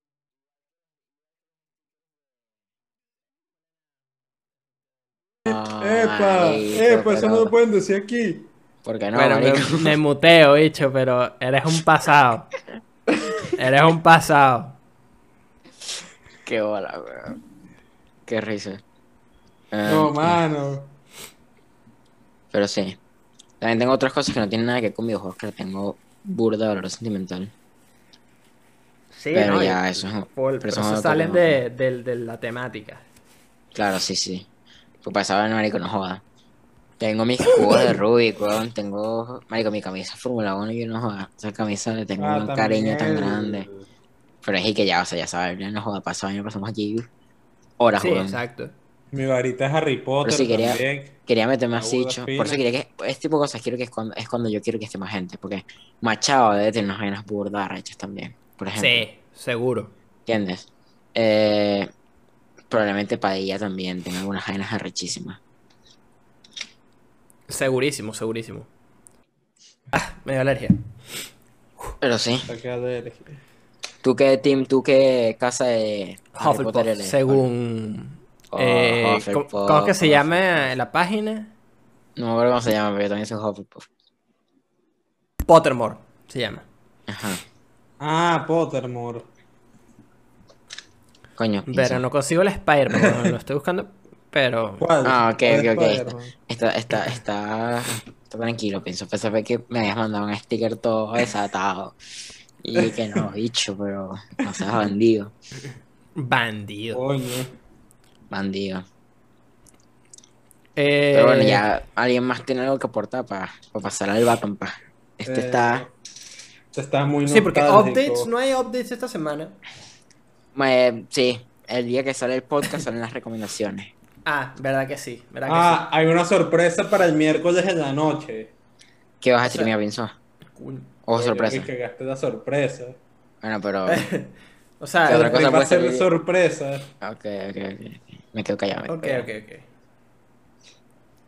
Epa, Marico, epa, eso no lo pueden decir aquí. ¿Por qué no, bueno, me, marico? me muteo, bicho, pero eres un pasado. eres un pasado. Qué bola, weón. Qué risa. Ah, No, mano. Pero sí. También tengo otras cosas que no tienen nada que ver con videojuegos, que tengo burda valor sentimental. Sí, Pero ¿no? ya, eso es- por- pero eso salen de, de- de la temática. Claro, sí, sí. Pues pasaba en marico, no joda. Tengo mis cubos de Rubik, weón. Tengo, marico, mi camisa Fórmula 1 y yo no joda. Esa camisa le tengo Ah, un también cariño tan grande. Pero es que ya, o sea, ya sabes, ya no joda, pasaba, ya pasamos aquí horas, Sí, weón. exacto. Mi varita es Harry Potter sí quería- también. Quería meterme así, Aguda, cho. fina. Por eso quería que. Este tipo de cosas quiero que es cuando, es cuando yo quiero que esté más gente. Porque Machado debe tener unas vainas burdas hechas también. Por ejemplo. Sí, seguro. ¿Entiendes? Eh, probablemente Padilla también tenga algunas vainas arrechísimas. Segurísimo, segurísimo. Ah, me dio alergia. Pero sí. ¿Tú qué team, tú qué casa de Harry Hufflepuff, Potter eres? según... Oh, eh, ¿cómo, Hufflepuff, cómo es que se llama la página? No me acuerdo cómo se llama, pero yo también soy Hufflepuff. Pottermore se llama. Ajá. Ah, Pottermore. Coño. Pero no consigo el Spider-Man, lo estoy buscando, [LAUGHS] pero... ¿Cuál? Ah, ok, ¿Cuál ok, ok. Está, está, está, está tranquilo, pienso. Pensé que me habías mandado un sticker todo desatado. Y que no, bicho, pero no seas bandido. Bandido. Coño. Bandido. Eh, Pero bueno, ya alguien más tiene algo que aportar para pasar al Baton pa. Este Eh, está. Este está muy Sí, porque updates, no hay updates esta semana. eh, sí, el día que sale el podcast salen las recomendaciones. Ah, verdad que sí, verdad que Ah, hay una sorpresa para el miércoles en la noche. ¿Qué vas a O sea- streamear, Pinzo? sí. Coño. O Oye, sorpresa. Que cagaste la sorpresa. Bueno, pero. [LAUGHS] O sea, ¿Qué otra cosa va a puede ser salir? sorpresa. Ok, ok, ok. Me quedo callado. me quedo Ok, ok, ok.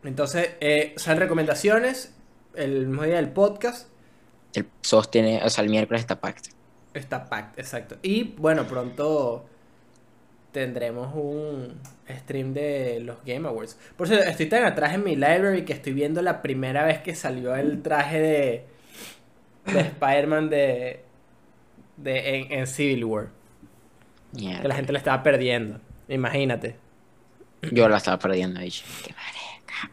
Entonces, eh, salen recomendaciones el mismo día del podcast. El SOS tiene. O sea, el miércoles está packed. Está packed, exacto. Y bueno, pronto tendremos un stream de los Game Awards. Por cierto, estoy tan atrás en mi library que estoy viendo la primera vez que salió el traje de, de Spider-Man de, de, en, en Civil War. Mierda. Que la gente lo estaba perdiendo. Imagínate. Yo la estaba perdiendo, bicho. Qué marica.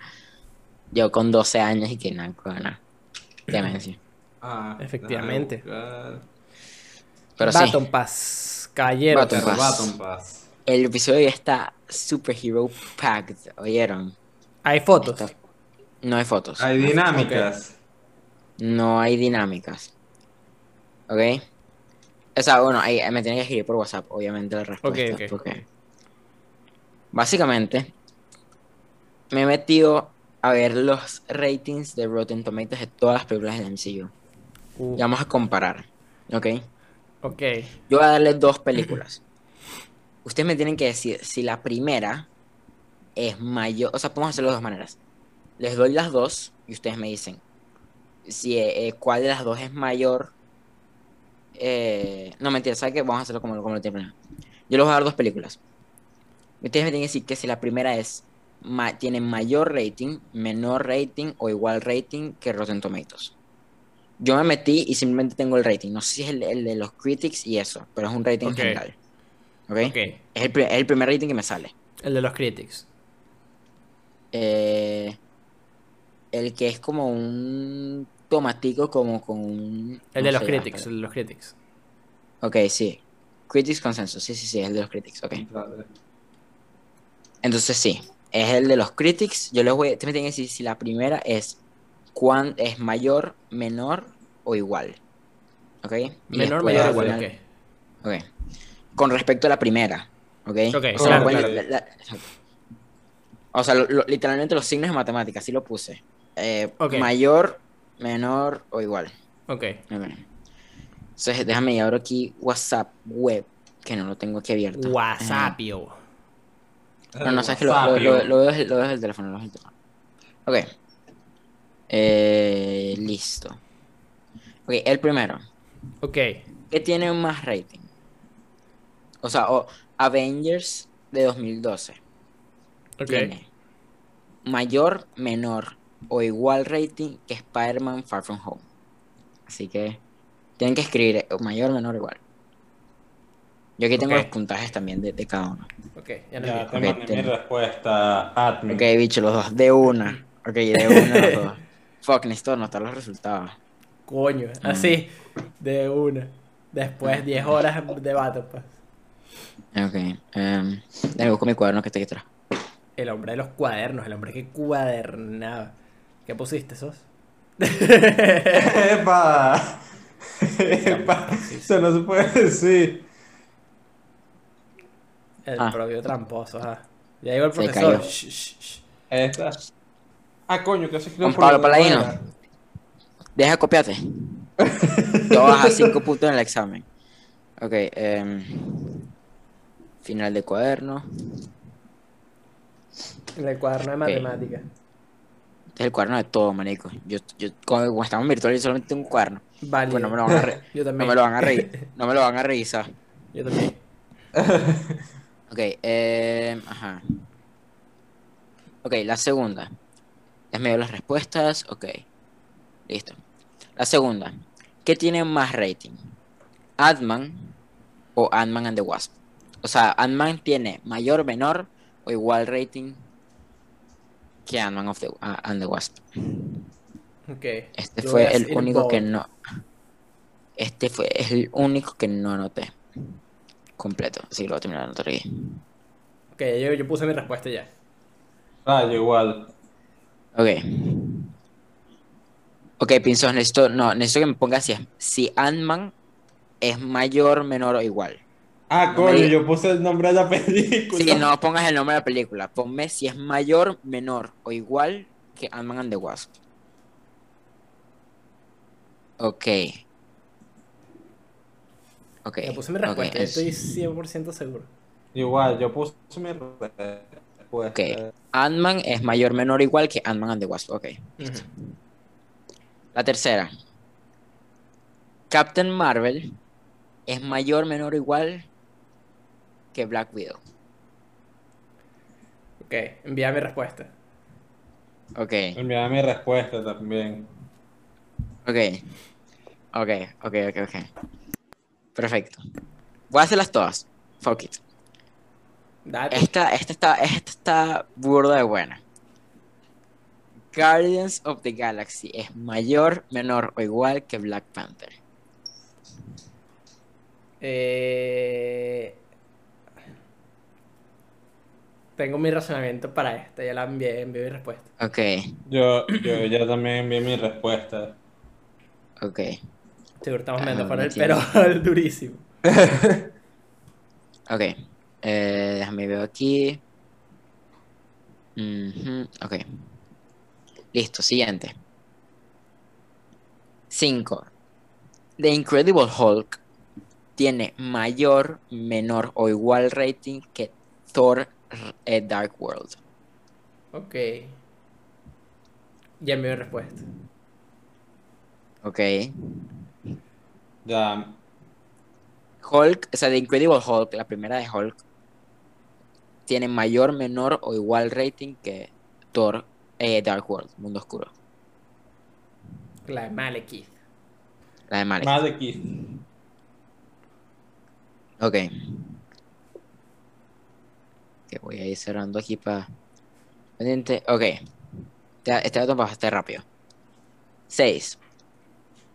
Yo con 12 años y que nada, con nada. Demencia. Ah, Efectivamente. Pero sí, Baton Pass, caballero. Baton Pass. Baton Pass. El episodio ya está superhero packed. ¿Oyeron? Hay fotos. Está- No hay fotos. Hay dinámicas. No hay dinámicas. ¿Ok? O sea, bueno, ahí me tienen que escribir por WhatsApp, obviamente, la respuesta. Ok, ok. Porque básicamente me he metido a ver los ratings de Rotten Tomatoes de todas las películas del MCU. Uh, Y vamos a comparar. ¿Ok? ok. Yo voy a darle dos películas. Ustedes me tienen que decir si la primera es mayor. O sea, podemos hacerlo de dos maneras. Les doy las dos y ustedes me dicen si eh, eh, cuál de las dos es mayor. Eh, no, mentira, ¿sabes qué? Vamos a hacerlo como, como lo tienen. Yo les voy a dar dos películas. Ustedes me tienen que decir que si la primera es ma- tiene mayor rating, menor rating o igual rating que Rotten Tomatoes. Yo me metí y simplemente tengo el rating. No sé si es el, el de los critics y eso, pero es un rating general. ¿Ok? Ok. Es, el, pri- es el primer rating que me sale. El de los critics. Eh, el que es como un tomatico, como con un. El no de los critics, espera. el de los critics. Ok, sí. Critics Consensus, sí, sí, sí, es el de los critics, ok. Entonces sí, es el de los critics. Yo les voy, ustedes me tienen que decir si la primera es cuán es mayor, menor o igual. ¿Ok? Y Menor, mayor, al igual, final- ok. Con respecto a la primera. ¿Ok? Ok, o sea, claro, pueden- claro. la- la- exacto. O sea, lo- lo- literalmente los signos de matemáticas, así lo puse. Eh. Mayor, menor o igual. Ok. Entonces, déjame abro aquí WhatsApp web, que no lo tengo aquí abierto. WhatsApp, yo. No, no, sabes que lo, lo, WhatsApp, lo, yo. lo veo desde, lo veo desde el teléfono, lo veo desde el teléfono. Ok. Eh, listo. Ok, el primero. Ok. ¿Qué tiene más rating? O sea, o Avengers de 2012. Ok. Tiene mayor, menor o igual rating que Spider-Man Far From Home. Así que tienen que escribir eh, mayor, menor, igual. Yo aquí tengo los puntajes también de, de cada uno. Ok, ya no Ya te Ok, mandé mi ten- respuesta, admin. Ok, bicho, los dos de una. Ok, de una los [LAUGHS] dos. Fuck, necesito anotar los resultados. Coño, así, de una. Después 10 horas de Battle Pass. Ok, um, déjame buscar mi cuaderno que está aquí atrás. El hombre de los cuadernos, el hombre que cuadernaba. ¿Qué pusiste, sos? [LAUGHS] ¡Epa! [LAUGHS] ¡Epa! Eso no se puede decir. [LAUGHS] El Ah. propio tramposo, ajá. Ya llegó el Se profesor. cayó. Shh, shh, shh. Esta. Ah, coño, que se escribe Juan Pablo Paladino. Deja de copiarte. Te vas a 5 puntos en el examen. Ok, em, final de cuaderno. En el cuaderno de matemáticas. Es el cuaderno de todo, manico. Yo, yo, cuando, estamos en virtual, yo solamente tengo un cuaderno. Vale. Pues no me lo van a, re- [LAUGHS] Yo no también. me lo van a reír. [LAUGHS] No me lo van a revisar. Yo también. [LAUGHS] Ok, em, ajá. Ok, la segunda. Es medio las respuestas. Ok. Listo. La segunda. ¿Qué tiene más rating? Ant-Man o Ant-Man and the Wasp. O sea, Ant-Man tiene mayor, menor o igual rating que Ant-Man of the, ah, and the Wasp. Ok. Este Yo fue el único que no. Este fue el único que no anoté. Completo. Así que lo voy a terminar de anotar aquí. Ok, yo, yo puse mi respuesta ya. Ah, yo igual. Ok. Ok, Pinzos, necesito, no, necesito que me pongas si, es- si Ant-Man es mayor, menor o igual. Ah, No coño, yo puse el nombre de la película. Si no pongas el nombre de la película, ponme si es mayor, menor o igual que Ant-Man and the Wasp. Ok. Ok. Ya puse mi respuesta, yo es- estoy 100% seguro. Igual, yo puse mi respuesta. Ok. Ant-Man es mayor, menor o igual que Ant-Man and the Wasp. Ok. Ujú. La tercera. Captain Marvel es mayor, menor o igual que Black Widow. Ok, envía mi respuesta. Ok, Enviaba mi respuesta también. ok. Ok, ok, ok, ok. Perfecto. Voy a hacerlas todas. Fuck it. Date. Esta, esta está, esta está burda de buena. Guardians of the Galaxy es mayor, menor o igual que Black Panther. Eh, Tengo mi razonamiento para esta, ya la envié, envié mi respuesta. Ok, Yo, yo ya también envié mi respuesta. ok. Seguro estamos Ah, viendo por no el pero [LAUGHS] durísimo. [LAUGHS] Ok. Eh, déjame ver aquí. Ok. Listo, siguiente. 5. The Incredible Hulk tiene mayor, menor o igual rating que Thor eh, Dark World. Ok. Ya envié mi respuesta. Ok. Ya. Hulk, o sea, The Incredible Hulk, la primera de Hulk, tiene mayor, menor o igual rating que Thor eh, Dark World, Mundo Oscuro. La de Malekith. La de Malek. Más de aquí. Ok. Que voy a ir cerrando aquí para. Pendiente. Ok. Este este dato va bastante rápido. 6.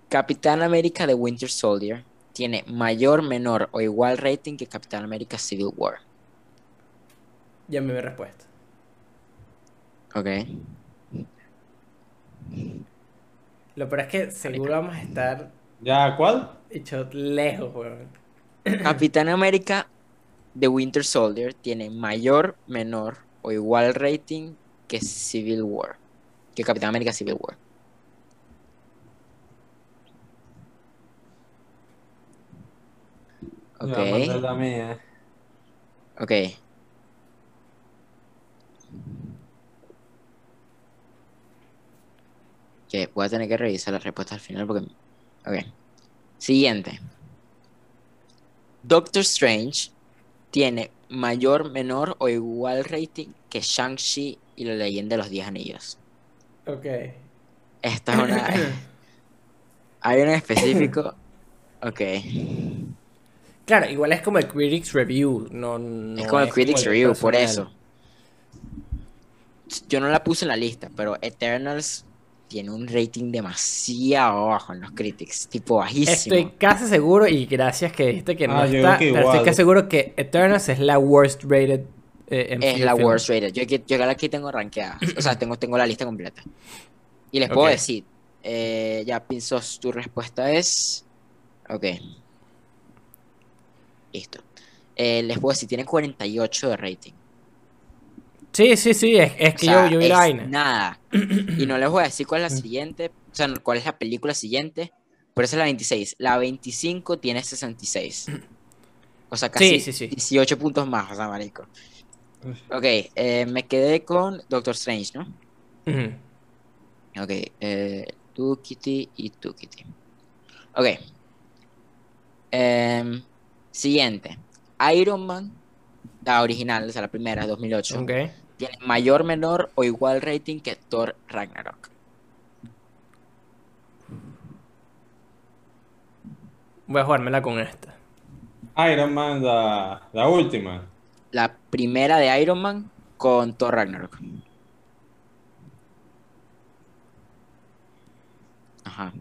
Capitán América de Winter Soldier tiene mayor, menor o igual rating que Capitán América Civil War. Ya envié mi respuesta. Ok. Lo peor es que seguro vamos a estar ¿Ya cuál? hechos lejos, weón. Capitán América de Winter Soldier tiene mayor, menor o igual rating que Civil War. Que Capitán América Civil War. Ok. Ya mandé la mía. Ok. Que voy a tener que revisar la respuesta al final porque. Ok. Siguiente. Doctor Strange tiene mayor, menor o igual rating que Shang-Chi y la leyenda de los 10 anillos. Ok. Esta es una. [COUGHS] Hay un específico. Ok. Claro, igual es como el Critics Review, no, no es como el Critics Review, por eso. Yo no la puse en la lista, pero Eternals tiene un rating demasiado bajo en los critics, tipo bajísimo. Estoy casi seguro, y gracias que dijiste que no Ah, está, que pero estoy casi seguro que Eternals es la worst rated eh, es la film. worst rated. Yo, aquí- yo aquí tengo rankeada. O sea, tengo, tengo la lista completa. Y les puedo decir, eh, ya Pinzos, tu respuesta es. Ok. Listo. Eh, les puedo decir, tiene 48 de rating. Sí, sí, sí, es, es O que sea, yo, yo vi la vaina. nada. Y no les voy a decir cuál es la siguiente, o sea, cuál es la película siguiente, pero esa es la 26. La 25 tiene 66. O sea, casi sí, sí. 18 puntos más, o sea, marico. Ok, eh, me quedé con Doctor Strange, ¿no? Ujú. Ok, eh, tú, Kitty y tú, Kitty. Ok. Em, siguiente. Iron Man, la original, o sea, la primera, 2008. Ok. Tiene mayor, menor o igual rating que Thor Ragnarok. Voy a jugármela con esta. Iron Man, la, la última. La primera de Iron Man con Thor Ragnarok. Ajá.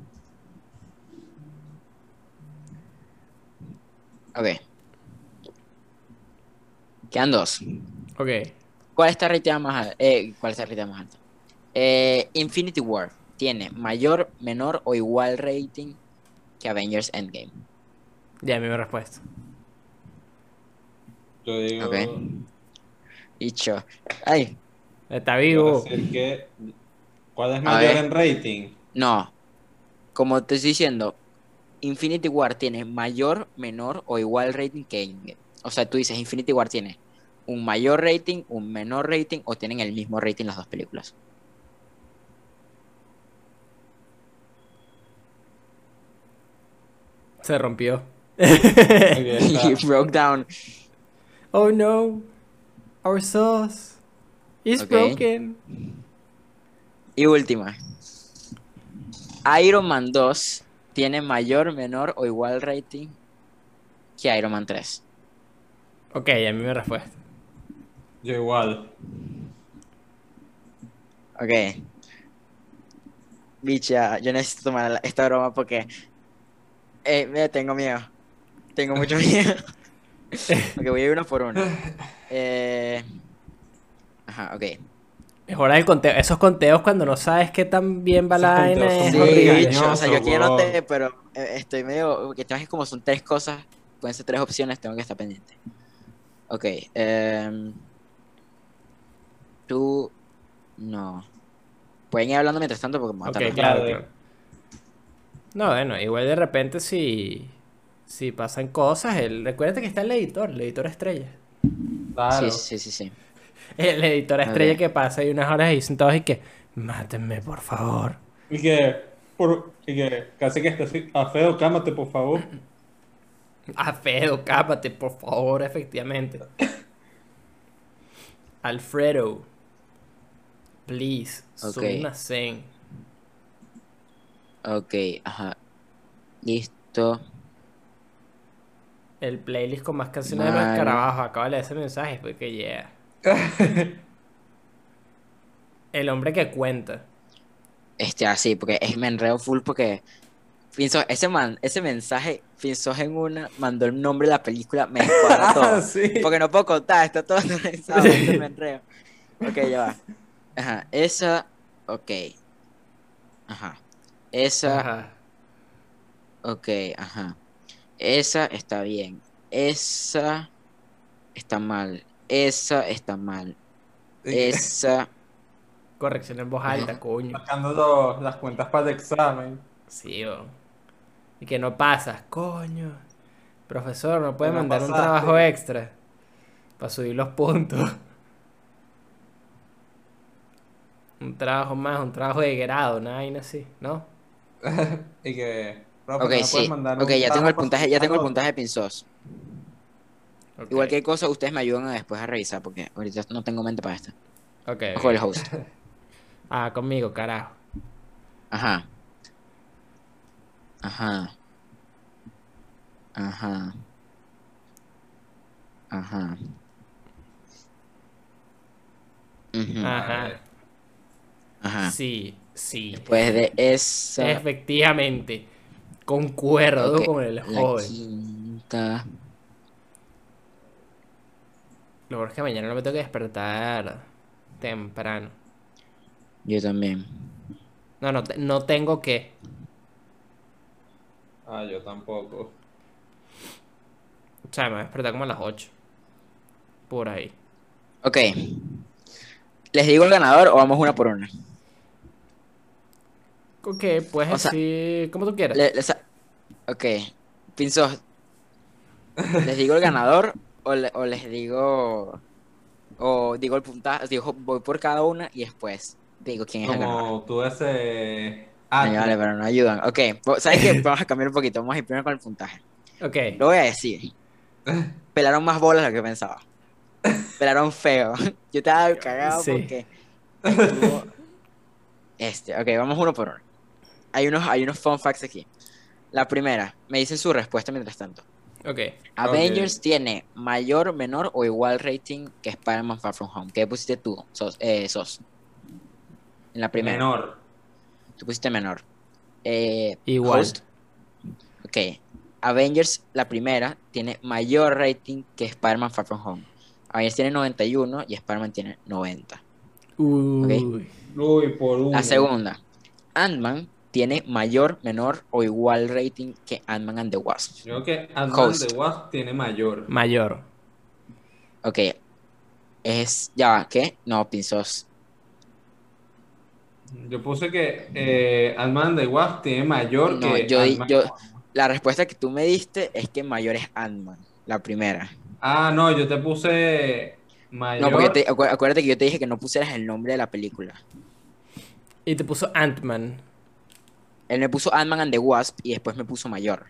Ok. Quedan dos. Ok. ¿Cuál está rateada más alta? Eh, ¿cuál está rateada más alta? Eh, Infinity War tiene mayor, menor o igual rating que Avengers Endgame. Ya, mi respuesta. Yo digo. Ok. Dicho. Ay, Está vivo. que. ¿Cuál es mayor en rating? no. Como te estoy diciendo, Infinity War tiene mayor, menor o igual rating que Endgame. O sea, tú dices Infinity War tiene un mayor rating, un menor rating o tienen el mismo rating las dos películas. Se rompió. [LAUGHS] Está. broke down. Oh no. Our sauce is Ok. broken. Y última. Iron Man 2 tiene mayor, menor o igual rating que Iron Man 3. Ok, a mí mi respuesta. Yo igual. Ok. Bicha, yo necesito tomar esta broma porque eh, me tengo miedo. Tengo mucho [LAUGHS] miedo. ok, voy a ir uno por uno. Eh, Ajá, ok. Mejora el conteo. Esos conteos cuando no sabes qué tan bien va Esos la vaina es Sí, bicho, o sea, yo aquí anoté, pero eh, estoy medio. Que que como son tres cosas, pueden ser tres opciones, tengo que estar pendiente. Ok, em, tú. No. Pueden ir hablando mientras tanto porque me voy a Ok, tardar. claro, Claro. No, bueno, igual de repente si, si pasan cosas, el, recuérdate que está el editor, el editor estrella. Claro. Sí, sí, sí, sí. [LAUGHS] El editor estrella que pasa ahí unas horas ahí sentados y que, mátenme por favor. Y que, por, y que casi que estás a feo, cámate, por favor. [LAUGHS] Alfredo, cápate, por favor, efectivamente. Alfredo, please, Ok. soy una zen. Ok, ajá. Listo. El playlist con más canciones de los Mal. escarabajos. Acaba de leer ese mensaje, porque yeah. [LAUGHS] El hombre que cuenta. Este, así, porque es, me enredo full porque. Pienso, ese man, ese mensaje, pienso en una, mandó el nombre de la película, me descuadra [LAUGHS] todo. Ah, sí. Porque no puedo contar, está todo organizado, entonces me enredo. Ok, ya va. Ajá, esa, ok. Ajá. Esa, Ajá. ok, ajá. Esa está bien. Esa está mal. Esa está mal. Esa, [LAUGHS] Corrección en voz alta, coño. Sacando los- las cuentas para el examen. Sí, o. Y que no pasas, coño. Profesor, ¿no puede no mandar un trabajo extra? Para subir los puntos. [LAUGHS] Un trabajo más, un trabajo de grado, una vaina así, ¿no? [LAUGHS] y que. profe, ok, ¿no me sí. Ok, ya tengo el puntaje, ya tengo el puntaje de Pinzos. Ok, Igual que cosa, ustedes me ayudan a después a revisar porque ahorita no tengo mente para esto. ok, Ojo ok. el host. [LAUGHS] Ah, conmigo, carajo. Ajá. Ajá. Ajá. Ajá. Ajá. Ajá. Sí, sí. Después de esa. Efectivamente. Concuerdo con el La joven. quinta. Lo bueno es que mañana no me tengo que despertar temprano. Yo también. No, no, te- no tengo que. Ah, yo tampoco. O sea, me voy a despertar como a las 8. Por ahí. Ok. ¿Les digo el ganador o vamos una por una? Ok, puedes O sea, decir como tú quieras. Le- ok, Pinzos, ¿les digo el ganador o, le- o les digo... O digo el puntaje, digo, voy por cada una y después digo quién es el ganador. Como tú ese... Ay, vale, pero no ayudan. Ok, ¿sabes qué? Vamos a cambiar un poquito. Vamos a ir primero con el puntaje. Ok. Lo voy a decir. Pelaron más bolas de lo que pensaba. Pelaron feo. [LAUGHS] Yo estaba cagado Sí. porque. Este, ok, vamos uno por uno. Hay unos, hay unos fun facts aquí. La primera, me dicen su respuesta mientras tanto. Ok. Avengers tiene mayor, menor o igual rating que Spider-Man Far From Home. ¿Qué pusiste tú, Sos? Eh, Sos? En la primera. Menor. Tú pusiste menor. Eh, Igual. host. Ok. Avengers, la primera, tiene mayor rating que Spider-Man Far From Home. Avengers tiene 91 y Spider-Man tiene 90. Uy. Uy, por uno. La segunda, Ant-Man tiene mayor, menor o igual rating que Ant-Man and the Wasp. Creo que Ant-Man Host. the Wasp tiene mayor. Mayor. Ok. Es. Ya va, ¿qué? No, pinzos. Yo puse que eh, Ant-Man the Wasp tiene mayor No, que yo, yo. La respuesta que tú me diste es que mayor es Ant-Man, la primera. Ah, no, yo te puse mayor. No, porque te- acu- acuérdate que yo te dije que no pusieras el nombre de la película. Y te puso Ant-Man. Él me puso Ant-Man and the Wasp y después me puso mayor.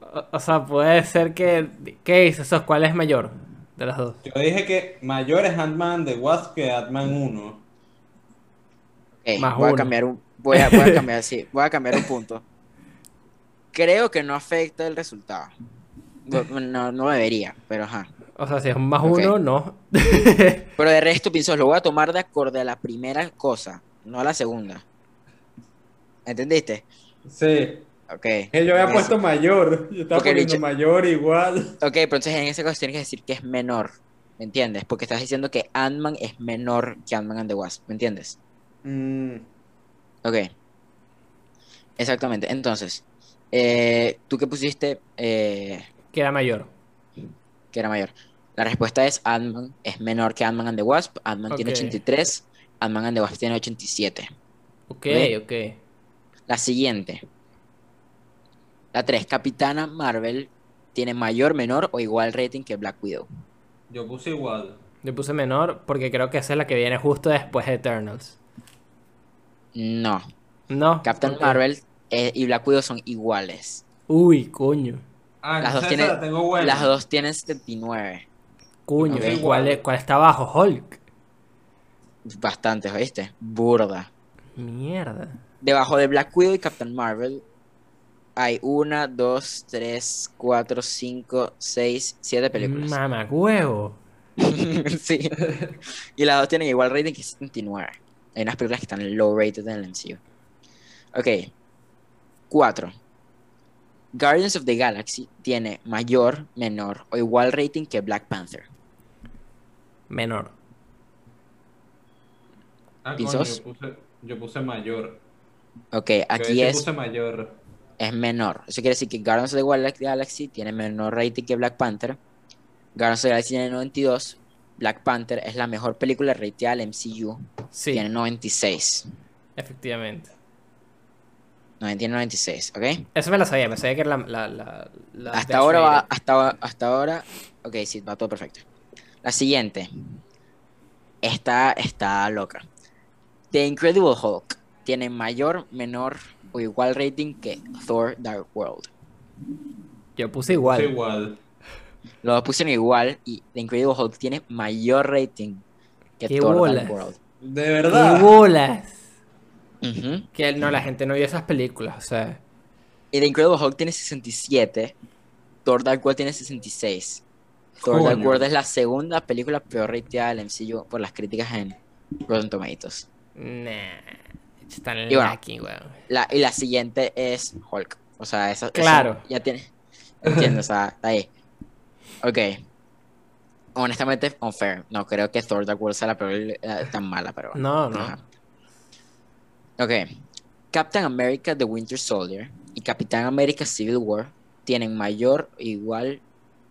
O, o sea, puede ser que. ¿Qué dices? ¿Cuál es mayor de las dos? Yo dije que mayor es Ant-Man the Wasp que Ant-Man 1. Ok, Más voy a cambiar un. Voy a, voy a [LAUGHS] cambiar, sí, voy a cambiar un punto. Creo que no afecta el resultado. No, no, debería, pero ajá. O sea, si es un más uno, no. [LAUGHS] [LAUGHS] Pero de resto, pienso, lo voy a tomar de acorde a la primera cosa, no a la segunda. ¿Entendiste? Sí. Ok. Que yo había Eso. puesto mayor. Yo estaba Porque poniendo mayor igual. Ok, pero entonces en ese caso tienes que decir que es menor. ¿Me entiendes? Porque estás diciendo que Ant-Man es menor que Ant-Man and the Wasp. ¿Me entiendes? Mm, Ok. Exactamente. Entonces, eh, ¿tú qué pusiste eh, Que era mayor. que era mayor? La respuesta es Ant-Man es menor que Ant-Man and the Wasp. Ant-Man tiene Ok. 83. Ant-Man and the Wasp tiene 87. Ok, ¿Ve? ok. La siguiente. La 3. Capitana Marvel tiene mayor, menor o igual rating que Black Widow. yo puse igual. Yo puse menor porque creo que esa es la que viene justo después de Eternals. No. No. Captain. Marvel eh, y Black Widow son iguales. Uy, coño. Ah, Las dos tienen- esa la tengo buena. Las dos tienen 79. Coño. Ok. ¿y ¿Cuál, es- ¿Cuál está abajo? Hulk. Bastantes, ¿oíste? Burda. Mierda. Debajo de Black Widow y Captain Marvel hay una, dos, tres, cuatro, cinco, seis, siete películas. Mamá, huevo. [LAUGHS] sí. Y las dos tienen igual rating que 79. Hay unas películas que están low rated en el MCU. Ok. Cuatro. Guardians of the Galaxy tiene mayor, menor o igual rating que Black Panther. Menor. Ah, yo puse, yo puse mayor. Ok, Yo aquí es, puse mayor. Es menor. Eso quiere decir que Guardians of the Gal- Galaxy tiene menor rating que Black Panther. Guardians of the Galaxy tiene 92. Black Panther es la mejor película rateada del MCU. Sí, Tiene 96. efectivamente. No, tiene 96, ¿ok? Eso me la sabía, me sabía que era la. la, la, la Hasta ahora va, hasta, hasta ahora, ok, sí, va todo perfecto. La siguiente. Está, está loca. The Incredible Hulk tiene mayor, menor o igual rating que Thor Dark World. Yo puse Puse igual. igual. Dos pusieron igual y The Incredible Hulk tiene mayor rating que ¡Qué Thor bolas! Dark World. De ¡Qué verdad. bolas! Ujú. Que no, la gente no vio esas películas, o sea. Y The Incredible Hulk tiene 67. Thor Dark World tiene 66. Thor Dark. World es la segunda película peor rateada del MCU por las críticas en Rotten Tomatoes. Nah. Están Y bueno. lacking, weón. La, y la siguiente es Hulk. O sea, esa, esa Claro. ya tiene. Entiendo, o sea, está ahí. Ok. Honestamente, unfair. No creo que Thor Dark World sea la peor eh, tan mala, pero. No, no. Ajá. Ok. Captain America The Winter Soldier y Capitán America Civil War tienen mayor, igual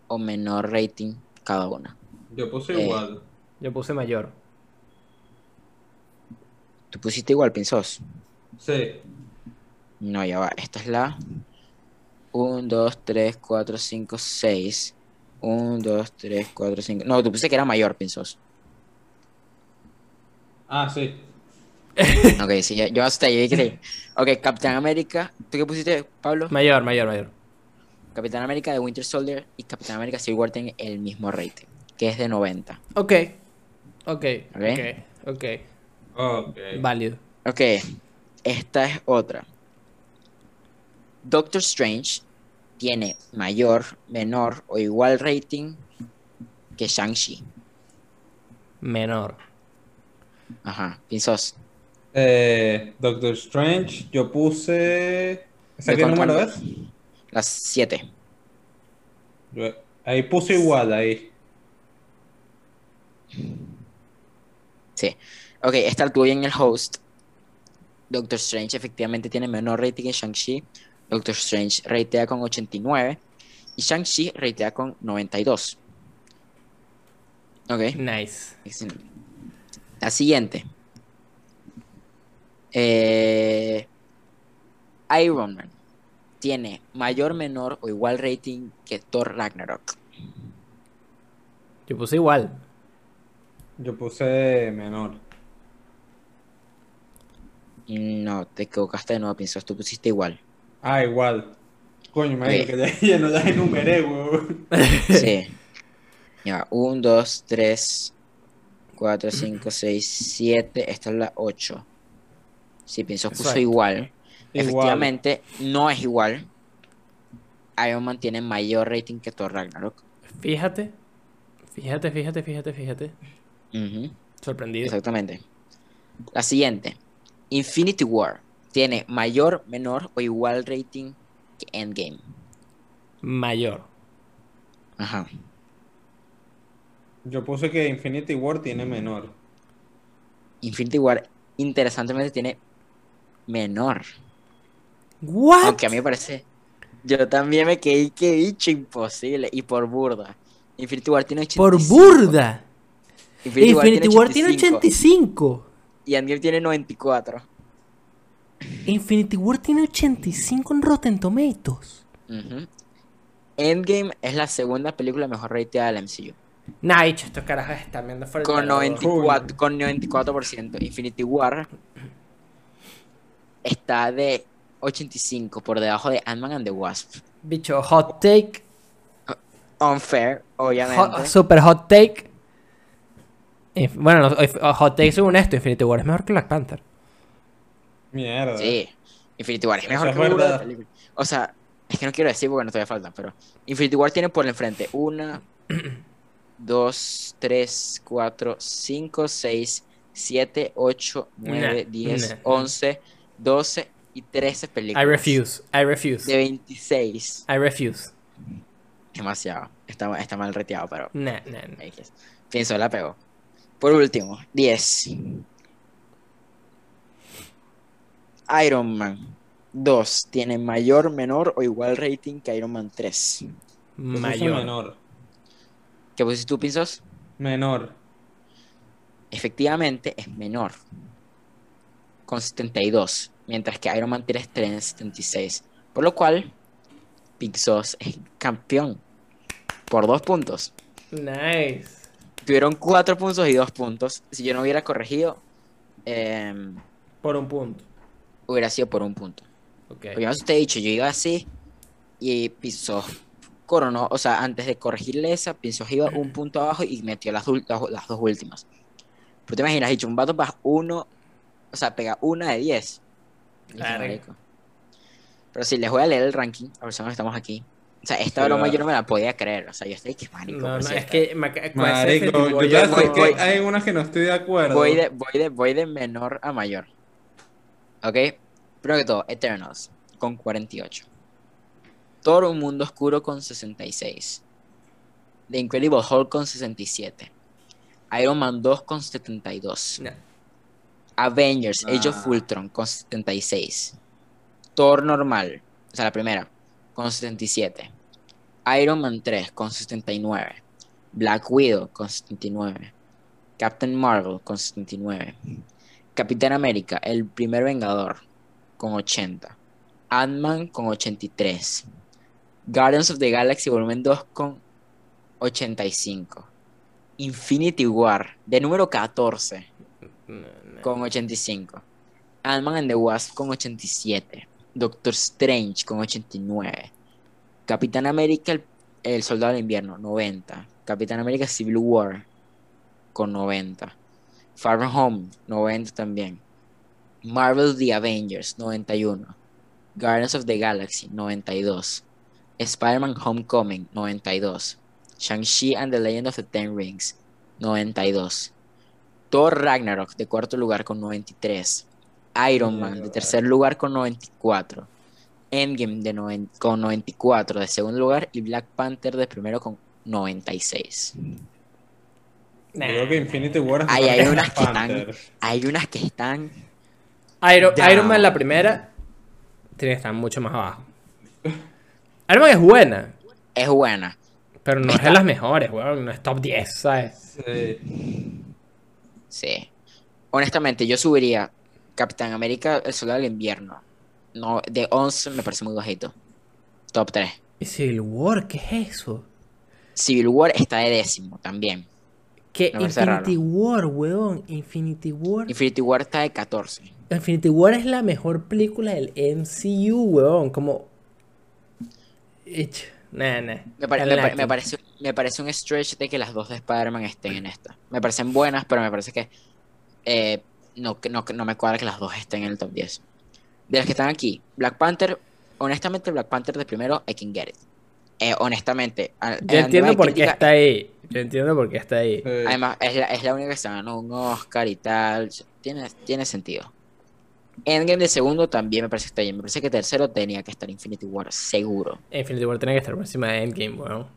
o menor rating cada una. Yo puse Eh, igual. Yo puse mayor. ¿Tú pusiste igual, Pinzos? Sí. No, ya va. Esta es la 1, 2, 3, 4, 5, 6. 1, 2, 3, 4, 5. No, tú pusiste que era mayor, Pinzos. Ah, sí. [LAUGHS] Ok, sí, ya- yo yo dije que sí. Ok, Capitán América. ¿Tú qué pusiste, Pablo? Mayor, mayor, mayor. Capitán América de Winter Soldier y Capitán América Civil War tienen el mismo rating, que es de 90. Ok. Ok. Ok. Ok. Ok. Válido. Ok, esta es otra. Doctor Strange tiene mayor, menor o igual rating que Shang-Chi. Menor. Ajá, Pinzos. Eh, Doctor Strange, yo puse. ¿Esa De qué número es? Las 7. Yo- ahí puse igual, ahí. Sí. Ok, esta tuve en el host. Doctor Strange efectivamente tiene menor rating que Shang-Chi. Doctor Strange ratea con 89. Y Shang-Chi ratea con 92. Ok. Nice. Excelente. La siguiente. Eh, Iron Man tiene mayor, menor o igual rating que Thor Ragnarok. Yo puse igual. Yo puse menor. No, te equivocaste de nuevo, piensas. Tú pusiste igual. Ah, igual. Coño, me que ya, [LAUGHS] ya no las enumeré, weón. Sí. [LAUGHS] Ya, 1, 2, 3, 4, 5, 6, 7. Esta es la 8. Si pienso puso Exacto. igual. Igual. Efectivamente, no es igual. Iron Man tiene mayor rating que Thor Ragnarok. Fíjate. Fíjate, fíjate, fíjate, fíjate. Ujú. Sorprendido. Exactamente. La siguiente. Infinity War tiene mayor, menor o igual rating que Endgame. Mayor. Ajá. Yo puse que Infinity War tiene menor. Infinity War, interesantemente, tiene menor. What? Aunque a mí me parece. Yo también me quedé que dicho imposible. Y por burda. Infinity War tiene 85. Por burda. Infinity, Infinity War tiene 85, 85. Y Endgame tiene 94. Infinity War tiene 85 en Rotten Tomatoes. Ujú. Endgame es la segunda película mejor rateada del MCU. Nah, dicho, estos carajos están viendo fuera Con del todo. 94%, con 94%. Infinity War está de 85 por debajo de Ant-Man and the Wasp. Bicho, hot take. Unfair, obviamente. hot- super hot take. Inf- Bueno, no, if- hot take según esto, Infinity War es mejor que Black Panther. Mierda. Sí, Infinity War es Eso mejor es que verdad. película. O sea, es que no quiero decir porque no todavía falta, pero Infinity War tiene por el enfrente 1, 2, 3, 4, 5, 6, 7, 8, 9, Nah, 10, nah. 11, 12 y 13 películas. I refuse. I refuse. De 26. I refuse. Demasiado. Está, está mal reteado, pero Nah, nah, nah. Pienso la pegó. Por último, 10. Iron Man 2 tiene mayor, menor o igual rating que Iron Man 3. Yo puse Mayor. menor. ¿Qué pusiste tú, Pinzos? Menor. Efectivamente es menor. Con 72. Mientras que Iron Man 3 tiene 76. Por lo cual, Pinzos es campeón. Por dos puntos. Nice. Tuvieron cuatro puntos y dos puntos. Si yo no hubiera corregido, em, Por un punto. hubiera sido por un punto. Ok. Porque yo te he dicho, yo iba así y Pinzos coronó. O sea, antes de corregirle esa, Pinzos iba un punto abajo y metió las, dul- las, las dos últimas. Pero te imaginas, dicho, un vato baja uno, o sea, pega una de 10. Dije, Verga. marico. Pero sí, les voy a leer el ranking, a ver si estamos aquí. O sea, esta broma yo no me la podía creer. O sea, yo estoy que marico. No, no, es está. que Marico, yo ya sé voy- que hay unas que no estoy de acuerdo. Voy de, voy, de, voy, de, menor a mayor. ¿Ok? Primero que todo, Eternals con 48. Thor Un Mundo Oscuro con 66. The Incredible Hulk con 67. Iron Man 2 con 72. No. Avengers Age of Ah. Ultron con 76. Thor normal, o sea, la primera, con 77. Iron Man 3 con 79. Black Widow con 79. Captain Marvel con 79. Capitán América, el primer Vengador, con 80. Ant-Man con 83. Guardians of the Galaxy Volumen 2 con 85. Infinity War, de número 14, con 85. Ant-Man and the Wasp con 87. Doctor Strange con 89. Capitán América, el, el Soldado del Invierno, 90. Capitán América Civil War con 90. Far From Home, 90 también. Marvel The Avengers, 91. Guardians of the Galaxy, 92. Spider-Man Homecoming, 92. Shang-Chi and the Legend of the Ten Rings, 92. Thor Ragnarok, de cuarto lugar con 93. Iron Man, de tercer lugar con 94. Endgame de noven- con 94 de segundo lugar y Black Panther de primero con 96. Yo Creo que Infinity War es Ay, hay que unas que están-. Hay unas que están Iron. Iron Man la primera tiene que estar mucho más abajo. Iron Man es buena, es buena. pero no es de las mejores, weón. No es top 10, ¿sabes? Sí. Sí. Honestamente, yo subiría Capitán América, el Soldado del Invierno. No, de 11 me parece muy bajito. Top 3. ¿Y Civil War? ¿Qué es eso? Civil War está de décimo también. ¿Qué Me Infinity War, weón? Infinity War. Infinity War está de 14. Infinity War es la mejor película del MCU, weón. Como. Nah, nah. Me, pare- me, parece, me parece un stretch de que las dos de Spider-Man estén en esta. Me parecen buenas, pero me parece que eh, no, no, que no me cuadra que las dos estén en el top 10. De las que están aquí, Black Panther, honestamente, Black Panther de primero, I can get it. Eh, honestamente, Yo entiendo por qué está ahí. Yo entiendo por qué está ahí. Sí. Además, es la, es la única que se ganó un Oscar y tal. Tiene, tiene sentido. Endgame de segundo también me parece que está bien. Me parece que tercero tenía que estar Infinity War, seguro. Infinity War tiene que estar por encima de Endgame, weón.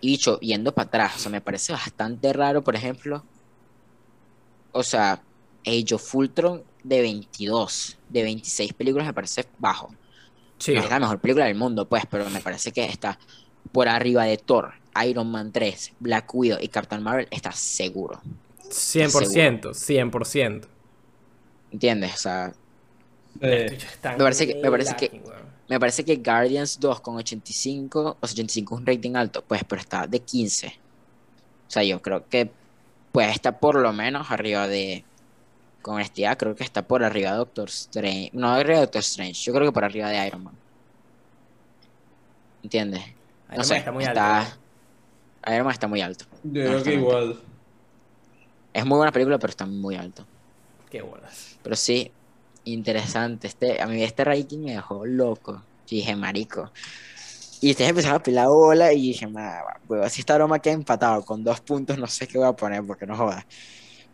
Y dicho, yendo para atrás, o sea, me parece bastante raro, por ejemplo. O sea, Age of Ultron de 22, de 26 películas me parece bajo. Sí. No es la mejor película del mundo, pues, pero me parece que está por arriba de Thor, Iron Man 3, Black Widow y Captain Marvel, está seguro. 100%, 100%. ¿Entiendes? O sea, Sí. Me parece que- me parece que- me parece que Guardians 2 con 85, o sea, 85 es un rating alto, pues, pero está de 15. O sea, yo creo que pues está por lo menos arriba de. Con honestidad, creo que está por arriba de Doctor Strange. No, arriba de Doctor Strange. Yo creo que por arriba de Iron Man. ¿Entiendes? Iron No sé, está muy está- alto. Iron Man está muy alto. Yo creo que igual. Es muy buena película, pero está muy alto. Qué bolas. Pero sí, interesante. Este, a mí este ranking me dejó loco. Yo dije, marico. Y ustedes empezaron a pilar bola y dije, "Ma, huevo, si esta broma queda empatado con dos puntos, no sé qué voy a poner porque no jodas.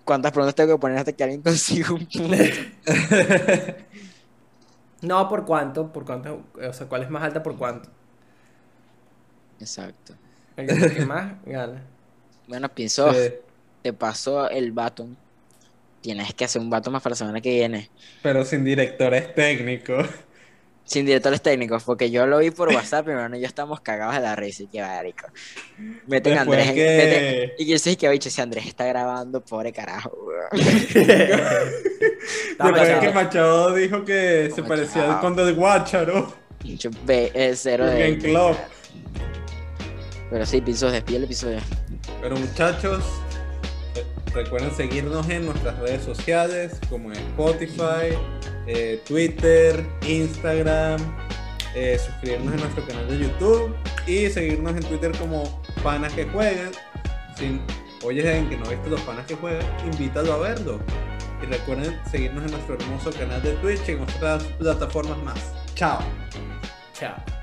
¿Cuántas preguntas tengo que poner hasta que alguien [LAUGHS] consiga un punto? [LAUGHS] No, ¿por cuánto? ¿Por cuánto? O sea, ¿cuál es más alta por cuánto? Exacto. El que más, [LAUGHS] gana. Bueno, pienso, Sí. te paso el baton. Tienes que hacer un baton más para la semana que viene. Pero sin directores técnicos. Sin directores técnicos, porque yo lo vi por WhatsApp, y bueno, ya estamos cagados de la risa y que marico. Meten a Andrés en- que- meten- Y yo sé que bicho, si Andrés está grabando, pobre carajo, [LAUGHS] Después machado. que Machado dijo que se parecía al conde de Guácharo. Ve, es cero de. Jürgen Klopp. Pero sí, pisos despide el episodio. Pero muchachos, recuerden seguirnos en nuestras redes sociales como Spotify, eh, Twitter, Instagram, eh, suscribirnos en nuestro canal de YouTube y seguirnos en Twitter como Panas que Juegan. Si oyes en que no viste los panas que juegan, invítalo a verlo. Y recuerden seguirnos en nuestro hermoso canal de Twitch y en otras plataformas más. Chao. Chao.